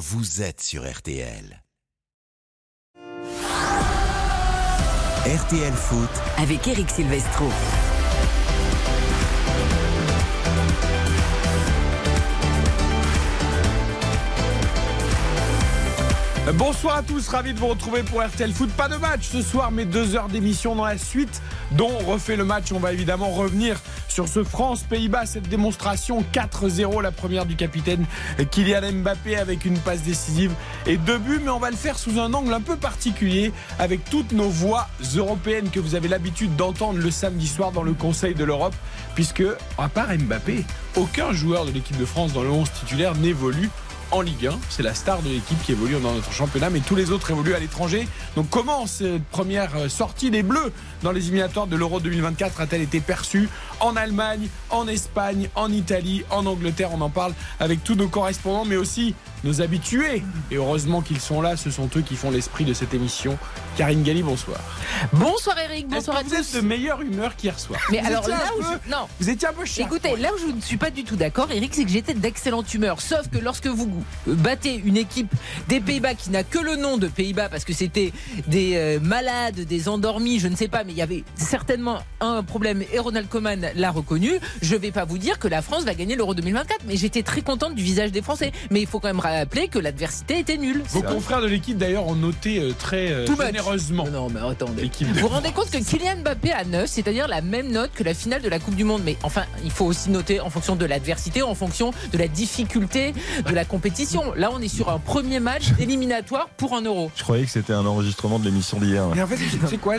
vous êtes sur RTL. RTL Foot avec Eric Silvestro. Bonsoir à tous, ravi de vous retrouver pour RTL Foot. Pas de match ce soir, mais deux heures d'émission dans la suite, dont on refait le match. On va évidemment revenir sur ce France-Pays-Bas, cette démonstration 4-0, la première du capitaine Kylian Mbappé avec une passe décisive et deux buts, mais on va le faire sous un angle un peu particulier avec toutes nos voix européennes que vous avez l'habitude d'entendre le samedi soir dans le Conseil de l'Europe, puisque à part Mbappé, aucun joueur de l'équipe de France dans le 11 titulaire n'évolue en Ligue 1. C'est la star de l'équipe qui évolue dans notre championnat, mais tous les autres évoluent à l'étranger. Donc comment cette première euh, sortie des Bleus dans les éliminatoires de l'Euro 2024 a-t-elle été perçue en Allemagne, en Espagne, en Italie, en Angleterre? On en parle avec tous nos correspondants, mais aussi nos habitués. Et heureusement qu'ils sont là, ce sont eux qui font l'esprit de cette émission. Karine Galli, bonsoir. Bonsoir Eric, bonsoir à vous tous. êtes de meilleure humeur qu'hier soir? Mais Vous alors là où peu- je... Non. Vous étiez un peu cher. Écoutez, là où je ne suis pas du tout d'accord, Eric, c'est que j'étais d'excellente humeur. Sauf que lorsque vous battez une équipe des Pays-Bas qui n'a que le nom de Pays-Bas parce que c'était des euh, malades, des endormis, je ne sais pas, mais il y avait certainement un problème et Ronald Koeman l'a reconnu. Je vais pas vous dire que la France va gagner l'Euro 2024, mais j'étais très contente du visage des Français. Mais il faut quand même rappeler que l'adversité était nulle. Vos confrères de l'équipe d'ailleurs ont noté euh, très euh, généreusement Non, mais attendez. Vous vous rendez compte que Kylian Mbappé a 9, c'est-à-dire la même note que la finale de la Coupe du Monde. Mais enfin, il faut aussi noter en fonction de l'adversité, en fonction de la difficulté de la compétition. Là, on est sur un premier match éliminatoire pour un euro. Je croyais que c'était un enregistrement de l'émission d'hier. Mais en fait, tu sais quoi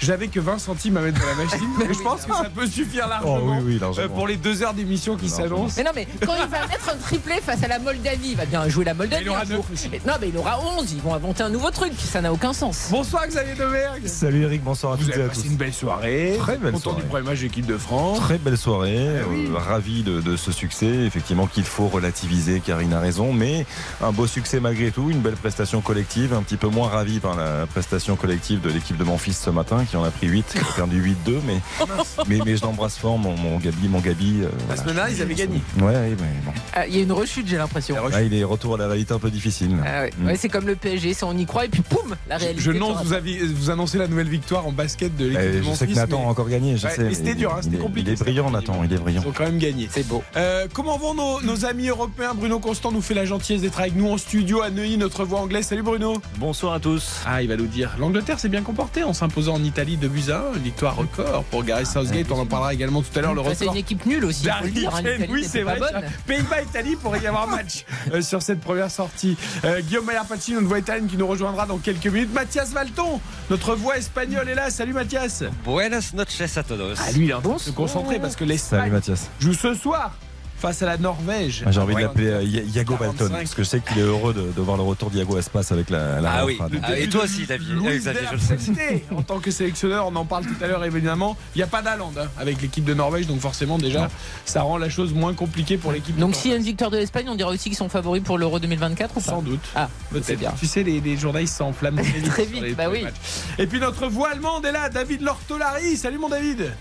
J'avais que 20 centimes à mettre dans la machine. mais je pense que ça peut suffire largement Oh oui, oui, euh, largement. pour les deux heures d'émission qui Largement. s'annoncent. Mais non, mais quand il va mettre un triplé face à la Moldavie, il va bien jouer la Moldavie. Il aura. Mais Non, mais il aura 11. Ils vont inventer un nouveau truc. Ça n'a aucun sens. Bonsoir Xavier Demergue. Salut Eric, bonsoir à Vous toutes et avez à passé tous. une belle soirée. Très belle Content soirée. du premier match de l'équipe de France. Très belle soirée, Ah oui. euh, ravi de, de ce succès, effectivement qu'il faut relativiser, Karine raison, mais un beau succès malgré tout, une belle prestation collective, un petit peu moins ravi par la prestation collective de l'équipe de mon fils ce matin, qui en a pris 8, qui a perdu 8-2, mais, mais, mais je l'embrasse fort, mon, mon Gabi, mon Gabi. euh, La semaine dernière, ils avaient gagné. Ouais, mais bon. Ah, Il y a une rechute, j'ai l'impression. Là, il est retour à la réalité un peu difficile. Ah ouais. Mm. Ouais, c'est comme le PSG, c'est on y croit et puis poum, la réalité. Je rattrape. vous, avis- vous annoncer la nouvelle victoire en basket de l'équipe Eh, de je mon sais que Nathan mais a encore gagné, je Ouais, sais. mais c'était dur, hein, c'était compliqué, Il est ça. brillant, Nathan, il est brillant. Ils ont quand même gagné. C'est beau. Euh, comment vont nos, nos amis européens Bruno Constant nous fait la gentillesse d'être avec nous en studio à Neuilly, notre voix anglaise. Salut Bruno. Bonsoir à tous. Ah, il va nous dire. L'Angleterre s'est bien comportée en s'imposant en Italie de buts à 1. Une victoire record pour Gareth Southgate. On en parlera également tout à l'heure. Le Enfin, c'est record. une équipe nulle aussi. faut le dire, hein, oui, c'est pas vrai. bonne. Pays-Bas-Italie pourrait y avoir match euh, sur cette première sortie. Euh, Guillaume Maillard-Pacini, notre voix italienne qui nous rejoindra dans quelques minutes. Mathias Valton, notre voix espagnole est là. Salut Mathias. Buenas noches a todos. Ah, lui, il est en train de se concentrer parce que Salut l'Espagne Mathias. joue ce soir face à la Norvège. J'ai envie de l'appeler euh, Ya- Iago 45. Balton, parce que je sais qu'il est heureux de, de voir le retour d'Iago Aspas avec la, la Ah oui. Ah, et toi aussi, David. Euh, Xavier, je sais. En tant que sélectionneur, on en parle tout à l'heure évidemment. Il n'y a pas d'Aland hein, avec l'équipe de Norvège, donc forcément déjà, ça rend la chose moins compliquée pour l'équipe. de Donc Norvège. s'il y a une victoire de l'Espagne, on dira aussi qu'ils sont favoris pour l'Euro 2024 ou pas? Sans doute. Ah, c'est Peut-être. bien. Tu sais, les, les journalistes s'enflamment très vite. Très bah oui. matchs. Et puis notre voix allemande est là, David Lortolari. Salut mon David.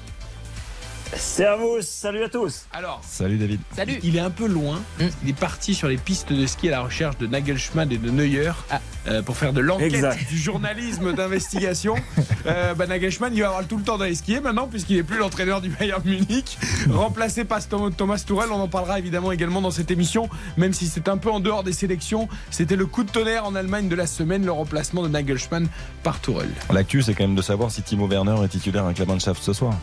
Servus, salut à tous. Alors, Salut David. Salut. il est un peu loin. Mm. Il est parti sur les pistes de ski à la recherche de Nagelsmann et de Neuer Ah. euh, pour faire de l'enquête, du journalisme d'investigation. Euh, bah, Nagelsmann, il va avoir tout le temps d'aller skier maintenant puisqu'il n'est plus l'entraîneur du Bayern Munich, remplacé par Thomas Tourel. On en parlera évidemment également dans cette émission, même si c'est un peu en dehors des sélections. C'était le coup de tonnerre en Allemagne de la semaine, le remplacement de Nagelsmann par Tourel. L'actu, c'est quand même de savoir si Timo Werner est titulaire la Mannschaft ce soir.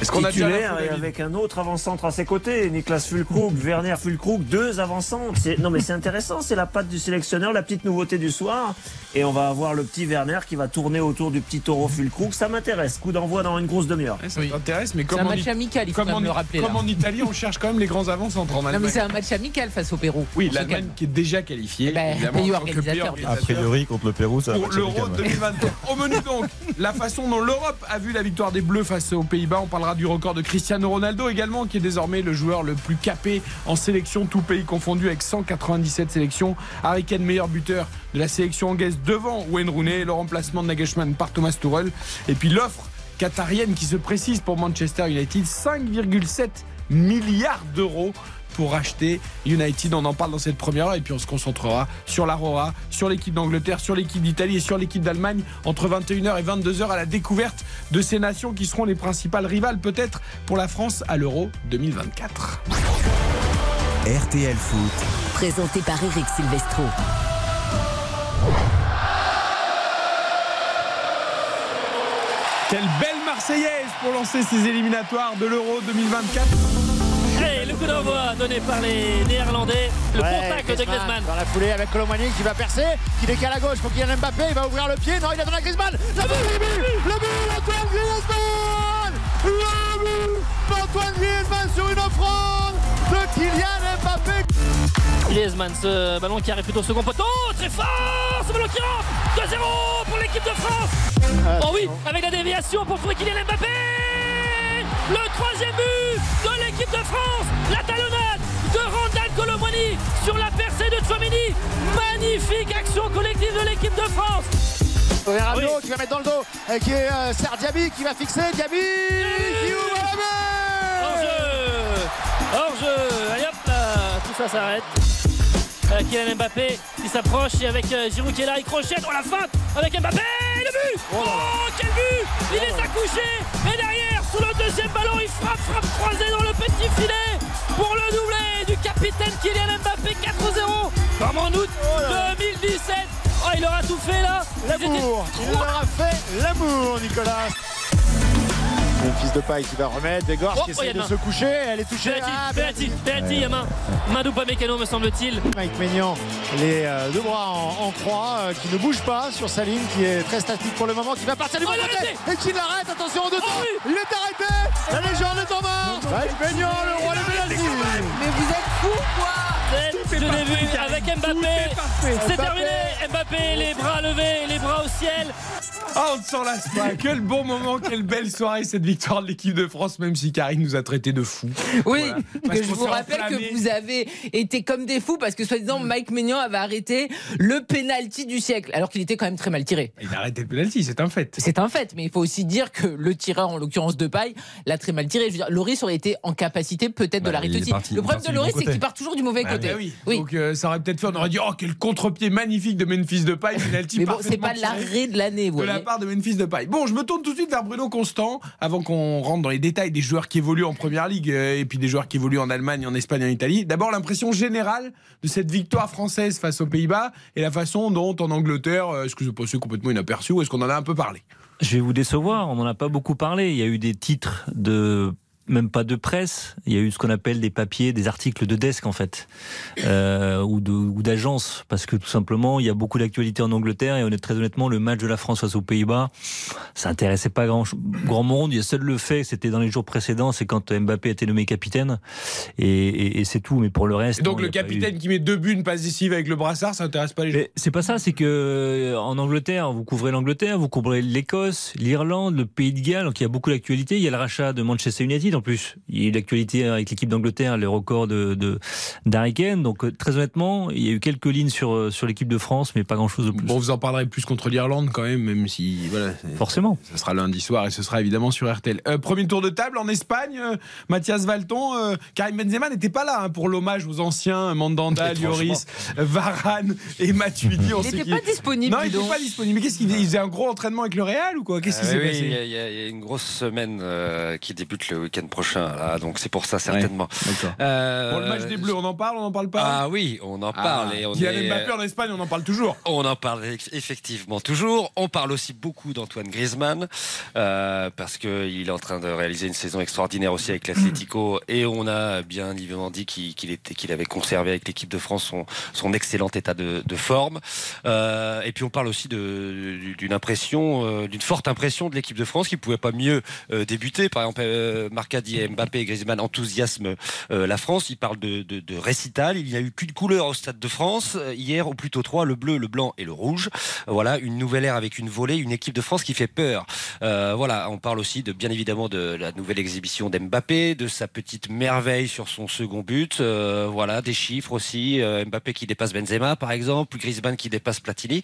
Est-ce qu'on a Titulaire et avec un autre avant-centre à ses côtés, Niklas Fulkrug, Werner Fulkrug, deux avant-centres. C'est- Non mais c'est intéressant, c'est la patte du sélectionneur, la petite nouveauté du soir. Et on va avoir le petit Werner qui va tourner autour du petit taureau Fulkrug. Ça m'intéresse. Coup d'envoi dans une grosse demi-heure. Ouais, Ça Oui. t'intéresse, mais C'est comme un en, match It- amical, il faut comme quand en même le It- rappeler. comme là. en Italie, on cherche quand même les grands avant-centres en Non mais Allemagne. c'est un match amical face au Pérou. Oui, l'Allemagne qui est déjà qualifiée. Eh ben, pays organisateur, A priori, contre le Pérou, ça va pour l'Euro amical, ouais. 2023. Au menu donc, la façon dont l'Europe a vu la victoire des Bleus face aux Pays-Bas. On parlera du record de Cristiano Ronaldo également, qui est désormais le joueur le plus capé en sélection, tout pays confondu, avec 197 sélections. Harry Kane, meilleur buteur de la sélection anglaise devant Wayne Rooney, le remplacement de Nagelsmann par Thomas Tuchel. Et puis l'offre qatarienne qui se précise pour Manchester United, 5,7 milliards d'euros pour racheter United. On en parle dans cette première heure et puis on se concentrera sur l'Aurora, sur l'équipe d'Angleterre, sur l'équipe d'Italie et sur l'équipe d'Allemagne entre 21h et 22h à la découverte de ces nations qui seront les principales rivales peut-être pour la France à l'Euro 2024. RTL Foot, Présenté par Eric Silvestro. Quelle belle Marseillaise pour lancer ces éliminatoires de l'Euro 2024. Et le coup d'envoi donné par les Néerlandais. Le Ouais, contact de Griezmann. Dans la foulée avec Colomani qui va percer, qui décale à gauche pour Kylian Mbappé, il va ouvrir le pied, non il a donné à Griezmann, le but, le but, le but, Antoine Griezmann Le but d'Antoine Griezmann sur une offrande de Kylian Mbappé. Griezmann, ce ballon qui arrive plutôt au second poteau. Très fort Ce ballon qui rentre 2-0 pour l'équipe de France. Oh oui, avec la déviation pour trouver Kylian Mbappé. Le troisième but de l'équipe de France La talonnade de Randall Colomwani sur la percée de Chouamini Magnifique action collective de l'équipe de France Rabiot Oui. qui va mettre dans le dos, et qui est euh, Serge Diaby qui va fixer, Diaby qui ouvre la main Hors-jeu Hors-jeu Allez hop là Tout ça s'arrête. Euh, Kylian Mbappé qui s'approche et avec euh, Giroud qui est là, il crochette, oh la feinte avec Mbappé Le but Oh, quel but. Il est accouché Et derrière, sur le deuxième ballon, il frappe, frappe croisée dans le petit filet pour le doublé du capitaine Kylian Mbappé 4-0 comme en août 2017 Oh, il aura tout fait là L'amour, il trois. leur a fait l'amour Nicolas le fils de paille qui va remettre, Degors Oh, qui oh, essaie de se coucher, elle est touchée. Penalty, Ah, penalty, penalty, il y a main. Main d'Upamecano me semble-t-il. Mike Maignan, les euh, deux bras en, en croix, euh, qui ne bouge pas sur sa ligne, qui est très statique pour le moment, qui va partir du Oh, bon il a côté arrêté et qui l'arrête. Attention en deux Oh, temps, oui. il est arrêté. La légende est en marche. Mike Maignan, le roi des pénaltys. Mais vous êtes fous quoi Je l'ai vu avec Mbappé. C'est terminé. Mbappé, les bras levés, les bras au ciel. Ah, on ne s'en lasse pas. Quel bon moment, quelle belle soirée cette victoire de l'équipe de France, même si Karine nous a traités de fous. Oui, Voilà. Parce que je vous rappelle enflammé. que vous avez été comme des fous parce que soi-disant Mike Maignan avait arrêté le penalty du siècle alors qu'il était quand même très mal tiré. Il a arrêté le penalty, c'est un fait. C'est un fait, mais il faut aussi dire que le tireur, en l'occurrence de paille, l'a très mal tiré. Je veux dire, Loris aurait été en capacité peut-être de Bah, l'arrêter aussi. parti- le problème de Loris, c'est qu'il part toujours du mauvais Ah, côté. bah oui. Oui. Donc euh, ça aurait peut-être on aurait dit oh quel contre-pied magnifique de Memphis de paille, penalty mais bon, c'est pas l'arrêt de l'année, vous de la part de Memphis de paille. Bon, je me tourne tout de suite vers Bruno Constant avant qu'on rentre dans les détails des joueurs qui évoluent en première ligue euh, et puis des joueurs qui évoluent en Allemagne, en Espagne, en Italie. D'abord l'impression générale de cette victoire française face aux Pays-Bas et la façon dont en Angleterre, euh, est-ce que c'est passé complètement inaperçu ou est-ce qu'on en a un peu parlé? Je vais vous décevoir, on n'en a pas beaucoup parlé. Il y a eu des titres de même pas de presse, il y a eu ce qu'on appelle des papiers, des articles de desk en fait, euh, ou d'agences, parce que tout simplement il y a beaucoup d'actualités en Angleterre et honnêtement, très honnêtement le match de la France face aux Pays-Bas, ça intéressait pas grand grand monde. Il y a seul le fait, c'était dans les jours précédents, c'est quand Mbappé a été nommé capitaine et, et- et c'est tout. Mais pour le reste, Et donc non, le eu- capitaine qui met deux buts, une passe décisive avec le brassard, ça intéresse pas les gens. c'est pas ça, c'est que euh, en Angleterre, vous couvrez l'Angleterre, vous couvrez l'Écosse, l'Irlande, le Pays de Galles, donc il y a beaucoup d'actualités. Il y a le rachat de Manchester United en plus. Il y a eu l'actualité avec l'équipe d'Angleterre, le record de, de d'Harry Kane. Donc euh, très honnêtement, il y a eu quelques lignes sur euh, sur l'équipe de France, mais pas grand chose de plus. Bon, vous en parlerez plus contre l'Irlande quand même, même si voilà. Forcément. Ce sera lundi soir et ce sera évidemment sur RTL. Euh, premier tour de table en Espagne, euh, Mathias Valton, euh, Karim Benzema n'était pas là hein, pour l'hommage aux anciens Mandanda. Lloris, Varane et Matuidi. On Il n'était pas disponible. Non, il n'était pas disponible. Mais qu'est-ce qu'il faisait Il faisait un gros entraînement avec le Real ou quoi? Qu'est-ce qui s'est oui, passé? il y, y a il y a une grosse semaine euh, qui débute le week-end prochain, là, donc c'est pour ça certainement. Euh, Pour le match des Bleus, on en parle, on n'en parle pas? Ah oui, on en parle et on Kylian est- Mbappé en Espagne, on en parle toujours. On en parle eff- effectivement toujours. On parle aussi beaucoup d'Antoine Griezmann euh, parce qu'il est en train de réaliser une saison extraordinaire aussi avec l'Atlético et on a bien évidemment dit qu'il était qu'il avait conservé avec l'équipe de France son, son excellent état de, de forme. Euh, et puis on parle aussi d'une impression, euh, d'une forte impression de l'équipe de France qui pouvait pas mieux débuter. Par exemple, euh, Marcadi, Mbappé et Griezmann enthousiasment euh, la France. Il parle de, de, récital. Il n'y a eu qu'une couleur au Stade de France euh, hier, ou plutôt trois le bleu, le blanc et le rouge. Voilà, une nouvelle ère avec une volée, une équipe de France qui fait peur. Euh, voilà, on parle aussi de bien évidemment de la nouvelle exhibition d'Mbappé, de sa petite merveille sur son second but. Voilà, des chiffres aussi. Mbappé qui dépasse Benzema, par exemple, Griezmann qui dépasse Platini.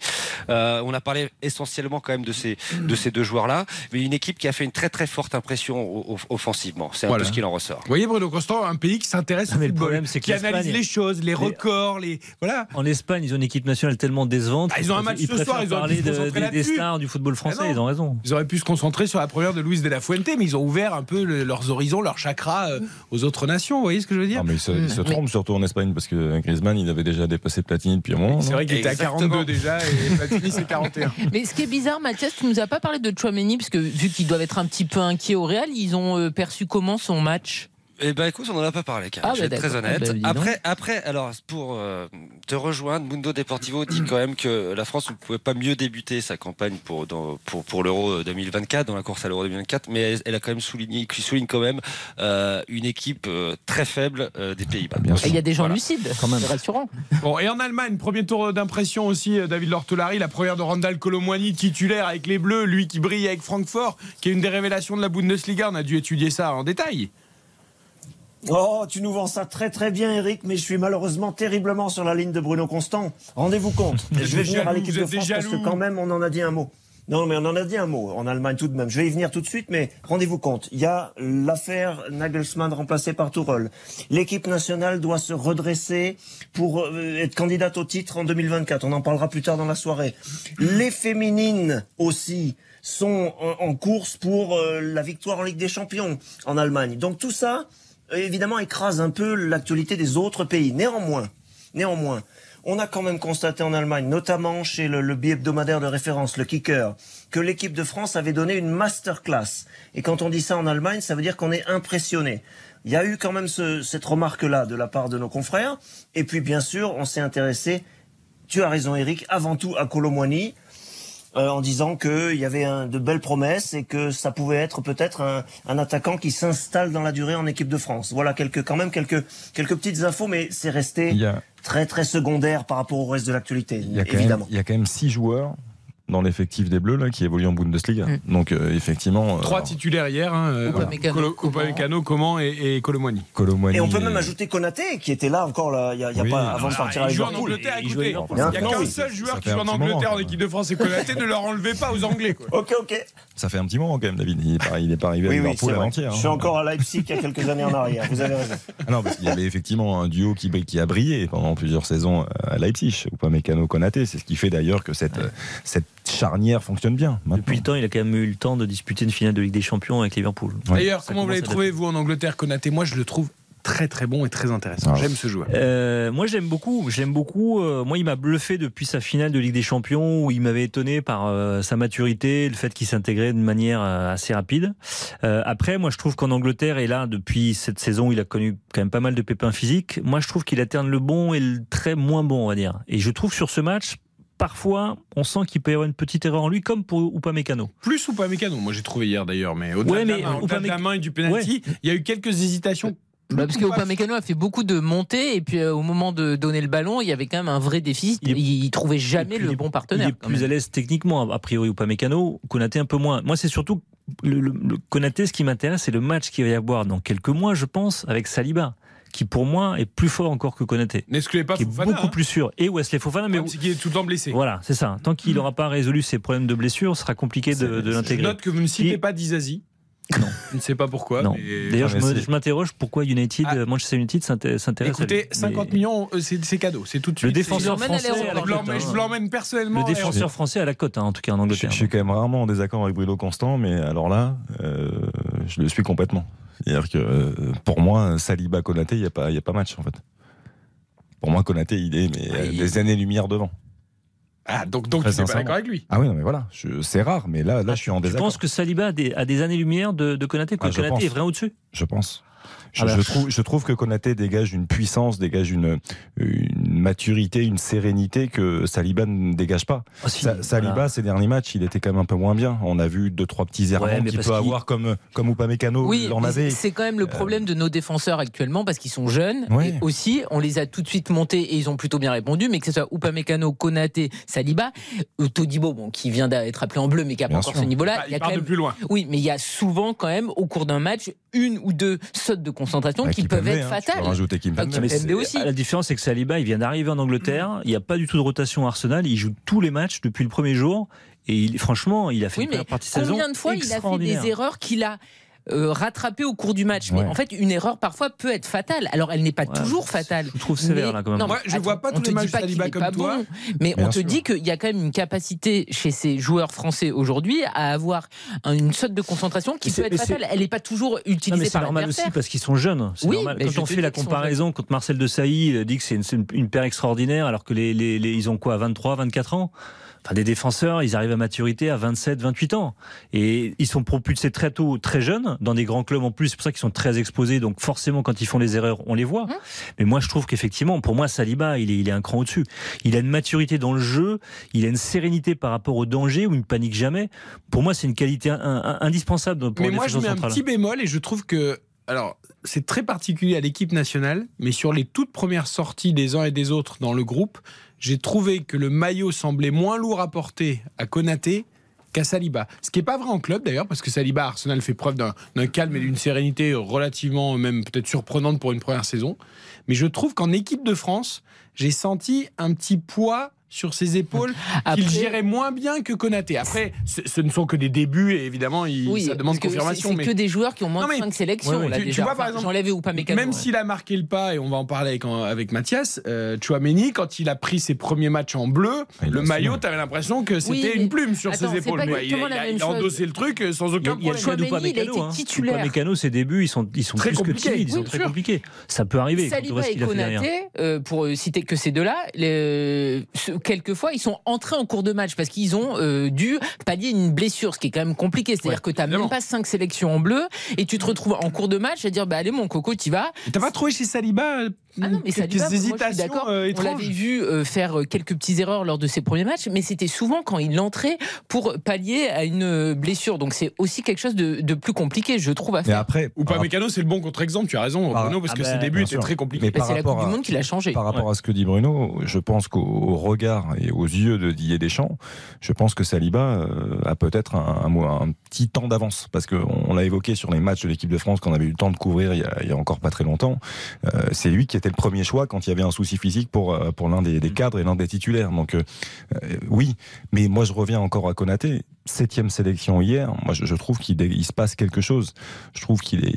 On a parlé essentiellement quand même de ces de ces deux joueurs-là, mais une équipe qui a fait une très très forte impression offensivement. C'est un Voilà. peu ce qu'il en ressort. Vous voyez, Bruno Constant, un pays qui s'intéresse au mais le football, problème, qui analyse les choses, les records, les. Voilà. En Espagne, ils ont une équipe nationale tellement décevante. Ah, ils ont un match ils ce soir, préfèrent ils de- concentrer des, des stars du football français. Ah ils ont raison. Ils auraient pu se concentrer sur la première de Luis de la Fuente, mais ils ont ouvert un peu le- leurs horizons, leurs chakras euh, aux autres nations. Vous voyez ce que je veux dire Non, mais il se, il se Mm. trompe surtout en Espagne parce que Griezmann, il avait déjà dépassé Platini depuis un moment. C'est vrai qu'il était à Exactement. 42 déjà et Platini c'est 41. Mais ce qui est bizarre, Mathias, tu nous as pas parlé de Chouameni, parce que vu qu'ils doivent être un petit peu inquiets au Real, ils ont euh, perçu comment son match Eh ben écoute, on n'en a pas parlé, Karl. Ah, je vais bah, être très honnête. Ah, bah, après, après, alors pour euh, te rejoindre, Mundo Deportivo dit quand même que la France ne pouvait pas mieux débuter sa campagne pour dans- pour pour l'Euro 2024 dans la course à l'Euro 2024, mais elle, elle a quand même souligné, qui souligne quand même euh, une équipe euh, très faible euh, des Pays-Bas. Sûr. Il y a des gens Voilà. lucides, Quand même. rassurant. Bon, et en Allemagne, premier tour d'impression aussi, David Lortolari, la première de Randall Colomwani, titulaire avec les Bleus, lui qui brille avec Francfort, qui est une des révélations de la Bundesliga. On a dû étudier ça en détail. Oh, tu nous vends ça très très bien, Eric, mais je suis malheureusement terriblement sur la ligne de Bruno Constant. Rendez-vous compte. Je vais venir à l'équipe de France parce que quand même, on en a dit un mot. Non, mais on en a dit un mot en Allemagne tout de même. Je vais y venir tout de suite, mais rendez-vous compte. Il y a l'affaire Nagelsmann remplacé par Tourelle. L'équipe nationale doit se redresser pour euh, être candidate au titre en 2024. On en parlera plus tard dans la soirée. Les féminines aussi sont en, course pour euh, la victoire en Ligue des Champions en Allemagne. Donc tout ça, évidemment, écrase un peu l'actualité des autres pays. Néanmoins, néanmoins, on a quand même constaté en Allemagne, notamment chez le, le bi-hebdomadaire de référence, le Kicker, que l'équipe de France avait donné une masterclass. Et quand on dit ça en Allemagne, ça veut dire qu'on est impressionné. Il y a eu quand même ce- cette remarque-là de la part de nos confrères. Et puis, bien sûr, on s'est intéressé, tu as raison Eric, avant tout à Colomwani, euh, en disant qu'il y avait un- de belles promesses et que ça pouvait être peut-être un, un attaquant qui s'installe dans la durée en équipe de France. Voilà quelques, quand même quelques, quelques petites infos, mais c'est resté très très secondaire par rapport au reste de l'actualité, même, évidemment. il y a quand même six joueurs dans l'effectif des Bleus là, qui évoluent en Bundesliga. Mm. Donc euh, effectivement, Trois euh, titulaires hier, hein, euh, Upamecano, Colo- Coman. Et, et Colomwani. Et on peut même et- ajouter Konaté, qui était là encore là, il y a, y a Oui, pas avant de Ah, partir à il joue en Liverpool. Angleterre, Il écoutez. Liverpool. n'y a qu'un oui. seul joueur qui joue en Angleterre en équipe de France, c'est Konaté. ne leur enlevez pas aux Anglais. quoi. Ok, ok. Ça fait un petit moment quand même, David. Il n'est pas, il est pas arrivé Oui, à oui, Liverpool avant-hier. Je hein. suis encore à Leipzig il y a quelques années en arrière. Vous avez raison. Ah non, parce qu'il y avait effectivement un duo qui, qui a brillé pendant plusieurs saisons à Leipzig, ou pas Mécano Konaté. C'est ce qui fait d'ailleurs que cette, cette charnière fonctionne bien. maintenant. Depuis le temps, il a quand même eu le temps de disputer une finale de Ligue des Champions avec Liverpool. Ouais. D'ailleurs, comment vous l'avez trouvé, vous, en Angleterre, Konaté Moi, je le trouve très très bon et très intéressant. Ah. J'aime ce joueur. Euh, moi j'aime beaucoup, j'aime beaucoup. euh, moi il m'a bluffé depuis sa finale de Ligue des Champions où il m'avait étonné par euh, sa maturité, le fait qu'il s'intégrait de manière euh, assez rapide. Euh, après moi je trouve qu'en Angleterre et là depuis cette saison il a connu quand même pas mal de pépins physiques. Moi je trouve qu'il alterne le bon et le très moins bon on va dire. Et je trouve sur ce match parfois on sent qu'il peut y avoir une petite erreur en lui comme pour Upamecano. Plus ou pas Mécano, moi j'ai trouvé hier d'ailleurs, mais au-delà Ouais, de, la main, au-delà de la Upamec- main et du penalty, il y a eu quelques hésitations. Bah, parce que Upamecano a fait beaucoup de montées et puis euh, au moment de donner le ballon, il y avait quand même un vrai déficit. Il est- Il, trouvait jamais le bon partenaire. Il est plus à l'aise techniquement, a priori, ou pas Mécano, Konaté un peu moins. Moi, c'est surtout le, le, le Konaté, ce qui m'intéresse, c'est le match qu'il va y avoir dans quelques mois, je pense, avec Saliba, qui pour moi est plus fort encore que Konaté, N'excluez pas qui est Fofana. beaucoup hein. plus sûr. Et Wesley Fofana, mais il est tout le temps blessé. voilà, c'est ça. Tant qu'il n'aura pas résolu ses problèmes de blessure, ce sera compliqué de, c'est- Je l'intégrer. note que vous ne citez Qui- pas Dizazi. Non. Je ne sais pas pourquoi. Mais- D'ailleurs, je m'interroge pourquoi United, Ah. Manchester United s'inté- s'intéresse à lui. Écoutez, 50 Mais millions, euh, c'est cadeau. C'est tout de Le suite. défenseur l'emmène à français à la Je l'emmène- cote, je hein. l'emmène personnellement. Le défenseur français à la cote, hein, en tout cas en Je, Angleterre. je suis quand même rarement en désaccord avec Bruno Constant, mais alors là, euh, je le suis complètement. C'est-à-dire que euh, pour moi, Saliba Konaté, il n'y a, pas- y a pas match en fait. Pour moi, Konaté, il est mais, il- des années-lumière devant. Ah, donc, donc tu n'es pas d'accord avec lui. Ah oui, non, mais voilà, je- c'est rare, mais là, là, je suis en Je désaccord. pense que Saliba a des, années-lumière de, de Konaté, que Ah, je Konaté est vraiment au-dessus? Je pense. Je, Ah bah. je trouve, je trouve que Konaté dégage une puissance, dégage une, une maturité, une sérénité que Saliba ne dégage pas. Ah, si, Sa- Saliba, voilà. ces derniers matchs, il était quand même un peu moins bien. On a vu deux, trois petits errements Ouais, qu'il peut avoir comme, comme Upamecano Oui, en avait. c'est quand même le problème de nos défenseurs actuellement parce qu'ils sont jeunes. Ouais. Et aussi, on les a tout de suite montés et ils ont plutôt bien répondu. Mais que ce soit Upamecano, Konaté, Saliba, euh, Todibo, bon, qui vient d'être appelé en bleu mais qui n'a pas encore sûr. ce niveau-là. Ah, il y a il quand part de même plus loin. Oui, mais il y a souvent quand même au cours d'un match une ou deux sautes de concentration qui peuvent être hein, tu peux fatales. rajouter Kimpembe. Ah, Kimpembe aussi. La différence, c'est que Saliba, il vient d'arriver en Angleterre. Il n'y a pas du tout de rotation à Arsenal. Il joue tous les matchs depuis le premier jour. Et il, franchement, il a fait Oui, une première partie de saison combien de fois il a fait des erreurs qu'il a euh, rattraper au cours du match. Mais Ouais. en fait, une erreur parfois peut être fatale. Alors, elle n'est pas Ouais, toujours fatale. je trouve sévère, Mais- là, quand même. non, Moi, je vois pas tous les matchs pas Saliba comme pas toi. bon, mais Bien on te sûr. dit qu'il y a quand même une capacité chez ces joueurs français aujourd'hui à avoir un- une saute de concentration qui peut être fatale. Elle n'est pas toujours Non, mais utilisée c'est normal aussi parce qu'ils sont jeunes. C'est Oui, normal. mais Quand je on fait la comparaison, quand Marcel de Sailly euh, dit que c'est une, c'est une- une paire extraordinaire, alors que les, les- les- ils ont quoi, 23, 24 ans? Enfin, des défenseurs, ils arrivent à maturité à 27, 28 ans. Et ils sont propulsés très tôt, très jeunes, dans des grands clubs en plus. C'est pour ça qu'ils sont très exposés. Donc forcément, quand ils font les erreurs, on les voit. Hum. Mais moi, je trouve qu'effectivement, pour moi, Saliba, il est, il est un cran au-dessus. Il a une maturité dans le jeu, il a une sérénité par rapport au danger, où il ne panique jamais. Pour moi, c'est une qualité un- un- indispensable pour Mais moi, je mets un central. petit bémol et je trouve que. Alors, c'est très particulier à l'équipe nationale, mais sur les toutes premières sorties des uns et des autres dans le groupe, j'ai trouvé que le maillot semblait moins lourd à porter à Konaté qu'à Saliba. Ce qui n'est pas vrai en club d'ailleurs, parce que Saliba, Arsenal, fait preuve d'un d'un calme et d'une sérénité relativement, même peut-être surprenante pour une première saison. Mais je trouve qu'en équipe de France, j'ai senti un petit poids sur ses épaules qu'il gérait moins bien que Konaté. Après, ce, ne sont que des débuts et évidemment, il- Oui, ça demande que confirmation. C'est mais... que des joueurs qui ont moins Non, de mais- 5 sélections. Ouais, ouais. là, Tu- tu déjà. vois, par Enfin, exemple, ou pas mécano. Même ouais. s'il a marqué le pas, et on va en parler avec, avec Mathias, euh, Chouameni, quand il a pris ses premiers matchs en bleu, il le maillot, tu avais l'impression que c'était Oui, une plume sur Attends, ses épaules. Ouais, il, a, il endossé le truc euh, sans aucun il y a le problème. choix Chouameni, d'Upamecano, il a été titulaire. Upamecano, ses débuts, ils sont, ils sont Très plus que compliqués. timides, ils sont très compliqués. Ça peut arriver Saliba et. Konaté, euh, pour euh, citer que ces deux-là, quelquefois ils sont entrés en cours de match parce qu'ils ont euh, dû pallier une blessure, ce qui est quand même compliqué. C'est-à-dire Ouais, que tu n'as même pas cinq sélections en bleu et tu te retrouves en cours de match à dire bah allez mon coco, tu vas. T'as pas trouvé chez Saliba euh, Ah non, mais quelques hésitations d'accord. euh, On l'avait vu euh, faire euh, quelques petites erreurs lors de ses premiers matchs, mais c'était souvent quand il entrait pour pallier à une euh, blessure. Donc c'est aussi quelque chose de, de plus compliqué, je trouve, à Mais faire. après, Ou pas Mécano, c'est le bon contre-exemple, tu as raison, Par- Bruno, parce ah que bah, ses débuts étaient très compliqués. Mais Bah, par c'est la rapport Coupe du à- Monde qui l'a changé. Par rapport à ce que dit Bruno, je pense qu'au au regard et aux yeux de Didier Deschamps, je pense que Saliba euh, a peut-être un, un- un petit temps d'avance. Parce qu'on on l'a évoqué sur les matchs de l'équipe de France qu'on avait eu le temps de couvrir il y a, il y a encore pas très longtemps. Euh, c'est lui qui était le premier choix quand il y avait un souci physique pour, euh, pour l'un des, des cadres et l'un des titulaires. Donc euh, euh, oui, mais moi je reviens encore à Konaté. Septième sélection hier, moi je, je trouve qu'il il se passe quelque chose. Je trouve qu'il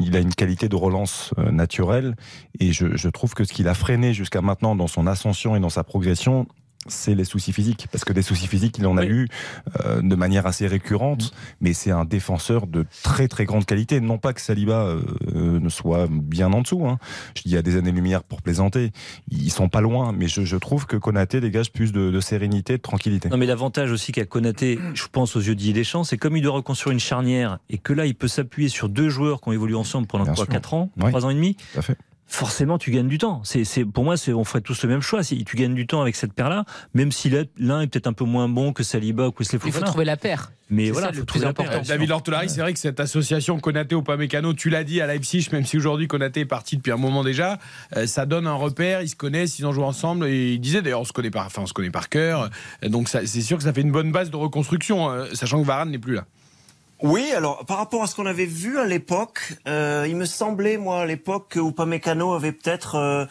il a une qualité de relance naturelle et je, je trouve que ce qu'il a freiné jusqu'à maintenant dans son ascension et dans sa progression, c'est les soucis physiques. Parce que des soucis physiques, il en a Oui. eu euh, de manière assez récurrente, mais c'est un défenseur de très très grande qualité. Non pas que Saliba euh, ne soit bien en dessous. Hein. Je dis à des années-lumière pour plaisanter. Ils sont pas loin, mais je, je trouve que Konaté dégage plus de, de sérénité, de tranquillité. Non, mais l'avantage aussi qu'a Konaté, je pense aux yeux Didier Deschamps, c'est comme il doit reconstruire une charnière et que là, il peut s'appuyer sur deux joueurs qui ont évolué ensemble pendant Bien quoi, sûr. 4 ans, Oui. 3 ans et demi. Forcément, tu gagnes du temps. C'est, c'est, pour moi, c'est, on ferait tous le même choix. Si tu gagnes du temps avec cette paire-là, même si l'un est peut-être un peu moins bon que Saliba ou Wesley Il faut trouver la paire. Mais c'est voilà, ça faut le trouver plus la paire. important. David Lortolari, c'est vrai que cette association Konaté au Pamecano, tu l'as dit à Leipzig, même si aujourd'hui Konaté est parti depuis un moment déjà, euh, ça donne un repère. Ils se connaissent, ils ont joué ensemble et ils disaient d'ailleurs on se connaît par, enfin on se connaît par cœur. Euh, Donc ça- c'est sûr que ça fait une bonne base de reconstruction, euh, sachant que Varane n'est plus là. Oui, alors par rapport à ce qu'on avait vu à l'époque, euh, il me semblait moi à l'époque que Upamecano avait peut-être euh,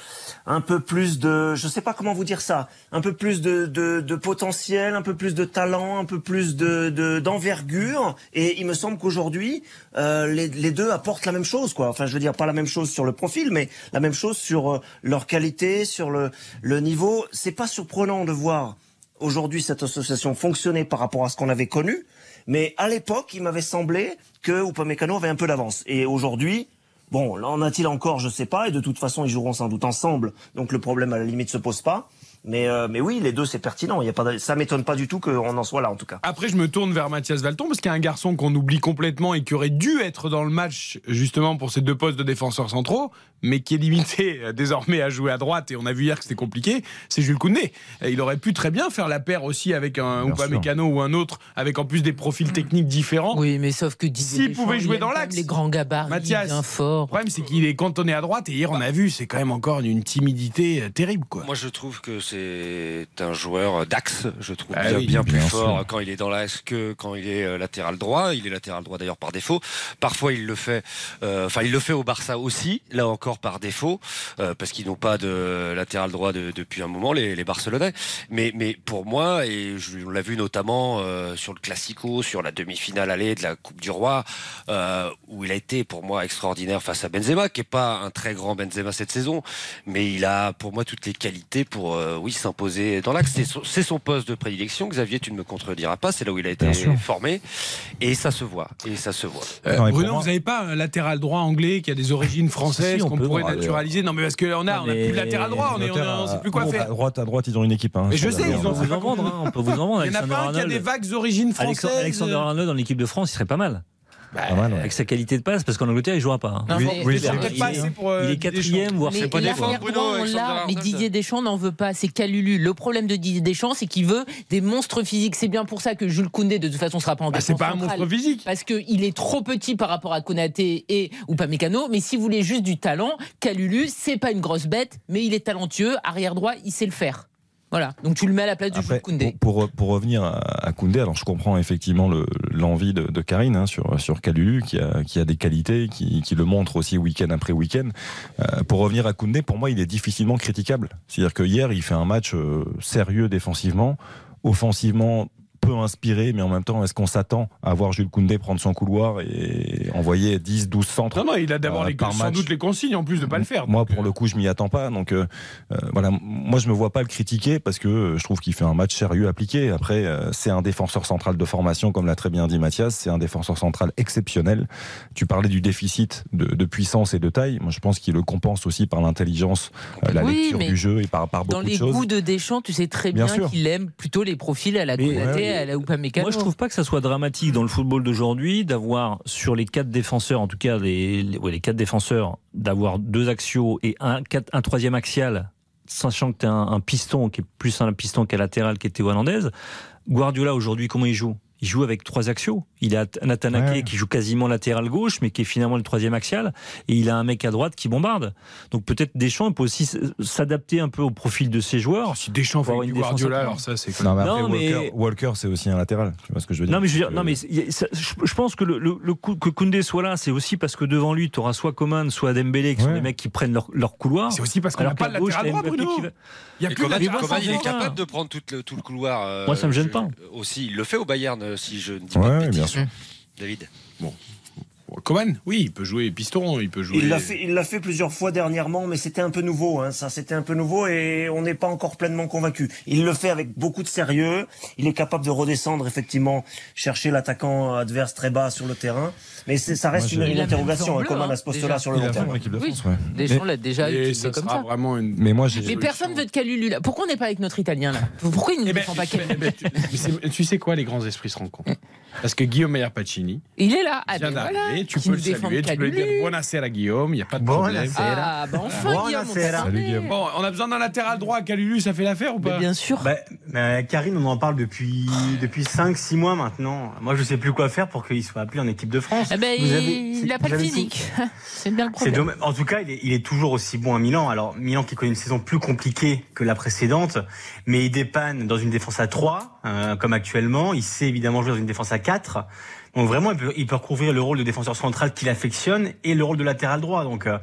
un peu plus de, je sais pas comment vous dire ça, un peu plus de, de, de potentiel, un peu plus de talent, un peu plus de de- d'envergure. Et il me semble qu'aujourd'hui, euh, les, les deux apportent la même chose, quoi. Enfin, je veux dire pas la même chose sur le profil, mais la même chose sur euh, leur qualité, sur le le niveau. C'est pas surprenant de voir aujourd'hui cette association fonctionner par rapport à ce qu'on avait connu. Mais à l'époque, il m'avait semblé que Upamecano avait un peu d'avance. Et aujourd'hui, bon, là en a-t-il encore, je sais pas. Et de toute façon, ils joueront sans doute ensemble. Donc le problème à la limite se pose pas. Mais, euh, mais oui, les deux, c'est pertinent. Il y a pas, de- ça m'étonne pas du tout qu'on en soit là, en tout cas. Après, je me tourne vers Mathias Valton parce qu'il y a un garçon qu'on oublie complètement et qui aurait dû être dans le match justement pour ces deux postes de défenseurs centraux, mais qui est limité euh, désormais à jouer à droite. Et on a vu hier que c'était compliqué. C'est Jules Koundé. Il aurait pu très bien faire la paire aussi avec un Bien Upamecano ou un autre, avec en plus des profils techniques différents. Oui, mais sauf que S'il pouvait jouer dans l'axe. les grands gabarits, Mathias. bien Le fort. problème, c'est qu'il est cantonné à droite. Et hier, on a vu, c'est quand même encore une timidité euh, terrible, quoi. Moi, je trouve que c'est un joueur d'axe, je trouve Ah bien, oui, bien plus bien fort sûr. quand il est dans l'axe que quand il est euh, latéral droit. Il est latéral droit d'ailleurs par défaut. Parfois il le fait, euh, enfin il le fait au Barça aussi, là encore par défaut, euh, parce qu'ils n'ont pas de latéral droit de- depuis un moment les, les Barcelonais. Mais, mais pour moi, et je, on l'a vu notamment euh, sur le Classico, sur la demi-finale allée de la Coupe du Roi, où il a été pour moi extraordinaire face à Benzema, qui est pas un très grand Benzema cette saison, mais il a pour moi toutes les qualités pour oui s'imposer dans l'axe. C'est son, c'est son poste de prédilection. Xavier, tu ne me contrediras pas, c'est là où il a été formé, et ça se voit, et ça se voit. Euh, Non, Bruno, moi- vous n'avez pas un latéral droit anglais qui a des origines françaises Si, qu'on pourrait naturaliser Non, mais parce qu'on a, on a plus de latéral droit, on on sait plus quoi faire. À droite, à droite, ils ont une équipe. Hein, Mais je sais, ils on ont- vous en vendre, hein, on peut vous en vendre. Il n'y en a pas un qui a des vagues origines françaises. Alexander Arnold dans l'équipe de France, il serait pas mal. Ouais. Avec sa qualité de passe, parce qu'en Angleterre, il jouera pas. hein. Non, Oui, mais- oui, C'est c'est peut-être il pas est- assez pour. euh, Il est Didier quatrième, voire Mais c'est pas mais Arnold. Didier Deschamps n'en veut pas. C'est Calulu. Le problème de Didier Deschamps, c'est qu'il veut des monstres physiques. C'est bien pour ça que Jules Koundé, de toute façon, sera pas en Bah, c'est pas un monstre physique. Parce qu'il est trop petit par rapport à Konaté et ou pas Mécano. Mais si vous voulez juste du talent, Calulu, c'est pas une grosse bête, mais il est talentueux. Arrière droit, il sait le faire. Voilà. Donc tu le mets à la place du Jules Koundé. pour, pour, pour revenir à, à Koundé, alors je comprends effectivement le- l'envie de, de Karine hein, sur, sur Kalulu, qui a, qui a des qualités, qui, qui le montre aussi week-end après week-end. Euh, pour revenir à Koundé, pour moi, il est difficilement critiquable. C'est-à-dire que hier, il fait un match euh, sérieux défensivement, offensivement peu inspiré, mais en même temps, est-ce qu'on s'attend à voir Jules Koundé prendre son couloir et envoyer 10, 12 centres Non, non, il a d'abord Euh, les, sans match. doute les consignes en plus de pas le faire. Moi, donc, pour euh, le coup, je m'y attends pas. Donc, euh, euh, voilà, moi, je me vois pas le critiquer parce que je trouve qu'il fait un match sérieux appliqué. Après, euh, c'est un défenseur central de formation, comme l'a très bien dit Mathias. C'est un défenseur central exceptionnel. Tu parlais du déficit de, de puissance et de taille. Moi, je pense qu'il le compense aussi par l'intelligence, euh, la Oui, lecture du jeu et par, par Dans beaucoup les de choses. goûts de Deschamps, tu sais très Bien qu'il aime plutôt les profils à la Mais- à Upamecano. Moi, je trouve pas que ça soit dramatique dans le football d'aujourd'hui d'avoir sur les quatre défenseurs, en tout cas les, les, ouais, les quatre défenseurs, d'avoir deux axiaux et un, quatre- un troisième axial, sachant que tu as un, un piston qui est plus un piston qu'un latéral qui Théo Hernandez. Guardiola aujourd'hui, comment il joue? Il joue avec trois axiaux. Il a Nathan Ake Ouais. qui joue quasiment latéral gauche, mais qui est finalement le troisième axial. Et il a un mec à droite qui bombarde. Donc peut-être Deschamps peut aussi s'adapter un peu au profil de ses joueurs. Si Deschamps fait du une défense Guardiola, alors ça, c'est. Non, mais après, Non, mais- Walker, Walker, c'est aussi un latéral. Tu vois ce que je veux dire? Non mais je veux dire, Euh, non mais je pense que le, le, le coup que Koundé soit là, c'est aussi parce que devant lui, tu auras soit Coman, soit Dembélé, qui sont des mecs qui prennent leur, leur couloir. C'est aussi parce qu'on n'a pas gauche, latéral droit, Bruno. qui va- Il y a Et plus de Coman, il est capable de prendre tout le, tout le couloir. euh, Moi, ça me gêne je- pas. Aussi, il le fait au Bayern, si je ne dis pas Ouais, de bêtises. bien sûr. David. Coman, oui, il peut jouer piston, il peut jouer. Il l'a fait, il l'a fait plusieurs fois dernièrement, mais c'était un peu nouveau. Hein, ça, c'était un peu nouveau et on n'est pas encore pleinement convaincu. Il le fait avec beaucoup de sérieux. Il est capable de redescendre effectivement, chercher l'attaquant adverse très bas sur le terrain. Mais c'est, ça reste Moi, une, interrogation. Hein, hein, à ce poste-là déjà. sur le long terme de Oui. France, ouais. Deschamps l'a déjà ça comme sera ça. vraiment une. Mais moi, j'ai. Mais personne veut de Calulu là. Pourquoi on n'est pas avec notre Italien là Pourquoi il ne Eh défend pas eh Calulu ben, tu, sais quoi, les grands esprits se rencontrent. Parce que Guillaume Meyer Pacini Il est là. Ah, vient ben voilà. Tu Qui peux le saluer, tu peux lui dire Buonasera Guillaume, il n'y a pas de problème. Ah, bah enfin, Guillaume, on. Bon, on a besoin d'un latéral droit à Calulu, ça fait l'affaire ou Mais pas bien sûr. Bah, bah, Karine, on en parle depuis, depuis 5-6 mois maintenant. Moi, je sais plus quoi faire pour qu'il soit appelé en équipe de France. Eh ben, Vous il- n'a pas le physique. C'est bien le problème. dommage. En tout cas, il est, il est toujours aussi bon à Milan. Alors, Milan qui connaît une saison plus compliquée que la précédente, mais il dépanne dans une défense à 3, euh, comme actuellement. Il sait évidemment jouer dans une défense à 4. Donc vraiment, il peut, recouvrir le rôle de défenseur central qu'il affectionne et le rôle de latéral droit. Donc euh,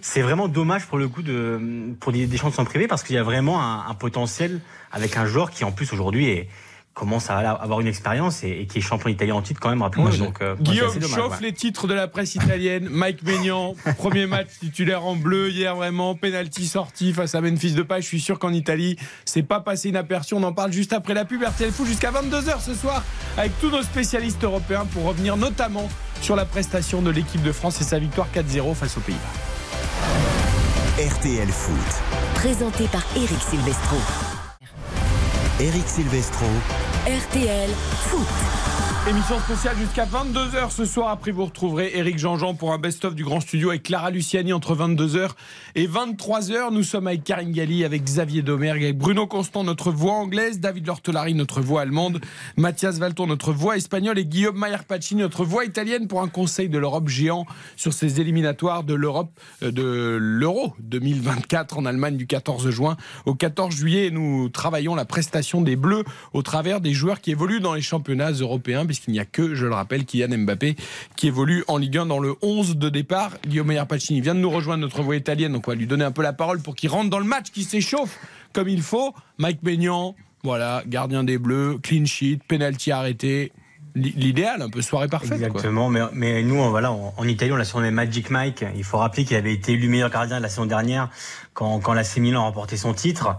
c'est vraiment dommage pour le coup de pour des Deschamps de s'en parce qu'il y a vraiment un, un potentiel avec un joueur qui en plus aujourd'hui est commence à avoir une expérience et, et qui est champion italien en titre quand même rappelons-le. Euh, Guillaume chauffe ouais. les titres de la presse italienne. Mike Maignan, premier match titulaire en bleu hier vraiment, penalty sorti face à Memphis de Je suis sûr qu'en Italie, c'est pas passé inaperçu. On en parle juste après la pub RTL Foot jusqu'à 22h ce soir avec tous nos spécialistes européens pour revenir notamment sur la prestation de l'équipe de France et sa victoire 4-0 face aux Pays-Bas. RTL Foot. Présenté par Eric Silvestro. Eric Silvestro. RTL Foot. Émission spéciale jusqu'à 22h ce soir. Après, vous retrouverez Eric Jean-Jean pour un best-of du Grand Studio avec Clara Luciani entre 22h et 23h. Nous sommes avec Karine Galli, avec Xavier Domergue, avec Bruno Constant, notre voix anglaise, David Lortelari, notre voix allemande, Mathias Valton, notre voix espagnole et Guillaume Pacini, notre voix italienne pour un conseil de l'Europe géant sur ces éliminatoires de l'Europe, euh, de l'Euro 2024 en Allemagne du 14 juin au 14 juillet. Nous travaillons la prestation des Bleus au travers des joueurs qui évoluent dans les championnats européens puisqu'il n'y a que, je le rappelle, Kylian Mbappé qui évolue en Ligue 1 dans le 11 de départ. Guillaume Pacini vient de nous rejoindre, notre voix italienne, donc on va lui donner un peu la parole pour qu'il rentre dans le match, qu'il s'échauffe comme il faut. Mike Maignan, voilà, gardien des Bleus, clean sheet, penalty arrêté. L'idéal, un peu soirée parfaite. quoi. Exactement, mais, mais nous, on- voilà, en, en Italie, on l'a surnommé Magic Mike. Il faut rappeler qu'il avait été élu meilleur gardien de la saison dernière quand, quand l'AC Milan a remporté son titre.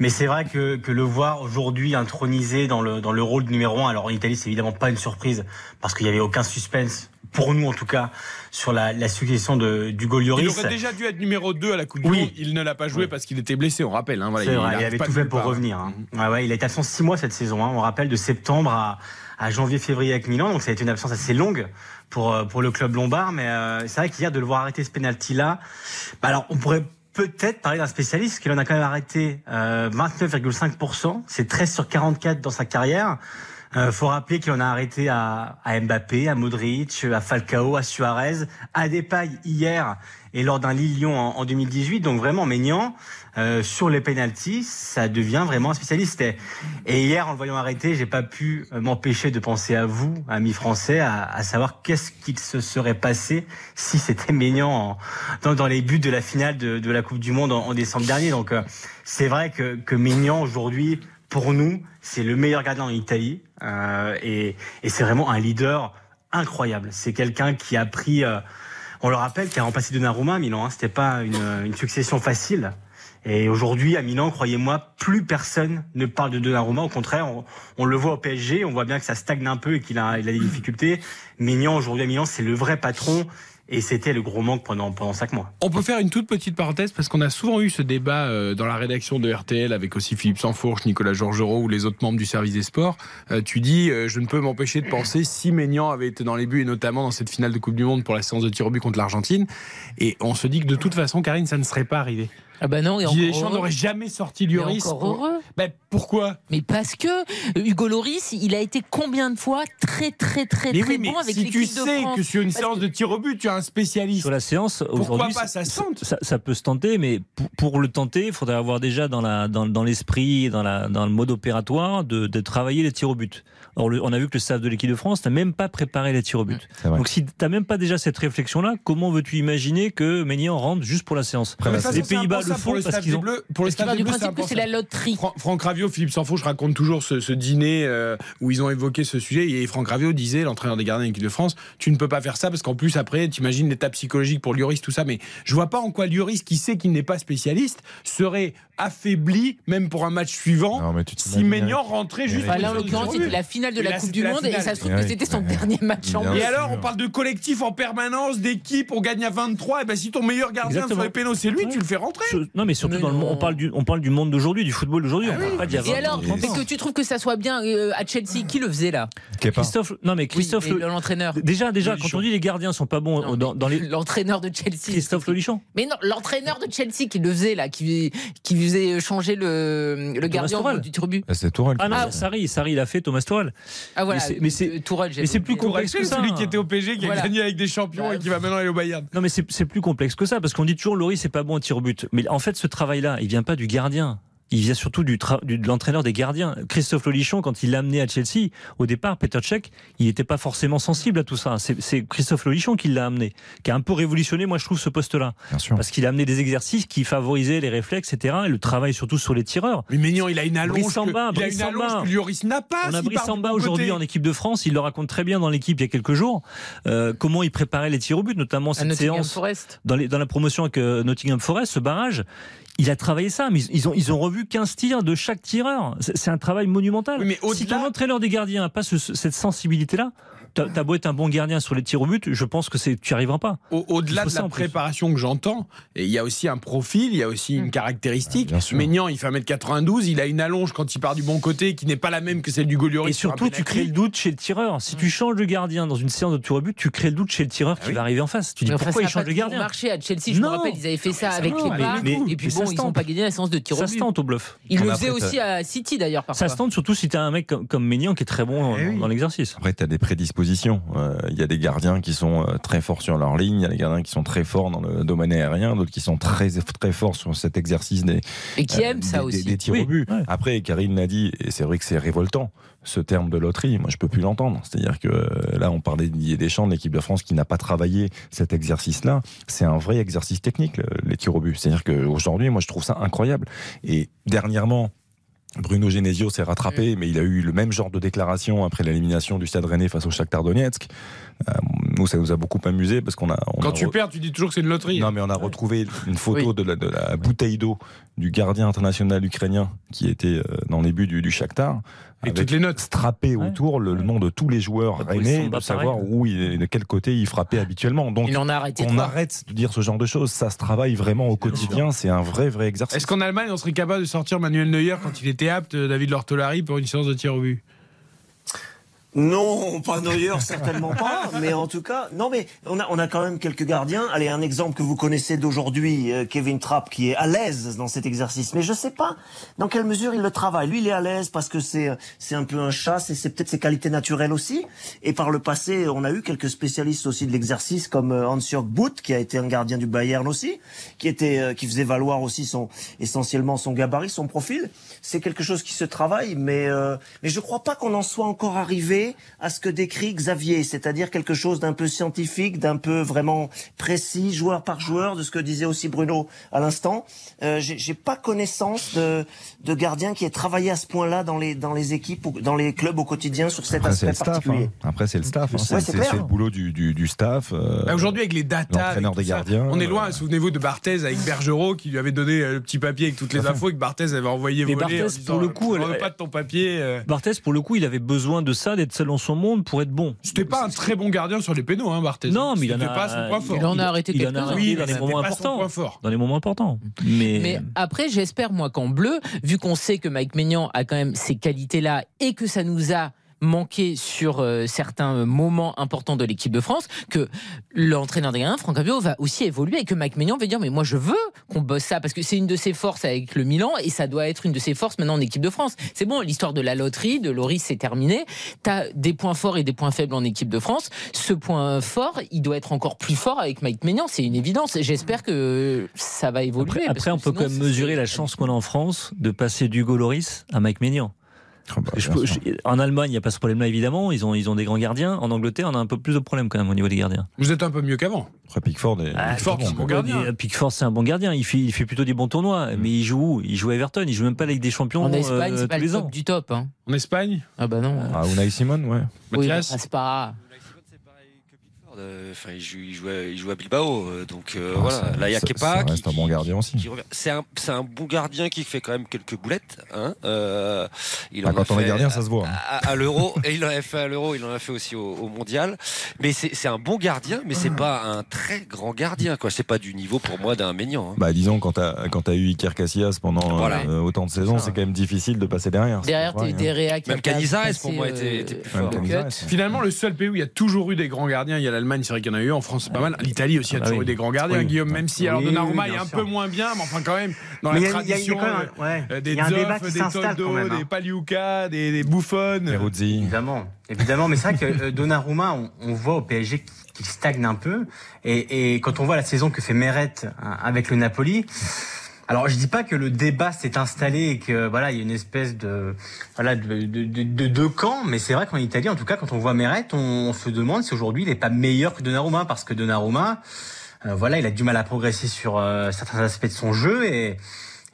Mais c'est vrai que, que le voir aujourd'hui intronisé dans le, dans le rôle de numéro un, alors en Italie, c'est évidemment pas une surprise parce qu'il y avait aucun suspense, pour nous en tout cas, sur la, la succession de, du Il Golioris. aurait déjà dû être numéro 2 à la Coupe du Oui. Monde. Il ne l'a pas joué parce qu'il était blessé, on rappelle. hein, voilà, vrai, il avait tout fait pour part. revenir. hein. Ouais, ouais, il a été absent six mois cette saison. hein. On rappelle de septembre à, à janvier-février avec Milan, donc ça a été une absence assez longue pour euh, pour le club lombard. Mais euh, c'est vrai qu'hier de le voir arrêter ce penalty là, bah alors on pourrait peut-être parler d'un spécialiste qui en a quand même arrêté euh, 29,5%. C'est 13 sur 44 dans sa carrière. Euh, faut rappeler qu'il en a arrêté à, à Mbappé, à Modric, à Falcao, à Suarez, à Depay hier et lors d'un Lille-Lyon en, en 2018. Donc vraiment, Maignan, euh, sur les pénalties, ça devient vraiment un spécialiste. Et, hier, en le voyant arrêter, j'ai pas pu euh, m'empêcher de penser à vous, amis français, à, savoir qu'est-ce qu'il se serait passé si c'était Maignan dans, les buts de la finale de, la Coupe du Monde en, décembre dernier. Donc euh, c'est vrai que, que aujourd'hui, pour nous, c'est le meilleur gardien en Italie et, c'est vraiment un leader incroyable. C'est quelqu'un qui a pris, on le rappelle, qui a remplacé Donnarumma à Milan. Hein, C'était pas une succession facile. Et aujourd'hui, à Milan, croyez-moi, plus personne ne parle de Donnarumma. Au contraire, on, le voit au PSG, on voit bien que ça stagne un peu et qu'il a, des difficultés. Maignan, aujourd'hui à Milan, c'est le vrai patron. Et c'était le gros manque pendant, pendant cinq mois. On peut faire une toute petite parenthèse parce qu'on a souvent eu ce débat euh, dans la rédaction de RTL avec aussi Philippe Sansfourche, Nicolas Georgerot ou les autres membres du service des sports. Euh, tu dis, euh, je ne peux m'empêcher de penser si Maignan avait été dans les buts et notamment dans cette finale de Coupe du Monde pour la séance de tir au but contre l'Argentine. Et on se dit que de toute façon, Karine, ça ne serait pas arrivé. Ah bah non, et Deschamps heureux. n'aurait jamais sorti Mais Lloris. encore pour- heureux. Ben, pourquoi? Mais parce que euh, Hugo Loris, il a été combien de fois très très très Mais très oui, mais bon avec si l'équipe tu de sais France. que sur une Parce séance que- de tir au but, tu as un spécialiste. Sur la séance, Pourquoi aujourd'hui, pas ça se tente ça, ça peut se tenter, mais pour, pour le tenter, il faudrait avoir déjà dans la dans, dans l'esprit, dans la dans le mode opératoire, de, de travailler les tirs au but. Or, le- on a vu que le staff de l'équipe de France n'a même pas préparé les tirs au but. Donc, si tu n'as même pas déjà cette réflexion-là, comment veux-tu imaginer que Maignan rentre juste pour la séance? Façon, Les c'est Pays-Bas le font pour le parce staff qu'ils ont. Bleus. Pour le part des du Bleus, c'est principe que c'est impensable. la loterie. Fran- Franck Ravio, Philippe Sanfaux, je raconte toujours ce, ce dîner euh, où ils ont évoqué ce sujet. Et Franck Ravio disait, l'entraîneur des gardiens de l'équipe de France, tu ne peux pas faire ça parce qu'en plus, après, tu imagines l'état psychologique pour Lloris, tout ça. Mais je vois pas en quoi Lloris, qui sait qu'il n'est pas spécialiste, serait affaibli, même pour un match suivant, Non, mais tu si t'imagines, Maignan Eric. rentrait juste. Là, en l'occurrence, c'était la finale de Et la là, Coupe du la Monde et ça se trouve Eh que oui. c'était son dernier match en. Et alors, on parle de collectif en permanence, d'équipe, on gagne à 23. Et ben, si ton meilleur gardien sur les pénaux, c'est lui, tu le fais rentrer. Non, mais surtout Mais dans le monde, non. on parle du, on parle du monde d'aujourd'hui, du football d'aujourd'hui. on parle pas d'il y a Et 20 alors, que tu trouves que ça soit bien euh, à Chelsea, qui le faisait là? Christophe, non mais Christophe, Oui, Le- l'entraîneur. déjà, déjà, quand on dit les gardiens sont pas bons Non, dans, les L'entraîneur de Chelsea. Christophe Lolichon. Mais non, l'entraîneur de Chelsea qui le faisait là, qui, qui faisait changer le, le gardien du but. Ah, C'est Tourelle. Ah non, Ah. Sarri, Sarri, il a fait Thomas Tourelle. Ah voilà, Mais c'est- euh, Tourelle, plus complexe que ça. celui qui était au PG, qui a Voilà. gagné avec des champions Bah, et qui va maintenant aller au Bayern. Non, mais c'est c'est plus complexe que ça, parce qu'on dit toujours Loris c'est pas bon au tir au but. Mais en fait, ce travail-là, il vient pas du gardien. Il vient surtout du, tra- du- de l'entraîneur des gardiens. Christophe Lolichon, quand il l'a amené à Chelsea, au départ, Peter Cech, il n'était pas forcément sensible à tout ça. C'est c'est Christophe Lolichon qui l'a amené, qui a un peu révolutionné, moi je trouve, ce poste-là. Bien sûr. Parce qu'il a amené des exercices qui favorisaient les réflexes, etc. Et le travail surtout sur les tireurs. Mais Maignan, il a une allonge. Brissamba, que, il a une Brissamba. allonge que Lloris n'a pas. On a Brissamba aujourd'hui côté. en équipe de France, il le raconte très bien dans l'équipe il y a quelques jours, euh, comment il préparait les tirs au but, notamment cette séance Forest. dans, les- dans la promotion avec euh, Nottingham Forest, ce barrage. Il a travaillé ça, mais ils- ont, ils ont revu 15 tirs de chaque tireur. C'est un travail monumental. Oui, mais si ton entraîneur des gardiens n'a pas ce- ce- cette sensibilité-là, T'as beau être un bon gardien sur les tirs au but, je pense que c'est tu n'y arriveras pas. Au- Au-delà de ça la préparation que j'entends, et il y a aussi un profil, il y a aussi une caractéristique. bien sûr. Ménian, il fait 1m92, il a une allonge quand il part du bon côté qui n'est pas la même que celle du Golioris. Et surtout, tu crées le doute chez le tireur. Si tu changes de gardien dans une séance de tir au but, tu crées le doute chez le tireur qui va arriver en face. Tu dis Mais pourquoi ça il change de gardien marché à Chelsea, je Non. me rappelle, ils avaient fait ça ça avec Kepa. mais- mais- et puis bon, ça se ils n'ont tente. pas gagné la séance de tir au Ça but. se tente au bluff. Ils le faisaient aussi à City d'ailleurs Ça parfois. se tente surtout si tu as un mec comme, Maignan qui est très bon Eh dans, l'exercice. Après, tu as des prédispositions. Euh, Il y a des gardiens qui sont euh, très forts sur leur ligne, il y a des gardiens qui sont très forts dans le domaine aérien, d'autres qui sont très très forts sur cet exercice des, Et qui euh, aiment ça des- aussi. des, des tirs Oui, au but. ouais. Après, Karine l'a dit, et c'est vrai que c'est révoltant, ce terme de loterie, moi je peux plus l'entendre. C'est-à-dire que là, on parlait de Didier Deschamps, de l'équipe de France qui n'a pas travaillé cet exercice-là. C'est un vrai exercice technique, le- les tirs au but. C'est-à-dire qu'aujourd'hui, moi je trouve ça incroyable. Et dernièrement, Bruno Genesio s'est rattrapé, mais il a eu le même genre de déclaration après l'élimination du Stade Rennais face au Shakhtar Donetsk. Euh, nous, ça nous a beaucoup amusé parce qu'on a. on Quand a tu re- perds, tu dis toujours que c'est une loterie. non, mais on a retrouvé une photo Oui. de, la, de la bouteille d'eau du gardien international ukrainien qui était euh, dans les buts du, du Shakhtar. Avec avec toutes les notes. strappé Ouais. autour le, le nom de tous les joueurs Samba, de savoir pareil. où il, de quel côté il frappait habituellement. Donc, Il en a arrêté on arrête de dire ce genre de choses. Ça se travaille vraiment au quotidien. C'est un vrai, vrai exercice. Est-ce qu'en Allemagne, on serait capable de sortir Manuel Neuer quand il était apte, euh, David Lortolari, pour une séance de tir au but? Non, pas Neuer, certainement pas. Mais en tout cas, non, mais on a, on a quand même quelques gardiens. Allez, un exemple que vous connaissez d'aujourd'hui, euh, Kevin Trapp, qui est à l'aise dans cet exercice. Mais je sais pas dans quelle mesure il le travaille. Lui, il est à l'aise parce que c'est, c'est un peu un chat, c'est, c'est peut-être ses qualités naturelles aussi. Et par le passé, on a eu quelques spécialistes aussi de l'exercice, comme euh, Hans-Jörg Butt, qui a été un gardien du Bayern aussi, qui était, euh, qui faisait valoir aussi son, essentiellement son gabarit, son profil. C'est quelque chose qui se travaille, mais, euh, mais je crois pas qu'on en soit encore arrivé à ce que décrit Xavier, c'est-à-dire quelque chose d'un peu scientifique, d'un peu vraiment précis, joueur par joueur, de ce que disait aussi Bruno à l'instant. Euh, j'ai pas connaissance de, de gardien qui ait travaillé à ce point-là dans les, dans les équipes, ou dans les clubs au quotidien sur cet Après, c'est aspect le staff. particulier. hein. Après, c'est le staff. hein. Ouais, C'est le boulot du, du, du staff. euh, Bah, Aujourd'hui, avec les l'entraîneur avec des ça, gardiens, on est loin. euh, Souvenez-vous de Barthez avec Bergerot qui lui avait donné euh, le petit papier avec toutes les infos et que Barthez avait envoyé Mais voler. en Barthez, disant, pour le coup, elle- pas de ton papier. Barthez, pour le coup, il avait besoin de ça, d'être seul dans son monde pour être bon. C'était pas un très bon gardien sur les pénaux, hein, Barthez. Non, mais il en a- pas son point fort. Il en a arrêté quelques-uns. arrêté Oui, dans les moments importants. Dans les moments importants. Mais, Mais après, j'espère, moi, qu'en bleu, vu qu'on sait que Mike Maignan a quand même ces qualités-là et que ça nous a manqué sur euh, certains moments importants de l'équipe de France, que l'entraîneur des Gardiens, Franck Abio, va aussi évoluer et que Mike Maignan va dire mais moi je veux qu'on bosse ça parce que c'est une de ses forces avec le Milan et ça doit être une de ses forces maintenant en équipe de France. C'est bon, l'histoire de la loterie, de Loris, c'est terminé. T'as des points forts et des points faibles en équipe de France. Ce point fort, il doit être encore plus fort avec Mike Maignan, c'est une évidence. J'espère que ça va évoluer. après, on peut quand même mesurer la chance qu'on a en France de passer d'Hugo Loris à Mike Maignan. Bah, Je bien peux- sûr. je- en Allemagne, il n'y a pas ce problème-là, évidemment. Ils ont, ils ont des grands gardiens. En Angleterre, on a un peu plus de problèmes quand même au niveau des gardiens. Vous êtes un peu mieux qu'avant. Après, Pickford est. Ah, Pickford, bon, gardien. Et Pickford, c'est un bon gardien. Il fait, il fait plutôt des bons tournois. Mais il joue où? Il joue à Everton. Il joue même pas la Ligue des Champions En Espagne, euh, c'est pas tous le les top ans. du top. Hein. En Espagne? Ah bah non. Ah, Unai Simon, ouais. oui, bah, c'est pas. C'est pareil que Pickford. euh, Enfin, il joue, il joue, à, il joue à Bilbao, euh, donc euh, Ah, voilà. Là, il y a Kepa. reste un bon gardien aussi. C'est un, c'est un bon gardien qui fait quand même quelques boulettes. Hein. Euh, il Ah, en a quand on est fait gardien, ça se voit. hein. À, à l'euro, et il en a fait à l'euro, il en a fait aussi au, au mondial. Mais c'est c'est un bon gardien, mais c'est pas un très grand gardien. quoi. C'est pas du niveau pour moi d'un Maignan. hein. Bah, disons, quand t'as quand as eu Iker Casillas pendant Voilà. euh, autant de saisons, c'est quand même difficile de passer derrière. Derrière, C'est t'es réacs. Même Canizares, pour moi, était- était plus fort. Finalement, le seul pays où il y a toujours eu des grands gardiens, il y a l'Allemagne, c'est vrai qu'il y en a eu, en France c'est pas mal. L'Italie aussi a Ah bah toujours oui. eu des grands gardiens, Oui. Guillaume, même si alors Oui, Donnarumma oui, est un sûr. peu moins bien, mais enfin quand même, dans Mais la il y a- il y a- il y a tradition, ouais. euh, des Zoff, des Toldo, hein. des Paliuca, des, des Buffon. Évidemment, évidemment, mais c'est vrai que euh, Donnarumma, on, on voit au PSG qu'il stagne un peu, et, et quand on voit la saison que fait Meret hein, avec le Napoli, alors je dis pas que le débat s'est installé et que voilà il y a une espèce de voilà de de, de, de deux camps, mais c'est vrai qu'en Italie, en tout cas, quand on voit Meret, on, on se demande si aujourd'hui il est pas meilleur que Donnarumma parce que Donnarumma, euh, voilà, il a du mal à progresser sur euh, certains aspects de son jeu et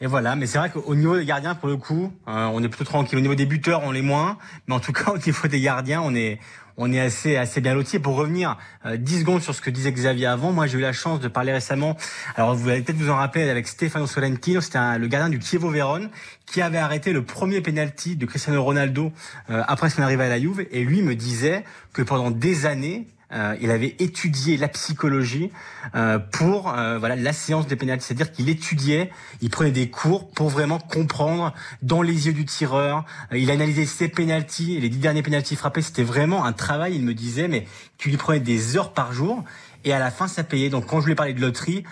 Et voilà, mais c'est vrai qu'au niveau des gardiens, pour le coup, euh, on est plutôt tranquille. Au niveau des buteurs, on l'est moins, mais en tout cas, au niveau des gardiens, on est, on est assez, assez bien lotis. Et pour revenir euh, 10 secondes sur ce que disait Xavier avant, moi j'ai eu la chance de parler récemment, alors vous allez peut-être vous en rappeler, avec Stefano Solentino, c'était le gardien du Chievo Vérone, qui avait arrêté le premier penalty de Cristiano Ronaldo euh, après son arrivée à la Juve, et lui me disait que pendant des années, euh, il avait étudié la psychologie euh, pour euh, voilà la séance des pénaltys, c'est-à-dire qu'il étudiait, il prenait des cours pour vraiment comprendre dans les yeux du tireur. Euh, il analysait ses pénaltys et les dix derniers pénaltys frappés, c'était vraiment un travail. Il me disait, mais tu lui prenais des heures par jour et à la fin ça payait. Donc quand je lui ai parlé de loterie.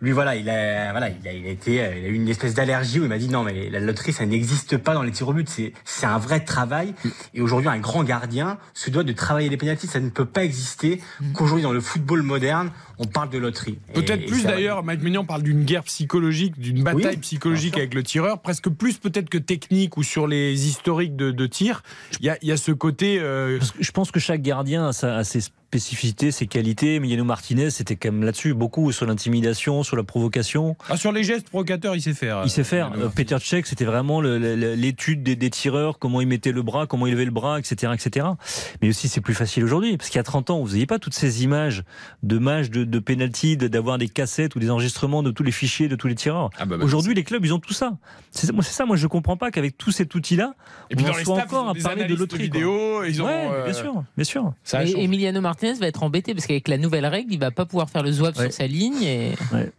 Lui voilà, il a voilà, il a, il a été, euh, il a eu une espèce d'allergie où il m'a dit non mais la loterie ça n'existe pas dans les tirs au but, c'est c'est un vrai travail. Et aujourd'hui un grand gardien se doit de travailler les pénaltys, ça ne peut pas exister qu'aujourd'hui dans le football moderne on parle de loterie. Peut-être plus d'ailleurs, Mike Mignon parle d'une guerre psychologique, d'une bataille Oui, psychologique avec le tireur, presque plus peut-être que technique ou sur les historiques de, de tir. Il y a, il y a ce côté. euh, je pense que chaque gardien a, sa- a ses spécificités, ses qualités. Emiliano Martinez, c'était quand même là-dessus, beaucoup sur l'intimidation, sur la provocation. ah, sur les gestes provocateurs, il sait faire. Il sait faire. Euh, Peter Cech, c'était vraiment l'étude des, des tireurs, comment ils mettaient le bras, comment ils levaient le bras, etc. etc. Mais aussi, c'est plus facile aujourd'hui. Parce qu'il y a 30 ans, vous n'aviez pas toutes ces images de matchs, de, de penalty, de- d'avoir des cassettes ou des enregistrements de tous les fichiers de tous les tireurs. Ah bah bah, aujourd'hui, les clubs, ils ont tout ça. C'est moi, c'est ça. Moi, je comprends pas qu'avec tout cet outil-là, on en soit staffs, encore ils ont à des parler de loterie. vidéo, ils ont. Ouais, euh, bien sûr, bien sûr. Ça Et. Emiliano Martinez va être embêté parce qu'avec la nouvelle règle, il va pas pouvoir faire le swap Ouais. sur sa ligne et Ouais.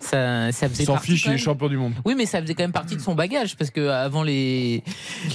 Ça, ça faisait Il s'en fiche, quand il est champion du monde. Oui, mais ça faisait quand même partie de son bagage parce que avant les